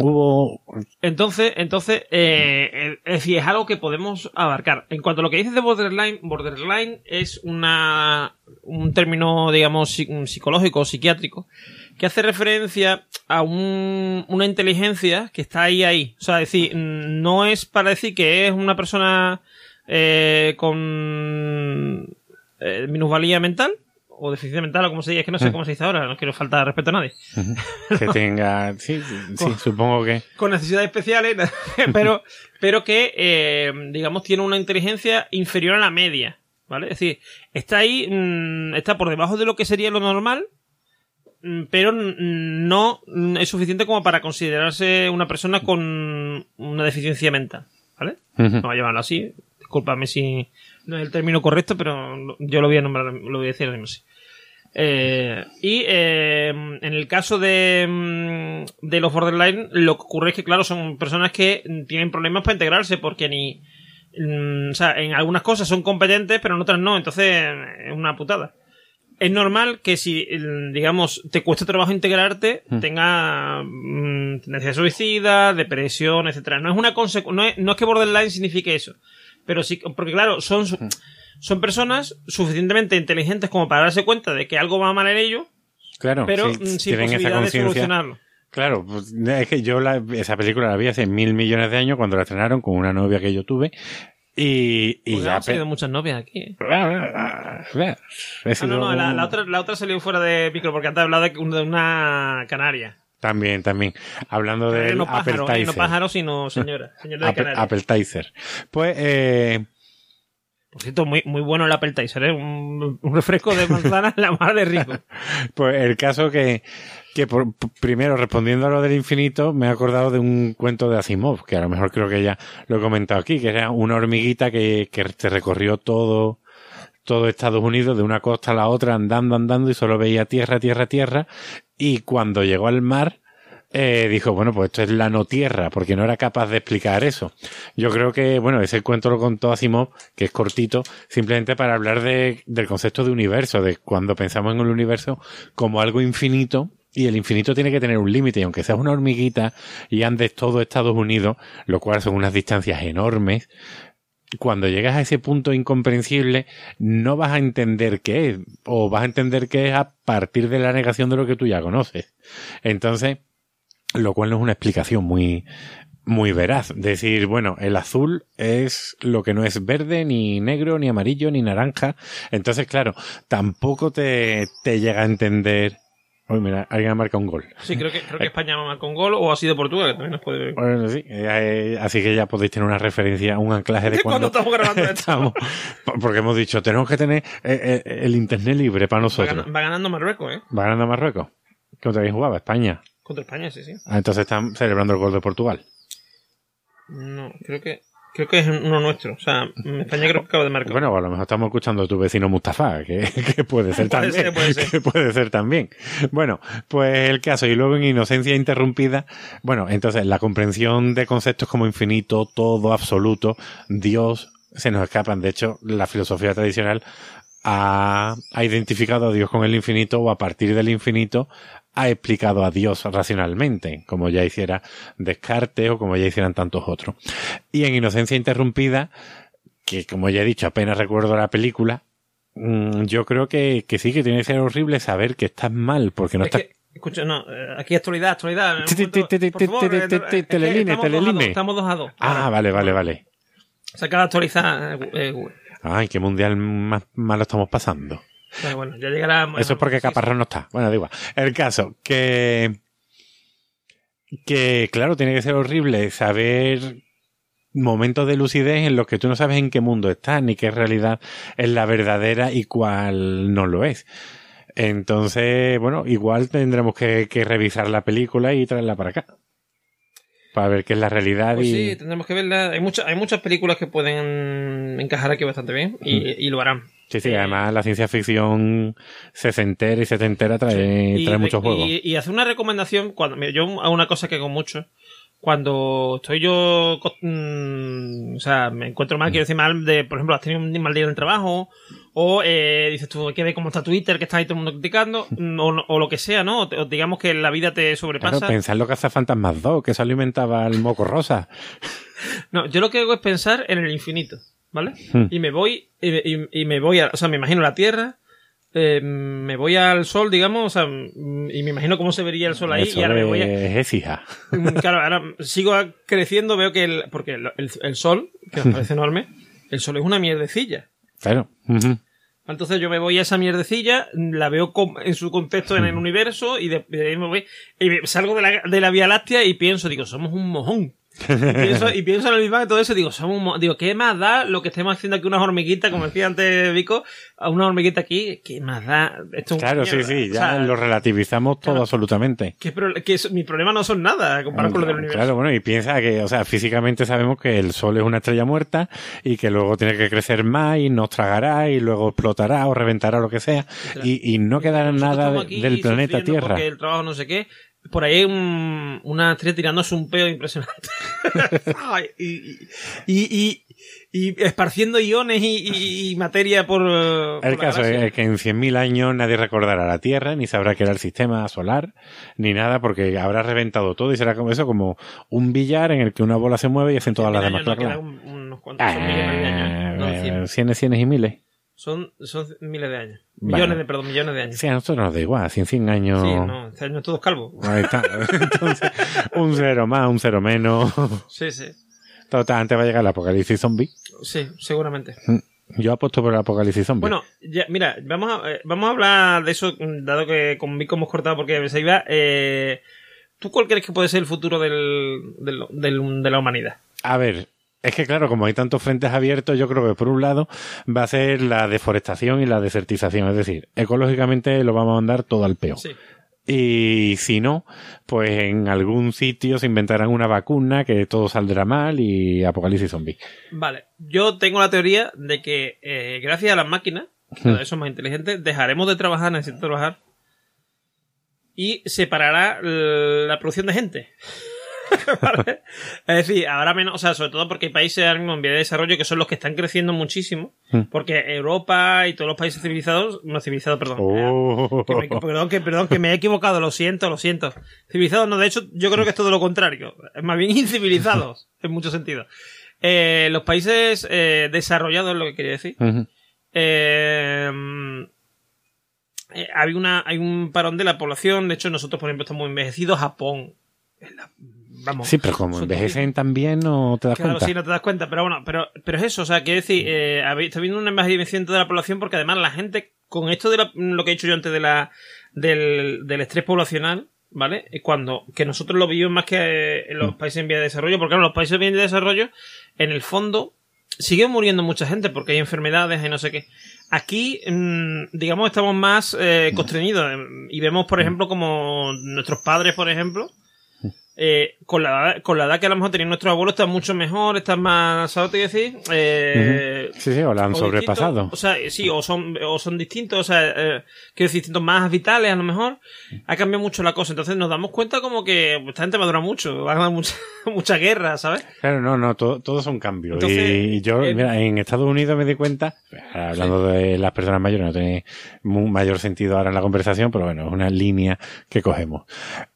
Hubo. Entonces, entonces, eh, es decir, es algo que podemos abarcar. En cuanto a lo que dices de borderline, borderline es una, un término, digamos, psi- psicológico, psiquiátrico, que hace referencia a un- una inteligencia que está ahí, ahí. O sea, es decir, mm, no es para decir que es una persona eh, con eh, minusvalía mental o deficiencia mental o como se diga, es que no sé cómo se dice ahora, no quiero faltar respeto a nadie. que tenga. Sí, sí, sí, supongo que. con necesidades especiales, <laughs> pero, pero que, eh, digamos, tiene una inteligencia inferior a la media, ¿vale? Es decir, está ahí, mm, está por debajo de lo que sería lo normal, mm, pero mm, no mm, es suficiente como para considerarse una persona con una deficiencia mental, ¿vale? Ujú. Vamos a llamarlo así, discúlpame si no es el término correcto, pero yo lo voy a nombrar, lo voy a decir así. Eh, y eh, en el caso de, mm, de los borderline, lo que ocurre es que, claro, son personas que mm, tienen problemas para integrarse porque ni. mm, o sea, en algunas cosas son competentes, pero en otras no, entonces es una putada. Es normal que si, mm, digamos, te cuesta trabajo integrarte, tenga mm, tendencia suicida, depresión, etcétera. No es una consecu- no es, no es que borderline signifique eso. Pero sí, porque claro, son, su- son personas suficientemente inteligentes como para darse cuenta de que algo va mal en ellos, Claro, pero sí, mm, sin tienen esa posibilidad de solucionarlo. Claro, pues, es que yo la- esa película la vi hace mil millones de años cuando la estrenaron con una novia que yo tuve. Y, y Pues ya. han salido pe- muchas novias aquí. ¿eh? He Ah, sido no, no, la, otra, la otra salió fuera de micro porque antes una, de una canaria. También, también. Hablando del no pájaro, eh, no appetizer. pájaro, sino señora. Señora de Apple- Canarias. appetizer. Pues, eh, Por cierto, muy, muy bueno el appetizer, ¿eh? Un, un refresco de manzana <laughs> la más de rico. <laughs> pues el caso que, que por- primero respondiendo a lo del infinito, me he acordado de un cuento de Asimov, que a lo mejor creo que ya lo he comentado aquí, que era una hormiguita que, que se recorrió todo, todo Estados Unidos de una costa a la otra andando, andando y solo veía tierra, tierra, tierra. Y cuando llegó al mar, eh, dijo, bueno, pues esto es la no tierra, porque no era capaz de explicar eso. Yo creo que, bueno, ese cuento lo contó Asimov, que es cortito, simplemente para hablar de, del concepto de universo, de cuando pensamos en el universo como algo infinito, y el infinito tiene que tener un límite, y aunque seas una hormiguita y andes todo Estados Unidos, lo cual son unas distancias enormes, cuando llegas a ese punto incomprensible, no vas a entender qué es, o vas a entender qué es a partir de la negación de lo que tú ya conoces. Entonces, lo cual no es una explicación muy, muy veraz. Decir, bueno, el azul es lo que no es verde, ni negro, ni amarillo, ni naranja. Entonces, claro, tampoco te, te llega a entender. Uy, mira, alguien ha marcado un gol. Sí, creo que, creo que España marcó un gol o ha sido Portugal, que también nos puede ver. Bueno, sí, eh, así que ya podéis tener una referencia, un anclaje de <laughs> Cuando cuando, estamos grabando <laughs> esto. estamos. Porque hemos dicho, tenemos que tener eh, eh, el internet libre para Va, nosotros. gan- va ganando Marruecos, ¿eh? Va ganando Marruecos. ¿Contra quién jugaba? España. Contra España, sí, sí. Ah, entonces están celebrando el gol de Portugal. No, creo que creo que es uno nuestro. O sea, España creo que acaba de marcar. Bueno, a lo mejor estamos escuchando a tu vecino Mustafa, que, <laughs> que puede ser <laughs> Puede también. ser, puede <laughs> ser. que puede ser también. Bueno, pues el caso, y luego en Inocencia Interrumpida, bueno, entonces la comprensión de conceptos como infinito, todo, absoluto, Dios, se nos escapan. De hecho, la filosofía tradicional ha, ha identificado a Dios con el infinito o a partir del infinito ha explicado a Dios racionalmente, como ya hiciera Descartes o como ya hicieran tantos otros. Y en Inocencia Interrumpida, que como ya he dicho, apenas recuerdo la película, mm, yo creo que, que sí, que tiene que ser horrible saber que estás mal, porque no Es estás... que, escucha, no, eh, aquí actualidad, actualidad. teleline, estamos dos a teleline. dos, Estamos dos a dos. Ah, vale, vale, vale. Se acaba de actualizar. eh, eh, Google. Ay, qué mundial más malo estamos pasando. Pero bueno, ya llegará. Eso es porque sí, Caparrós no está. Bueno, da igual. El caso, que. Que, claro, tiene que ser horrible saber momentos de lucidez en los que tú no sabes en qué mundo estás, ni qué realidad es la verdadera y cuál no lo es. Entonces, bueno, igual tendremos que, que revisar la película y traerla para acá. Para ver qué es la realidad Pues y. sí, tendremos que verla. Hay, muchas hay muchas películas que pueden encajar aquí bastante bien y, Mm. y lo harán. Sí, sí, además la ciencia ficción sesentera y setentera trae, y, trae muchos y- juegos. Y, hacer una recomendación, cuando yo hago una cosa que hago mucho, cuando estoy yo, mm, o sea, me encuentro mal, quiero decir mal, de, por ejemplo, has tenido un mal día en el trabajo, o eh, dices tú, hay que ver cómo está Twitter, que está ahí todo el mundo criticando, mm, <laughs> o, o lo que sea, ¿no? O, digamos que la vida te sobrepasa. Claro, pensar lo que hace Fantasmas 2, que eso alimentaba el moco rosa. <laughs> No, yo lo que hago es pensar en el infinito, ¿vale? Hmm. Y me voy, y, y- y me voy a, o sea, me imagino la Tierra, eh, me voy al sol, digamos, o sea, y me imagino cómo se vería el sol ahí, y ahora me voy a, es Écija. Mm, Claro, ahora sigo creciendo, veo que el, porque el, el- el sol, que me parece <laughs> enorme, el sol es una mierdecilla. Claro. Entonces yo me voy a esa mierdecilla, la veo en su contexto en el universo y de, de ahí me voy y salgo de la, de la Vía Láctea y pienso, digo, somos un mojón. Y pienso, y pienso en el mismo que todo eso, digo, somos digo, ¿qué más da lo que estemos haciendo aquí unas hormiguitas, como decía antes Vico, a una hormiguita aquí? ¿Qué más da? Esto es Claro, sí, sí, O ya sea, lo relativizamos todo claro. absolutamente. que, que eso- mis problemas no son nada comparado con lo del universo. Claro, bueno, y piensa que, o sea, físicamente sabemos que el Sol es una estrella muerta y que luego tiene que crecer más y nos tragará y luego explotará o reventará o lo que sea y, y no quedará nada del planeta Tierra. El trabajo no sé qué. Por ahí hay un- una estrella tirándose un peo impresionante. <laughs> Y, y, y, y esparciendo iones y, y- y materia por. eh, por El la caso es que en 100.000 años nadie recordará la Tierra, ni sabrá que era el sistema solar, ni nada, porque habrá reventado todo y será como eso, como un billar en el que una bola se mueve y hacen todas las demás. no, un- unos cuantos. Son millones de años. No, Eh, cien. cienes, cienes y miles. Son, son miles de años. Millones de, perdón, millones de años. Sí, a nosotros nos da igual, 100, 100 años. Sí, no, este año todos calvos. Ahí está. <laughs> Entonces, un cero más, un cero menos. Sí, sí. Total, antes va a llegar el apocalipsis zombie. Sí, seguramente. Yo apuesto por el apocalipsis zombie. Bueno, ya, mira, vamos a, eh, vamos a hablar de eso, mm, dado que con Vico hemos cortado porque se iba. Eh, ¿Tú cuál crees que puede ser el futuro del, del- del- de la humanidad? A ver, es que claro, como hay tantos frentes abiertos, yo creo que por un lado va a ser la deforestación y la desertización. Es decir, ecológicamente lo vamos a mandar todo al peo. Sí. Y si no, pues en algún sitio se inventarán una vacuna que todo saldrá mal y apocalipsis zombie. Vale, yo tengo la teoría de que eh, gracias a las máquinas, cada vez son más inteligentes, dejaremos de trabajar, necesito trabajar, y separará la producción de gente. <laughs> ¿Vale? Es decir, ahora menos, o sea, sobre todo porque hay países ahora mismo en vía de desarrollo que son los que están creciendo muchísimo, Mm. porque Europa y todos los países civilizados, no civilizados, perdón, Oh. que me, perdón, que, perdón, que me he equivocado, lo siento, lo siento. Civilizados, no, de hecho, yo creo que es todo lo contrario. Es más bien <laughs> incivilizados, <laughs> en muchos sentidos. Eh, los países eh, desarrollados, es lo que quería decir. Eh, eh, hay, una, hay un parón de la población. De hecho, nosotros, por ejemplo, estamos envejecidos. Japón. es la- vamos. Sí, pero como envejecen también no te das Claro, cuenta. sí, no te das cuenta, pero bueno, pero, pero es eso, o sea, quiero decir, eh, está habiendo un envejecimiento de la población porque además la gente, con esto de la- lo que he dicho yo antes de la, del, del estrés poblacional, ¿vale? Es cuando, que nosotros lo vivimos más que eh, en Mm. los países en vía de desarrollo, porque claro, los países en vía de desarrollo, en el fondo, sigue muriendo mucha gente porque hay enfermedades y no sé qué. Aquí, mm, digamos, estamos más eh, constreñidos eh, y vemos, por ejemplo, como nuestros padres, por ejemplo, eh, con, la, con la edad que a lo mejor tenían nuestros abuelos, están mucho mejor, están más, ¿sabes que decir? Eh, Sí, sí, o la han o sobrepasado. O sea, sí, o son, o son distintos, o sea, eh, quiero decir, distintos más vitales a lo mejor. Ha cambiado mucho la cosa. Entonces nos damos cuenta como que esta gente madura mucho, va a dar mucha, <laughs> mucha guerra, ¿sabes? Claro, no, no, todo, todo son cambios. Entonces, y yo, eh, mira, en Estados Unidos me di cuenta, hablando de las personas mayores, no tiene mu- mayor sentido ahora en la conversación, pero bueno, es una línea que cogemos.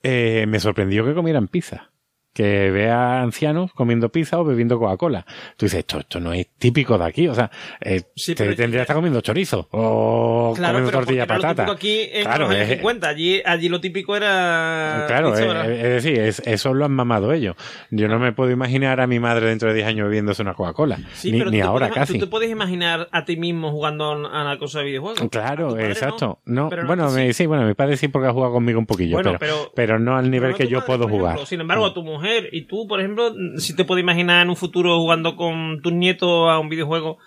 Eh, me sorprendió que comieran pizza. Que vea ancianos comiendo pizza o bebiendo Coca-Cola. Tú dices, esto, esto no es típico de aquí. O sea, eh, Sí, te tendría que estar comiendo chorizo o Claro, comiendo pero tortilla lo patata. típico aquí Claro, los años es- 50. Allí, allí lo típico era. Claro, es, decir, es- eso lo han mamado ellos. Yo no me puedo imaginar a mi madre dentro de 10 años bebiéndose una Coca-Cola. Sí, ni pero ni ahora puedes- casi. Tú te puedes imaginar a ti mismo jugando a la cosa de videojuegos. Claro, exacto. No, bueno, me- sí. sí, bueno, mi padre sí porque ha jugado conmigo un poquillo, Bueno, pero, pero- pero, no al nivel no que yo puedo ejemplo. jugar. Sin embargo, a tu mujer y tú, por ejemplo, si te puedes imaginar en un futuro jugando con tus nietos a un videojuego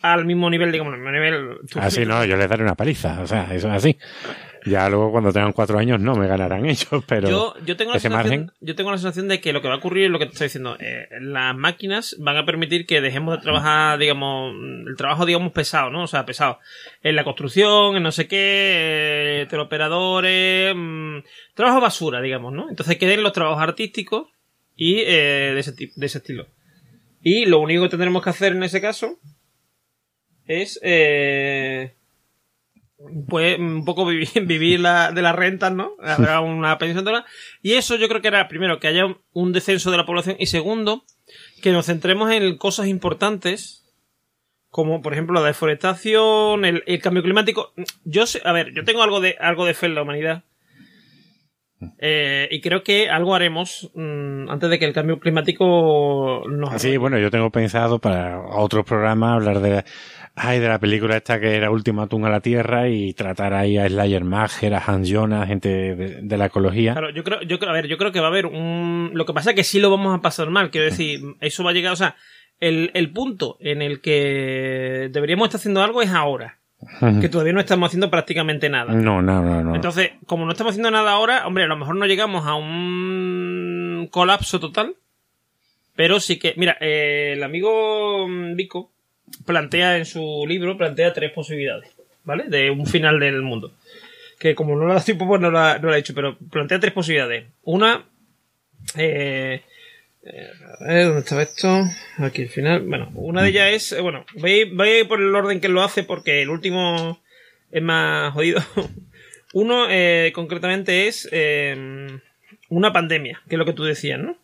al mismo nivel, digamos, al mismo nivel. Así nietos. no, yo les daré una paliza, o sea, eso es así. Ya luego cuando tengan cuatro años no me ganarán <laughs> ellos, pero Yo, yo, tengo la ese margen, yo tengo la sensación de que lo que va a ocurrir es lo que te estoy diciendo. Eh, las máquinas van a permitir que dejemos de trabajar, digamos, el trabajo, digamos, pesado, ¿no? O sea, pesado. En la construcción, en no sé qué, eh, teleoperadores, mm, trabajo basura, digamos, ¿no? Entonces queden los trabajos artísticos y eh, de, ese, de ese estilo. Y lo único que tendremos que hacer en ese caso es eh, pues un poco vivir, <laughs> vivir la, de las rentas, ¿no? Habrá <laughs> una pensión de la- Y eso yo creo que era, primero, que haya un descenso de la población y segundo, que nos centremos en cosas importantes como por ejemplo la deforestación, el, el cambio climático. Yo sé, a ver, yo tengo algo de algo de fe en la humanidad. Eh, y creo que algo haremos mm, antes de que el cambio climático nos Sí, bueno, yo tengo pensado para otros programas hablar de, ay, de la película esta que era Ultimátum a la Tierra y tratar ahí a Slayer Mager, a Hans Jonas, gente de, de la ecología. Claro, yo creo, yo creo, a ver, yo creo que va a haber un. Lo que pasa es que sí lo vamos a pasar mal. Quiero decir, eso va a llegar, o sea, el, el punto en el que deberíamos estar haciendo algo es ahora. Que todavía no estamos haciendo prácticamente nada. No, no, no, no. Entonces, como no estamos haciendo nada ahora, hombre, a lo mejor no llegamos a un colapso total. Pero sí que, mira, eh, el amigo mm, Vico plantea en su libro, plantea tres posibilidades, ¿vale? De un final del mundo. Que como no lo ha tiempo, pues no lo ha, no lo ha dicho, pero plantea tres posibilidades. Una, eh, a ver, ¿dónde estaba esto? Aquí al final. Bueno, una de ellas es, eh, bueno, voy, voy a ir por el orden que lo hace porque el último es más jodido. <laughs> Uno, eh, concretamente, es eh, una pandemia, que es lo que tú decías, ¿no?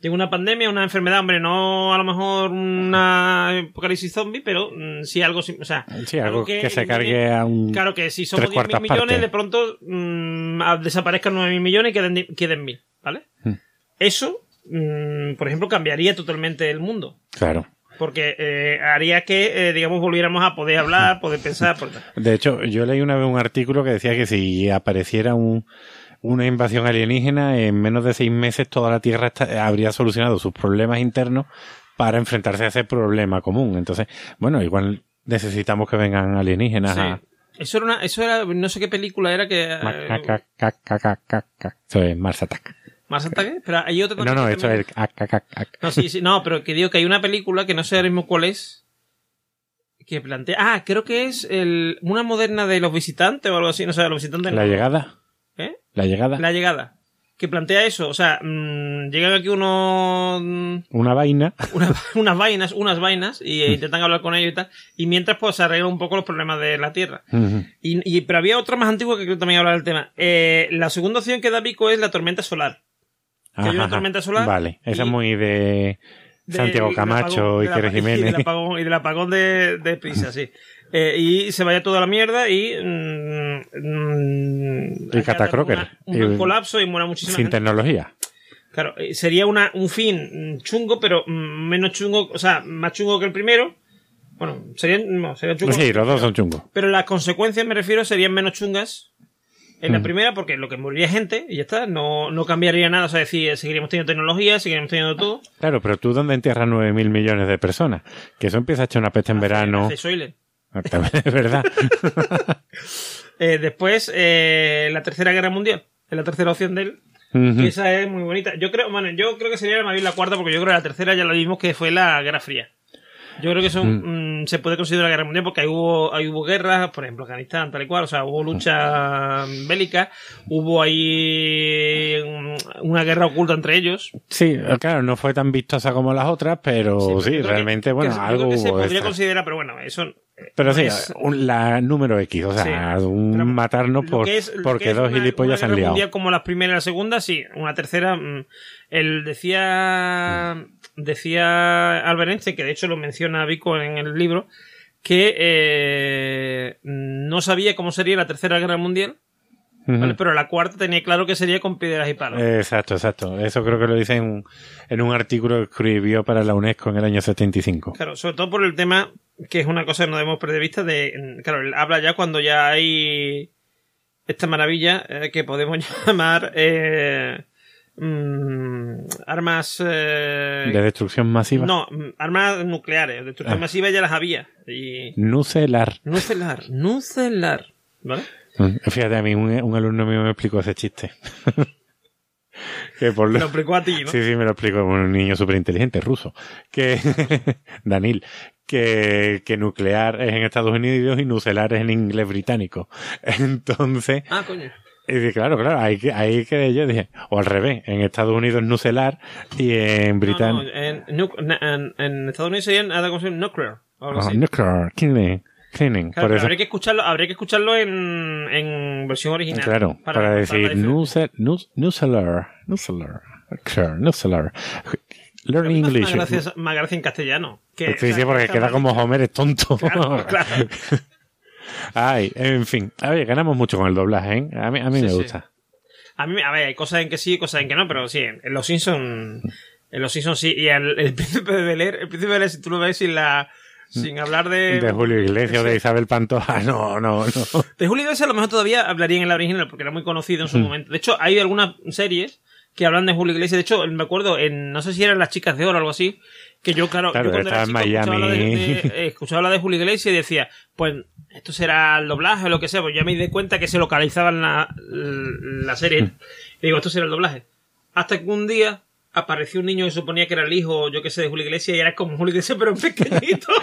Llega una pandemia, una enfermedad, hombre, no a lo mejor una apocalipsis zombie, pero mm, sí algo, o sea, Sí, algo que se cargue a un Claro que si somos tres 10.000 cuartas millones, de pronto mm, desaparezcan 9.000 millones y queden, queden 1.000, ¿vale? Hmm. Eso, mm, por ejemplo, cambiaría totalmente el mundo. Claro. Porque eh, haría que, eh, digamos, volviéramos a poder hablar, poder pensar. De hecho, yo leí una vez un artículo que decía que si apareciera un, una invasión alienígena, en menos de seis meses toda la Tierra está- habría solucionado sus problemas internos para enfrentarse a ese problema común. Entonces, bueno, igual necesitamos que vengan alienígenas Sí. a... Eso era una, eso era, no sé qué película era que. eh. Eso es Mars Attack. ¿Más ataque? Pero hay otra No, no, esto es. No, sí, sí, no, pero que digo que hay una película que no sé ahora mismo cuál es. Que plantea. Ah, creo que es el, una moderna de los visitantes o algo así, no sé, los visitantes. La no. llegada. ¿Eh? La llegada. La llegada. Que plantea eso, o sea, mm, llegan aquí unos. mm, Una vaina. una- <laughs> unas vainas, unas vainas, y eh, intentan hablar con ellos y tal. Y mientras, pues, se arreglan un poco los problemas de la Tierra. Y, y- pero había otra más antigua que creo que también habla del tema. Eh, la segunda opción que da Vico es la tormenta solar. Que hay una tormenta solar Vale, esa y- es muy de de- Santiago Camacho y <laughs> Y Jiménez. del apagón, y del apagón de, de prisa, sí. Eh, y se vaya toda la mierda y. mm, mm, Y Catacroker. Un, colapso y muera muchísima Sin gente. tecnología. Claro, eh, sería una, un fin mm, chungo, pero mm, menos chungo, o sea, más chungo que el primero. Bueno, serían, no, serían chungos. Sí, los dos son chungos. Pero las consecuencias, me refiero, serían menos chungas en la Mm. primera, porque lo que moriría gente, y ya está, no, no cambiaría nada. O sea, decir, seguiríamos teniendo tecnología, seguiríamos teniendo todo. Claro, pero tú dónde entierras nueve mil millones de personas, que eso empieza a echar una peste en verano. Hace Soylent. También es verdad. <laughs> Eh, después, eh, la tercera guerra mundial, es la tercera opción de él. Esa es muy bonita. Yo creo, bueno, yo creo que sería más bien la cuarta, porque yo creo que la tercera ya lo vimos que fue la Guerra Fría. Yo creo que eso mm, se puede considerar guerra mundial porque ahí hubo, ahí hubo guerras, por ejemplo, Afganistán, tal y cual, o sea, hubo lucha bélica, hubo ahí mm, una guerra oculta entre ellos. Sí, claro, no fue tan vistosa como las otras, pero pero sí, realmente, que- bueno, que- algo que se podría considerar, pero bueno, eso. eh, Pero sí, es- un- la número X, o sea, Sí. un matarnos por, es- porque dos gilipollas una se han liado. como las primera y la segunda, sí. Una tercera, él decía, decía Albert Einstein, que de hecho lo menciona Vico en el libro, que eh, no sabía cómo sería la tercera guerra mundial, pero la cuarta tenía claro que sería con piedras y palos. Exacto, exacto. Eso creo que lo dice en, en un artículo que escribió para la UNESCO en el año 75. Claro, sobre todo por el tema, que es una cosa que no debemos perder de vista, de, claro, él habla ya cuando ya hay esta maravilla eh, que podemos <laughs> llamar eh, mm, armas... eh, De destrucción masiva. no, mm, armas nucleares, destrucción Ah. masiva ya las había. Y... Nucelar. Nucelar, nucelar, ¿vale? Mm, Fíjate, a mí un, un alumno mío me explicó ese chiste. <laughs> que por Lo lo... explicó a ti, ¿no? Sí, sí, me lo explico. Un niño súper inteligente, ruso. Que, <laughs> Danil, que, que nuclear es en Estados Unidos y nucelar es en inglés británico. <laughs> Entonces, Ah, coño. Y dije, claro, claro, ahí, que- ahí que yo dije, o al revés, en Estados Unidos nucelar y en No, Britain no, en, en- en Estados Unidos serían algo como si nuclear. Ah, nuclear, cleaning, cleaning. Claro, por eso, habría que escucharlo, habría que escucharlo en, en versión original. claro, para, decir diferencia. nuce- nu- nucelar, nucelar, nuclear, nucelar. Learn English. Más gracia, más gracia en castellano. Que, Sí, sí, porque queda como Homer es tonto. <laughs> Claro, claro. <laughs> Ay, en fin. A ver, ganamos mucho con el doblaje, ¿eh? A mí, a mí Sí, me sí. gusta. A mí, a ver, hay cosas en que sí, cosas en que no, pero sí, en, los Simpsons, en los Simpsons sí. Y el, el <laughs> príncipe de Bel Air, el príncipe de Bel Air, si tú lo ves sin la, sin hablar de... De Julio Iglesias o de Isabel Pantoja, <laughs> no, no, no. De Julio Iglesias a lo mejor todavía hablaría en la original porque era muy conocido en su momento. De hecho, hay algunas series que hablan de Julio Iglesias. De hecho, me acuerdo, en, no sé si eran Las Chicas de Oro o algo así, que yo, claro, Claro, yo cuando era chico escuchaba hablar de, de- eh, escuchaba de Julio Iglesias y decía, pues esto será el doblaje o lo que sea, pues ya me di cuenta que se localizaba en la, la serie. Y digo, esto será el doblaje. Hasta que un día apareció un niño que suponía que era el hijo, yo qué sé, de Julio Iglesias y era como Julio Iglesias, pero pequeñito. <laughs>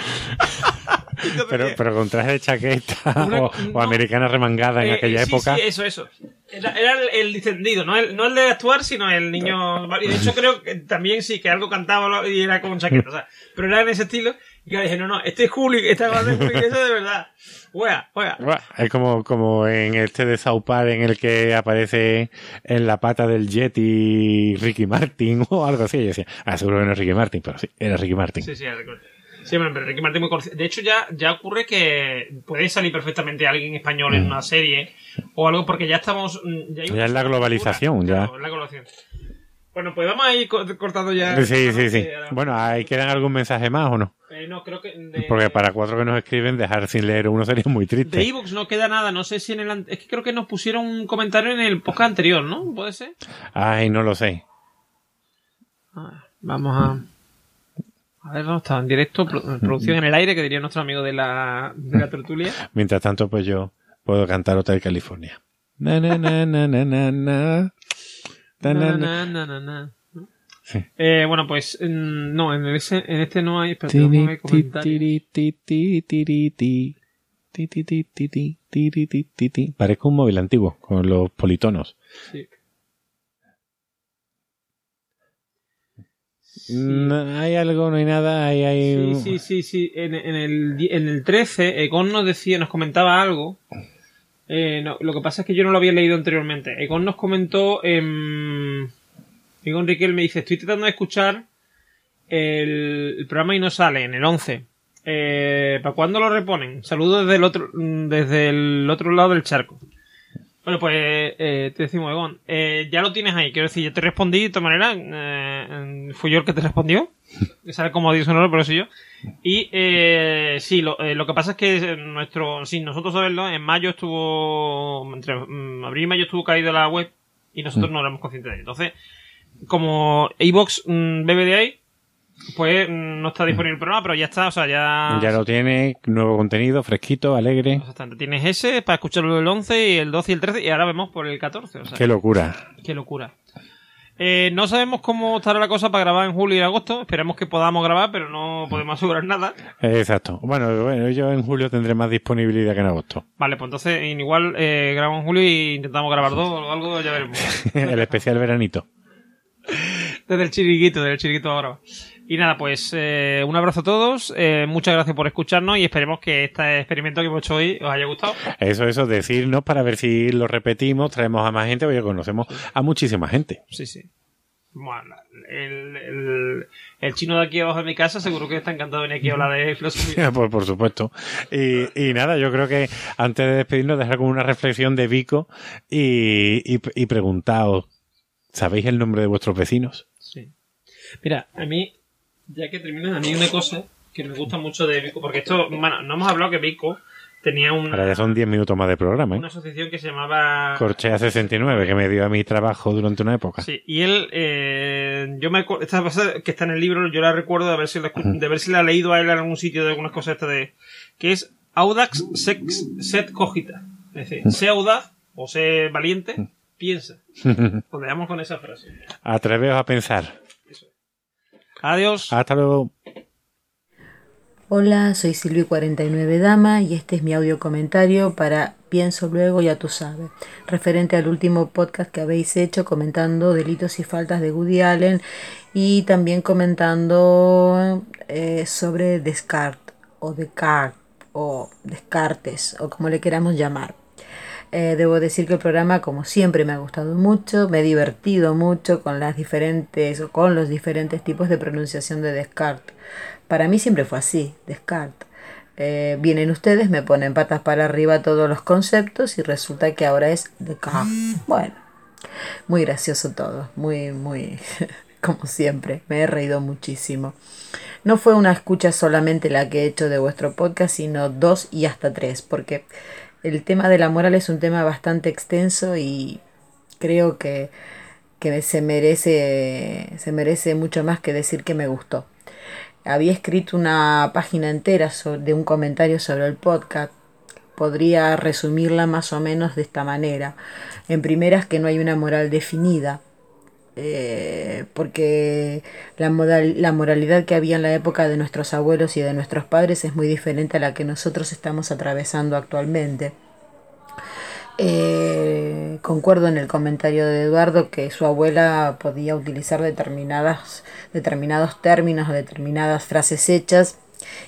Pero, pero con traje de chaqueta <laughs> Una- o, no. o americana remangada en Eh, aquella sí, época. Sí, eso, eso. Era, era el, el distendido, no el, no el de actuar, sino el niño. Y de hecho, creo que también sí, que algo cantaba y era con chaqueta, o sea, pero era en ese estilo. Y yo dije, no, no, este es Julio, esta es Julio, eso de verdad. Wea, wea. Es como, como en este de South Park en el que aparece en la pata del Yeti Ricky Martin <laughs> o algo así. Yo decía, ah, seguro que no es Ricky Martin, pero sí, era Ricky Martin. Sí, sí, recuerdo. Sí, bueno, pero Ricky Martin muy conocido. De hecho, ya, ya ocurre que puede salir perfectamente alguien español en una serie o algo, porque ya estamos. mm, Ya, hay Ya una es la globalización, ya. Claro, la globalización. Bueno, pues vamos a ir co- cortando ya. Sí, sí, sí. Bueno, ¿ahí quedan algún mensaje más o no? eh, no, creo que. de- Porque para cuatro que nos escriben, dejar sin leer uno sería muy De triste. Evox no queda nada, no sé si en el... Es que creo que nos pusieron un comentario en el podcast anterior, ¿no? ¿Puede ser? Ay, no lo sé. Ah, vamos a... A ver, no, estaba en directo, pro- producción en el aire, que diría nuestro amigo de la, de la tertulia. <laughs> Mientras tanto, pues yo puedo cantar de California. Na, na, na, na, na, na, na. Na, na. Sí. Eh, bueno, pues mm, no, en, ese, en este no hay... Espérate, comentarios. Parezco un móvil antiguo con los politonos. Sí. No, hay algo, no hay nada, hay, hay... Sí, sí, sí, sí. En, en el, en el 13, Egon nos decía, nos comentaba algo. Eh, no, lo que pasa es que yo no lo había leído anteriormente. Egon nos comentó. em, Egon Riquel me dice: Estoy tratando de escuchar el, el programa y no sale, en el 11. Eh, ¿Para cuándo lo reponen? Saludos desde el otro, desde el otro lado del charco. Bueno, pues eh, te decimos, Egon, eh, ya lo tienes ahí. Quiero decir, yo te respondí de todas maneras. eh, fui yo el que te respondió. <laughs> Sabe cómo dice sonoro, pero soy yo. Y eh, sí, lo, eh, lo que pasa es que nuestro, sin nosotros saberlo, en mayo estuvo, entre mm, abril y mayo estuvo caída la web y nosotros no éramos conscientes de ello. Entonces, como Evox mm, bebe de ahí, pues no está disponible el programa, pero ya está, o sea, ya... Ya lo tiene, nuevo contenido, fresquito, alegre. Exactamente. Tienes ese para escucharlo el 11 y el 12 y el 13 y ahora vemos por el 14. O sea, Qué locura. Qué locura. Eh, no sabemos cómo estará la cosa para grabar en julio y agosto. Esperemos que podamos grabar, pero no podemos asegurar nada. Exacto. Bueno, bueno, yo en julio tendré más disponibilidad que en agosto. Vale, pues entonces igual eh, grabamos en julio y intentamos grabar dos o algo, ya veremos. <laughs> el especial veranito. Desde el chiriquito, desde el chiriquito ahora. Y nada, pues eh, un abrazo a todos, eh, muchas gracias por escucharnos y esperemos que este experimento que hemos hecho hoy os haya gustado. Eso, eso, decirnos para ver si lo repetimos, traemos a más gente, porque conocemos a muchísima gente. Sí, sí. Bueno, el, el, el, chino de aquí abajo de mi casa seguro que está encantado de venir aquí a hablar de filosofía. <laughs> por, por supuesto. Y, y, nada, yo creo que antes de despedirnos, dejar como una reflexión de Vico y, y, y preguntaos, ¿sabéis el nombre de vuestros vecinos? Sí. Mira, a mí ya que terminas, a mí una cosa que me gusta mucho de Vico, porque esto, bueno, no hemos hablado que Vico tenía una... Ahora ya son 10 minutos más de programa, ¿eh? Una asociación que se llamaba... Corchea 69, que me dio a mi trabajo durante una época. Sí, y él, eh, yo me esta cosa que está en el libro, yo la recuerdo de ver si la, de ver si la he leído a él en algún sitio de algunas cosas esta de... que es Audax sex, set cogita. Es decir, sé audaz o sé valiente, piensa. <laughs> Pues con esa frase. Atreveos a pensar. Adiós. Hasta luego. Hola, soy Silvi49 Dama y este es mi audio comentario para Pienso Luego, ya tú sabes, referente al último podcast que habéis hecho comentando delitos y faltas de Woody Allen y también comentando eh, sobre Descartes o Descartes o Descartes o como le queramos llamar. Eh, debo decir que el programa, como siempre, me ha gustado mucho, me he divertido mucho con las diferentes o con los diferentes tipos de pronunciación de Descartes. Para mí siempre fue así, Descartes. Eh, vienen ustedes, me ponen patas para arriba todos los conceptos y resulta que ahora es Descartes. Bueno, muy gracioso todo, muy, muy, <laughs> como siempre, me he reído muchísimo. No fue una escucha solamente la que he hecho de vuestro podcast, sino dos y hasta tres, porque el tema de la moral es un tema bastante extenso y creo que, que se, merece, se merece mucho más que decir que me gustó. Había escrito una página entera de un comentario sobre el podcast. Podría resumirla más o menos de esta manera. En primeras que no hay una moral definida. Eh, porque la, moral, la moralidad que había en la época de nuestros abuelos y de nuestros padres es muy diferente a la que nosotros estamos atravesando actualmente. Eh, concuerdo en el comentario de Eduardo que su abuela podía utilizar determinadas, determinados términos determinadas frases hechas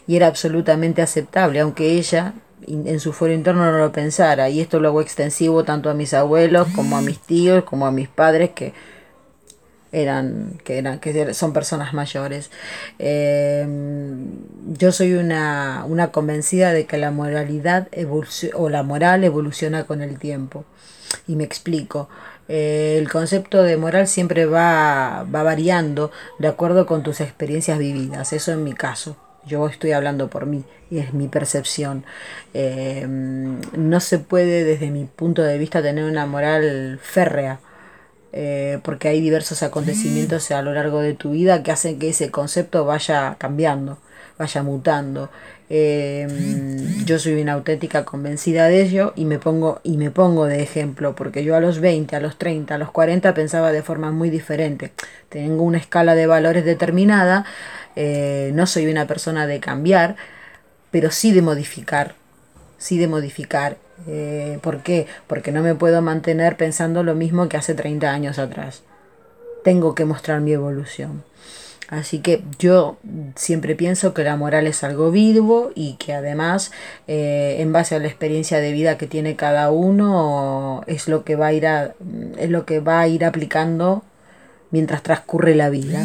y era absolutamente aceptable, aunque ella en su foro interno no lo pensara. Y esto lo hago extensivo tanto a mis abuelos como a mis tíos, como a mis padres que eran que eran que son personas mayores. Eh, yo soy una, una, convencida de que la moralidad o la moral evoluciona con el tiempo. Y me explico. Eh, el concepto de moral siempre va, va variando de acuerdo con tus experiencias vividas. Eso en mi caso. Yo estoy hablando por mí y es mi percepción. Eh, no se puede desde mi punto de vista tener una moral férrea eh, porque hay diversos acontecimientos a lo largo de tu vida que hacen que ese concepto vaya cambiando, vaya mutando. Eh, yo soy una auténtica convencida de ello y me pongo y me pongo de ejemplo porque yo a los 20, a los 30, a los 40 pensaba de forma muy diferente. Tengo una escala de valores determinada, eh, no soy una persona de cambiar, pero sí de modificar, sí de modificar eh, ¿Por qué? Porque no me puedo mantener pensando lo mismo que hace 30 años atrás. Tengo que mostrar mi evolución. Así que yo siempre pienso que la moral es algo vivo y que además, eh, en base a la experiencia de vida que tiene cada uno, es lo que va a ir a, es lo que va a ir aplicando mientras transcurre la vida.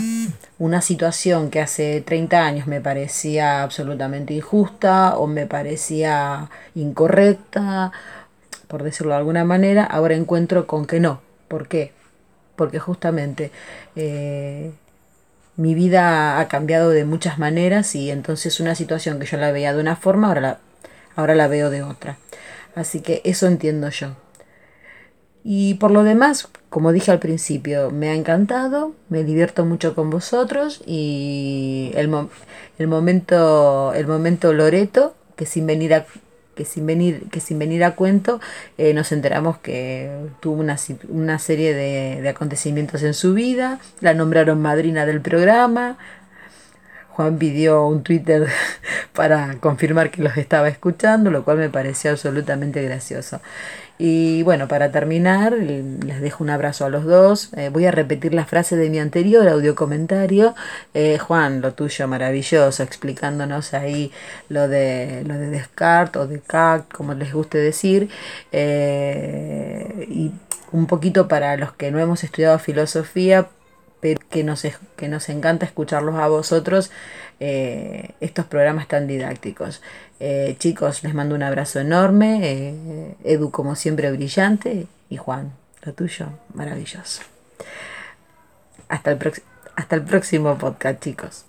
Una situación que hace 30 años me parecía absolutamente injusta o me parecía incorrecta, por decirlo de alguna manera, ahora encuentro con que no. ¿Por qué? Porque justamente eh, mi vida ha cambiado de muchas maneras y entonces una situación que yo la veía de una forma, ahora la, ahora la veo de otra. Así que eso entiendo yo. Y por lo demás, como dije al principio, me ha encantado, me divierto mucho con vosotros y el, el momento el momento Loreto, que sin venir a que sin venir, que sin venir a cuento eh, nos enteramos que tuvo una, una serie de, de, acontecimientos en su vida, la nombraron madrina del programa, Juan pidió un Twitter <laughs> para confirmar que los estaba escuchando, lo cual me pareció absolutamente gracioso. Y bueno, para terminar, les dejo un abrazo a los dos. Eh, voy a repetir la frase de mi anterior audio comentario. Eh, Juan, lo tuyo maravilloso, explicándonos ahí lo de, lo de Descartes o Descartes, como les guste decir. Eh, y un poquito para los que no hemos estudiado filosofía, pero que nos, que nos encanta escucharlos a vosotros, estos programas tan didácticos. Eh, chicos, les mando un abrazo enorme. Eh, Edu, como siempre, brillante. Y Juan, lo tuyo, maravilloso. Hasta el, hasta el próximo podcast, chicos.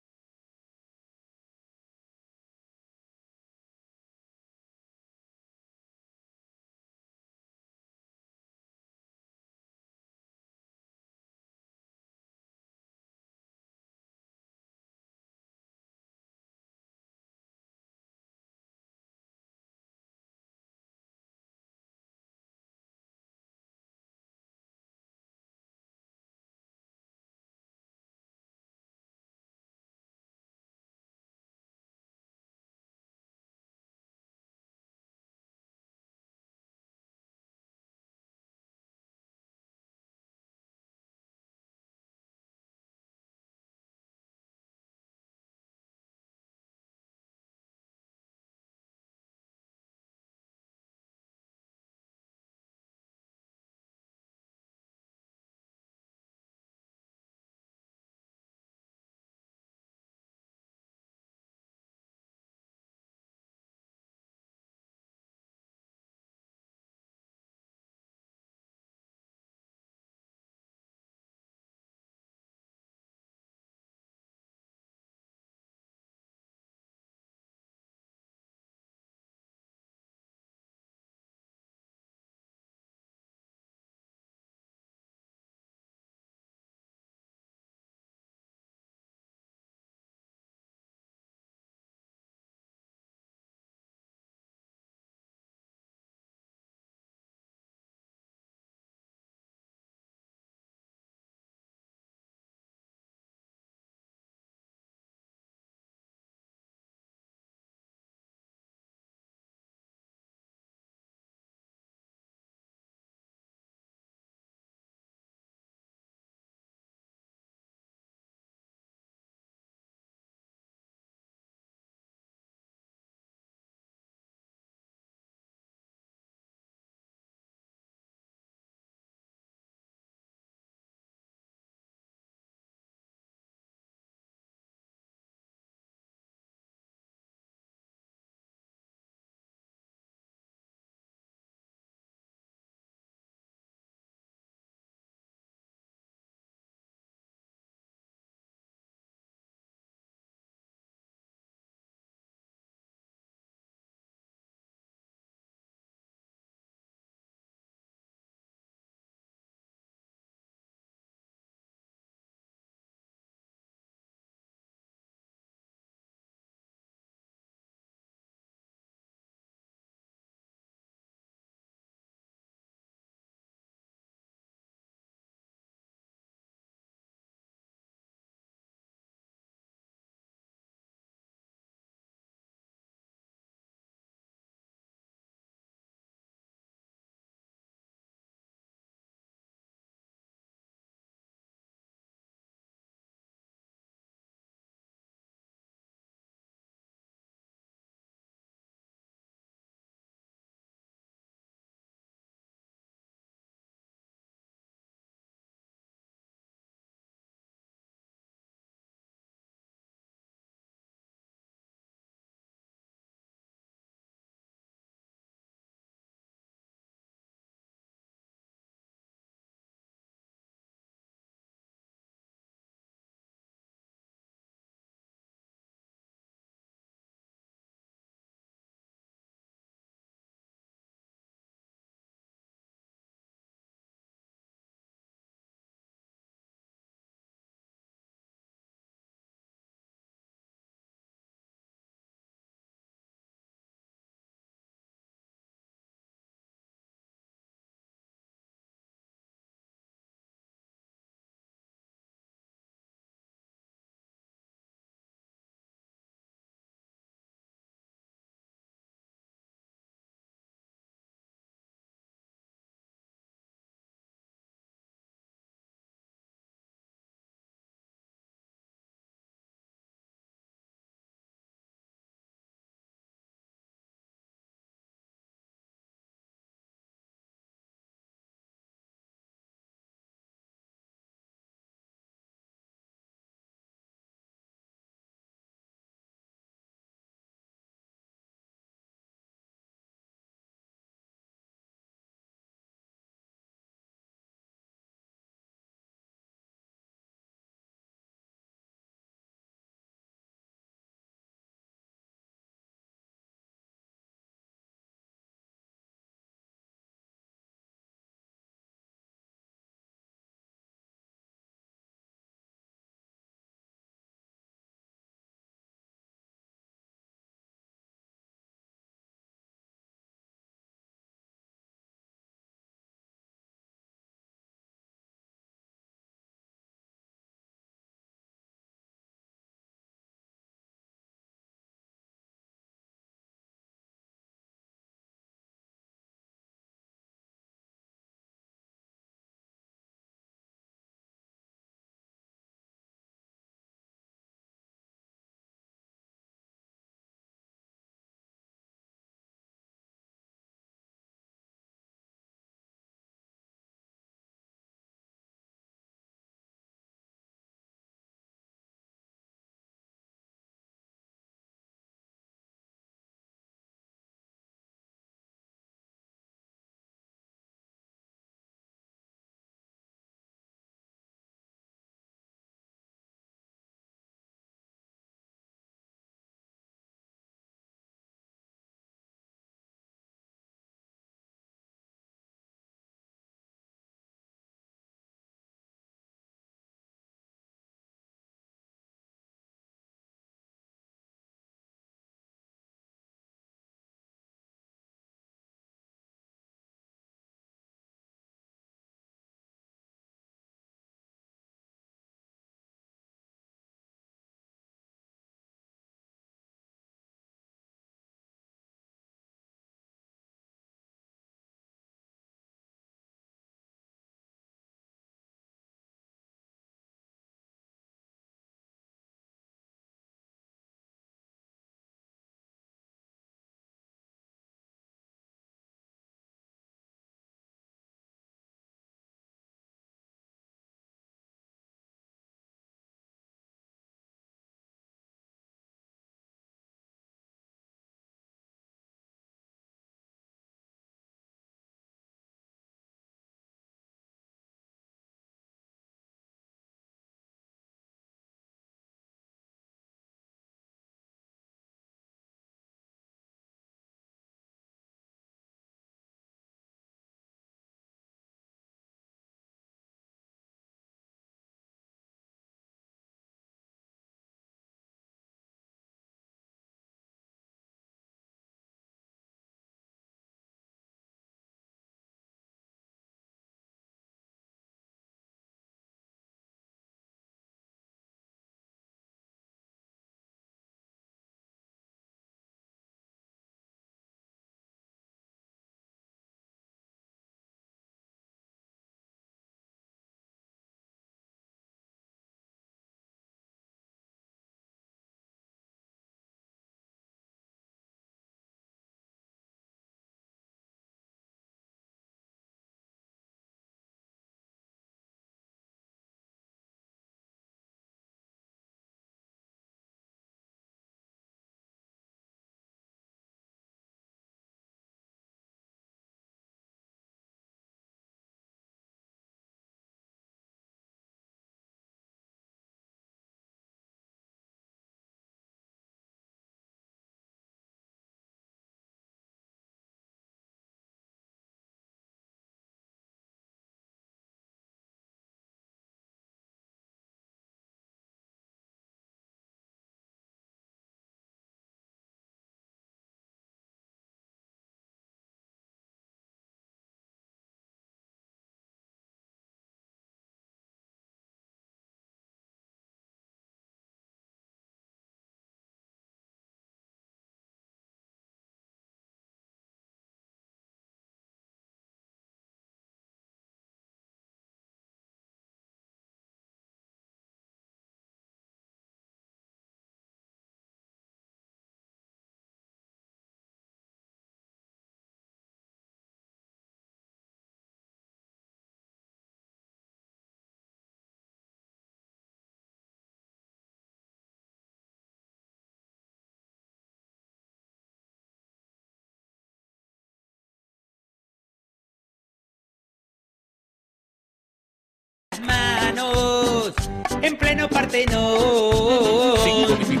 En pleno Partenón. Sin.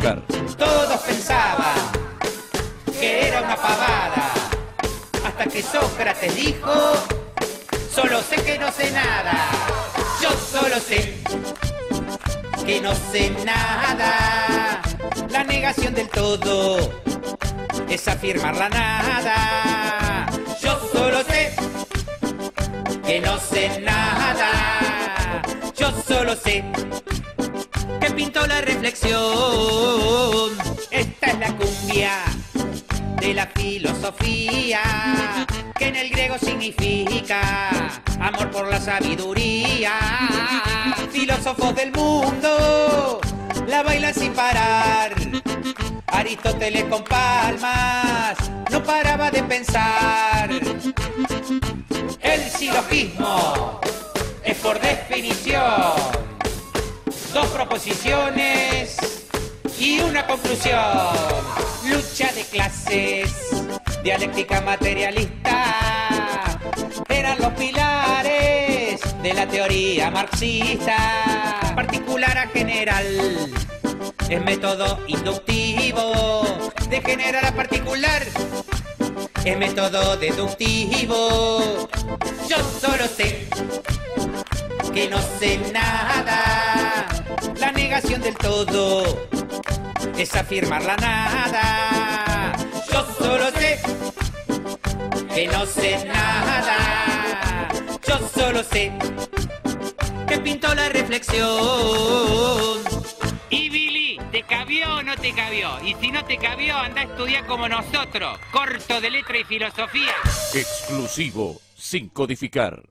Todos pensaban que era una pavada, hasta que Sócrates dijo, solo sé que no sé nada, yo solo sé que no sé nada. La negación del todo es afirmar la nada. Yo solo sé que no sé nada. Yo solo sé pintó la reflexión. Esta es la cumbia de la filosofía, que en el griego significa amor por la sabiduría. Filósofos del mundo la bailan sin parar. Aristóteles con palmas no paraba de pensar. El silogismo es por definición dos proposiciones y una conclusión. Lucha de clases, dialéctica materialista, eran los pilares de la teoría marxista. Particular a general, es método inductivo, de general a particular. Es método deductivo. Yo solo sé que no sé nada. La negación del todo es afirmar la nada. Yo solo sé que no sé nada. Yo solo sé que pintó la reflexión. Y Billy, ¿te cabió o no te cabió? Y si no te cabió, anda a estudiar como nosotros, corto de letra y filosofía. Exclusivo. Sin codificar.